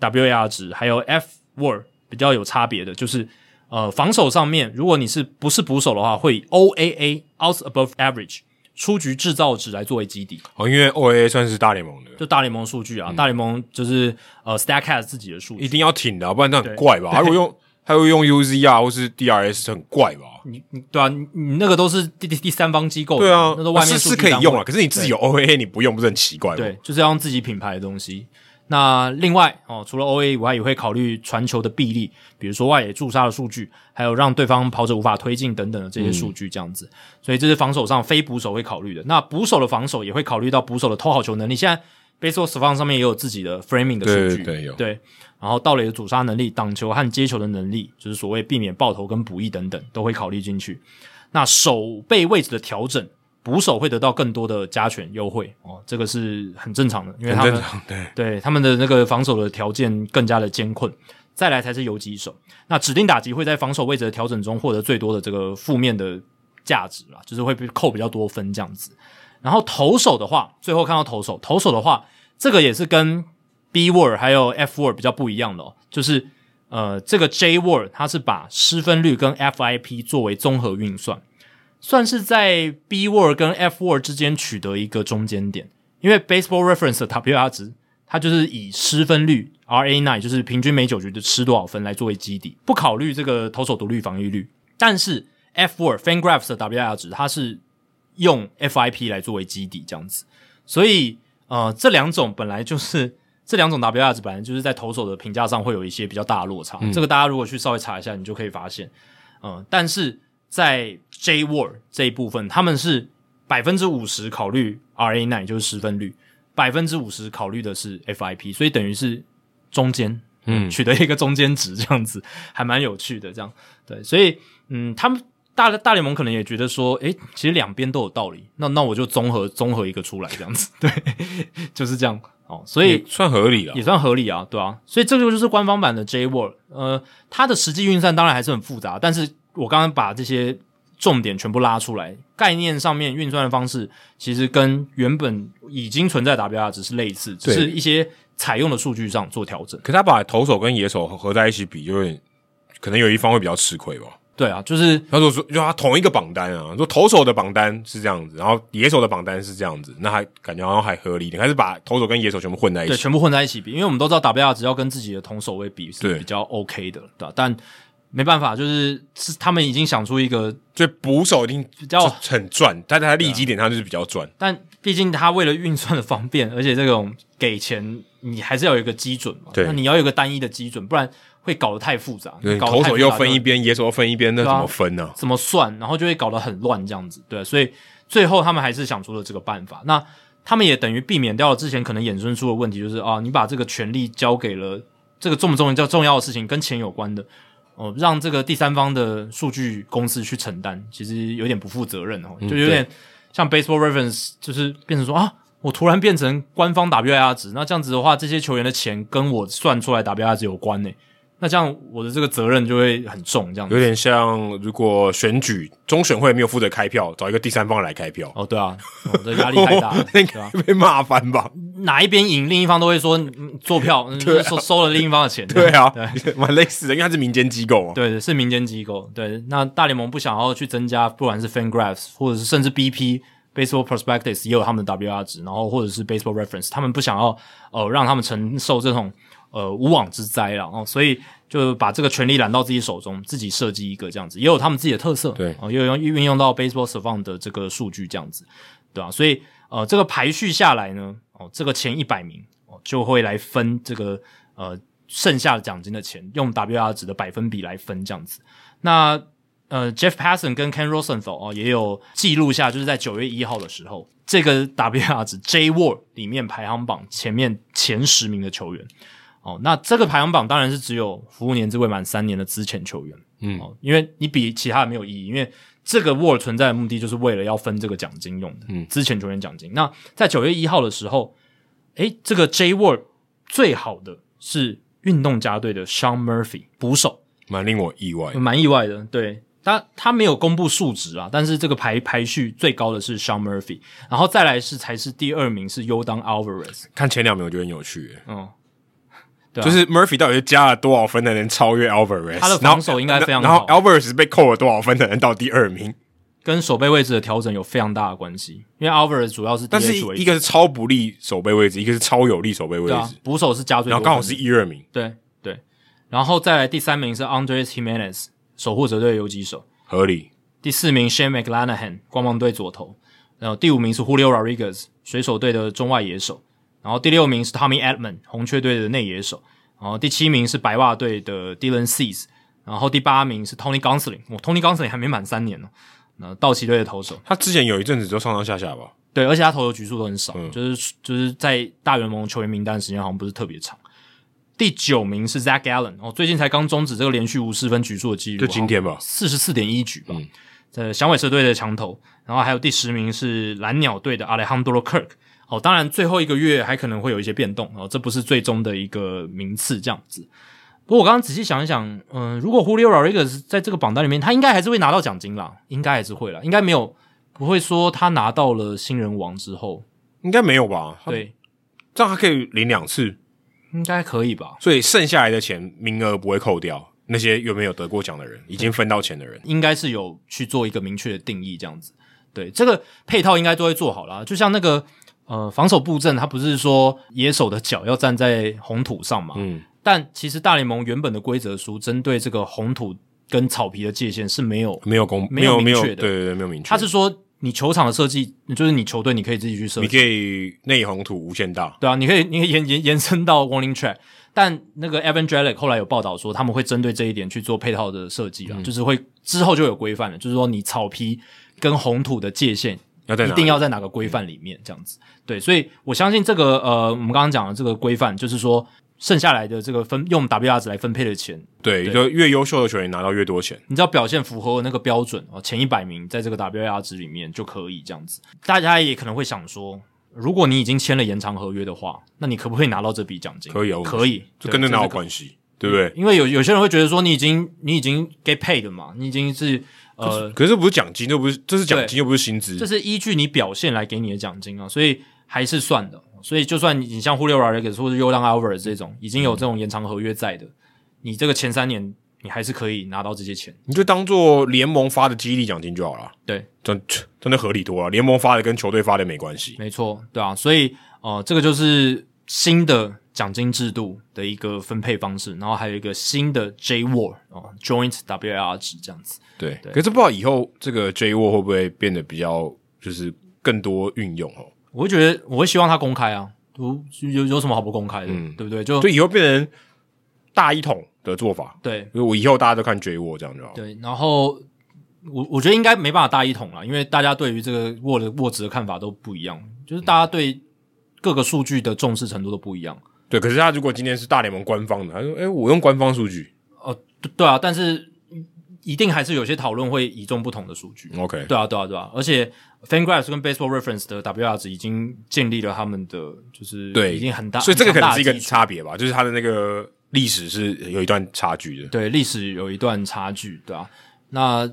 BWAR 值还有 FWAR 比较有差别的，就是呃防守上面，如果你是不是捕手的话，会以 OAA Outs Above Average。出局制造值来作为基底哦，因为 OAA 算是大联盟的，就大联盟数据啊，嗯、大联盟就是呃 Statcast 自己的数据，一定要挺的，不然那很怪吧？还会用还会用 UZR 或是 DRS 很怪吧？你你对啊，你你那个都是第第第三方机构，对啊，那都外面是是可以用啊，可是你自己有 OAA 你不用，不是很奇怪吗？对，就是要用自己品牌的东西。那另外哦，除了 OA 以外，也会考虑传球的臂力，比如说外野驻杀的数据，还有让对方跑者无法推进等等的这些数据，这样子。嗯、所以这是防守上非捕手会考虑的。那捕手的防守也会考虑到捕手的偷好球能力。现在 Baseball Savant 上面也有自己的 framing 的数据，对对，有对。然后盗垒的阻杀能力、挡球和接球的能力，就是所谓避免爆头跟补逸等等，都会考虑进去。那手背位置的调整。捕手会得到更多的加权优惠哦，这个是很正常的，因为他们对对他们的那个防守的条件更加的艰困。再来才是游击手，那指定打击会在防守位置的调整中获得最多的这个负面的价值啦，就是会被扣比较多分这样子。然后投手的话，最后看到投手，投手的话，这个也是跟 B word 还有 F word 比较不一样的哦，就是呃这个 J word 它是把失分率跟 FIP 作为综合运算。算是在 B word 跟 F word 之间取得一个中间点，因为 Baseball Reference 的 WAR 值，它就是以失分率 RA nine 就是平均每九局就失多少分来作为基底，不考虑这个投手独立防御率。但是 F word FanGraphs 的 WAR 值，它是用 FIP 来作为基底这样子，所以呃，这两种本来就是这两种 WAR 值，本来就是在投手的评价上会有一些比较大的落差。嗯、这个大家如果去稍微查一下，你就可以发现，嗯、呃，但是。在 J word 这一部分，他们是百分之五十考虑 RA nine 就是失分率，百分之五十考虑的是 FIP，所以等于是中间，嗯，取得一个中间值，这样子还蛮有趣的。这样对，所以嗯，他们大大联盟可能也觉得说，诶，其实两边都有道理，那那我就综合综合一个出来，这样子，对，[laughs] 就是这样哦，所以算合理了，也算合理啊，对啊，所以这个就是官方版的 J word，呃，它的实际运算当然还是很复杂，但是。我刚刚把这些重点全部拉出来，概念上面运算的方式其实跟原本已经存在的 WAR 值是类似，只是一些采用的数据上做调整。可是他把投手跟野手合在一起比，就会可能有一方会比较吃亏吧？对啊，就是他说说就他同一个榜单啊，说投手的榜单是这样子，然后野手的榜单是这样子，那还感觉好像还合理一点，还是把投手跟野手全部混在一起？对，全部混在一起比，因为我们都知道 WAR 值要跟自己的同手位比是比较 OK 的，对，对吧？但没办法，就是是他们已经想出一个，就捕手一定比较很赚，但在他利基点上就是比较赚。啊、但毕竟他为了运算的方便，而且这种给钱你还是要有一个基准嘛。对，那你要有一个单一的基准，不然会搞得太复杂。对，搞投手又分一边，野手又分一边，那怎么分呢、啊？怎么算？然后就会搞得很乱，这样子。对，所以最后他们还是想出了这个办法。那他们也等于避免掉了之前可能衍生出的问题，就是啊，你把这个权利交给了。这个重不重要叫重要的事情跟钱有关的哦，让这个第三方的数据公司去承担，其实有点不负责任哦，就有点像 Baseball Reference，就是变成说啊，我突然变成官方 WIR 值，那这样子的话，这些球员的钱跟我算出来 WIR 值有关呢。那这样我的这个责任就会很重，这样子有点像如果选举中选会没有负责开票，找一个第三方来开票。哦，对啊，哦、这压力太大了，[laughs] 那个被骂翻吧？哪一边赢，另一方都会说做票，[laughs] 对啊、收收了另一方的钱。对啊，对，蛮类似的，因为它是民间机构嘛。对，是民间机构。对，那大联盟不想要去增加，不管是 FanGraphs 或者是甚至 BP Baseball Prospectus 也有他们的 WR 值，然后或者是 Baseball Reference，他们不想要呃让他们承受这种。呃，无妄之灾了哦，所以就把这个权利揽到自己手中，自己设计一个这样子，也有他们自己的特色，对，哦，也有用运用到 Baseball Savant 的这个数据这样子，对吧、啊？所以呃，这个排序下来呢，哦，这个前一百名哦就会来分这个呃剩下的奖金的钱，用 WR 值的百分比来分这样子。那呃，Jeff Passan 跟 Ken Rosenthal 哦也有记录下，就是在九月一号的时候，这个 WR 值 J WAR 里面排行榜前面前十名的球员。哦，那这个排行榜当然是只有服务年资未满三年的资浅球员，嗯，哦，因为你比其他的没有意义，因为这个 WAR 存在的目的就是为了要分这个奖金用的，嗯，资浅球员奖金。那在九月一号的时候，诶，这个 J WAR 最好的是运动家队的 Sean Murphy 捕手，蛮令我意外，蛮意外的。对，他他没有公布数值啊，但是这个排排序最高的是 Sean Murphy，然后再来是才是第二名是 Yordan Alvarez，看前两名我觉得很有趣，嗯。啊、就是 Murphy 到底是加了多少分才能超越 Alvarez？他的防守应该非常好。然后，然后 Alvarez 被扣了多少分才能到第二名？跟守备位置的调整有非常大的关系。因为 Alvarez 主要是，但是一个是超不利守备位置，一个是超有利守备位置。啊、捕手是加最多，然后刚好是一二名。对对，然后再来第三名是 Andres Jimenez，守护者队的游击手，合理。第四名 Shane McClanahan 光芒队左投，然后第五名是 Julio Rodriguez 水手队的中外野手，然后第六名是 Tommy Edman 红雀队的内野手。然后第七名是白袜队的 Dylan Cease，然后第八名是 Tony Gonsolin，哦，Tony Gonsolin 还没满三年呢。那道奇队的投手，他之前有一阵子就上上下下吧。对，而且他投的局数都很少，嗯、就是就是在大联盟球员名单的时间好像不是特别长。第九名是 Zach Gallen，哦，最近才刚终止这个连续无失分局数的记录，就今天吧，四十四点一局吧。在响尾蛇队的强投，然后还有第十名是蓝鸟队的 Alejandro Kirk。哦，当然，最后一个月还可能会有一些变动哦，这不是最终的一个名次这样子。不过我刚刚仔细想一想，嗯、呃，如果 Julio Rodriguez 在这个榜单里面，他应该还是会拿到奖金啦，应该还是会啦，应该没有不会说他拿到了新人王之后，应该没有吧？对，这样他可以领两次，应该可以吧？所以剩下来的钱名额不会扣掉，那些有没有得过奖的人，已经分到钱的人，应该是有去做一个明确的定义这样子。对，这个配套应该都会做好啦，就像那个。呃，防守布阵，它不是说野手的脚要站在红土上嘛？嗯。但其实大联盟原本的规则书针对这个红土跟草皮的界限是没有没有公没有明确的，对对对，没有明确。他是说你球场的设计，就是你球队你可以自己去设计，你可以内红土无限大，对啊，你可以你可以延延延伸到 warning track。但那个 Evan Drellich 后来有报道说，他们会针对这一点去做配套的设计啊，嗯、就是会之后就有规范了，就是说你草皮跟红土的界限。一定要在哪个规范里面这样子，对，所以我相信这个呃，我们刚刚讲的这个规范，就是说剩下来的这个分用 WR 值来分配的钱，对，对就越优秀的球员拿到越多钱，你只要表现符合那个标准哦，前一百名在这个 WR 值里面就可以这样子。大家也可能会想说，如果你已经签了延长合约的话，那你可不可以拿到这笔奖金？可以哦，可以，就跟这哪有关系，对不对？因为有有些人会觉得说，你已经你已经 get paid 嘛，你已经是。呃，可是不是奖金，又不是，这是奖金，又不是薪资，这是依据你表现来给你的奖金啊，所以还是算的。所以就算你像 Julio Rodriguez 或者 Yordan Alvarez 这种已经有这种延长合约在的，嗯、你这个前三年你还是可以拿到这些钱，你就当做联盟发的激励奖金就好了。对，真真的合理多了，联盟发的跟球队发的没关系。没错，对啊，所以呃，这个就是新的。奖金制度的一个分配方式，然后还有一个新的 J WAR 哦，Joint WIR 值这样子。对，对可是不知道以后这个 J WAR 会不会变得比较就是更多运用哦？我会觉得我会希望它公开啊，有有有什么好不公开的？嗯，对不对？就就以后变成大一统的做法。对，我以后大家都看 J WAR 这样就好。对，然后我我觉得应该没办法大一统了，因为大家对于这个 WAR 的 WAR 值的看法都不一样，就是大家对各个数据的重视程度都不一样。对，可是他如果今天是大联盟官方的，他说：“哎、欸，我用官方数据。”哦，对啊，但是一定还是有些讨论会倚重不同的数据。OK，对啊，对啊，对啊，而且 FanGraphs 跟 Baseball Reference 的 WR 值已经建立了他们的，就是对，已经很大，所以这个可能是一个差别吧，就是它的那个历史是有一段差距的。对，历史有一段差距，对啊。那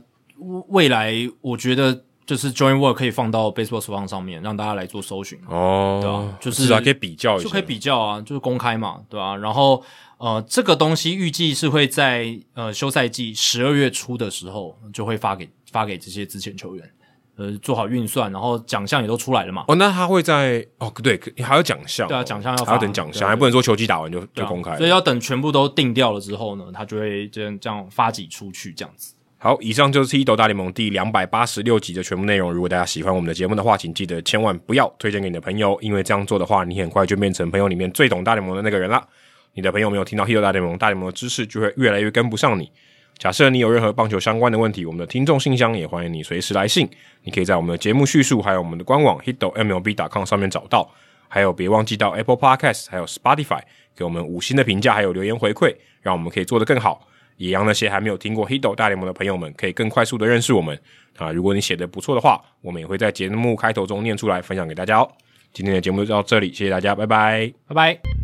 未来我觉得。就是 Joint Work 可以放到 Baseball Savant 上面，让大家来做搜寻哦，对啊，就是，是啊，可以比较一下，就可以比较啊，就是公开嘛，对啊。然后呃，这个东西预计是会在呃休赛季十二月初的时候就会发给发给这些之前球员，呃，做好运算，然后奖项也都出来了嘛。哦，那他会在哦，对，还有奖项，对啊，奖项要发还要等奖项，还不能说球季打完就就公开，所以要等全部都定掉了之后呢，他就会这样这样发几出去这样子。好，以上就是《Hito 大联盟》第两百八十六集的全部内容。如果大家喜欢我们的节目的话，请记得千万不要推荐给你的朋友，因为这样做的话，你很快就变成朋友里面最懂大联盟的那个人了。你的朋友没有听到《Hito 大联盟》，大联盟的知识就会越来越跟不上你。假设你有任何棒球相关的问题，我们的听众信箱也欢迎你随时来信。你可以在我们的节目叙述，还有我们的官网 hitomlb.com 上面找到。还有，别忘记到 Apple Podcast 还有 Spotify 给我们五星的评价，还有留言回馈，让我们可以做得更好。也让那些还没有听过 h i d o 大联盟的朋友们，可以更快速的认识我们啊！如果你写的不错的话，我们也会在节目开头中念出来，分享给大家哦。今天的节目就到这里，谢谢大家，拜拜，拜拜。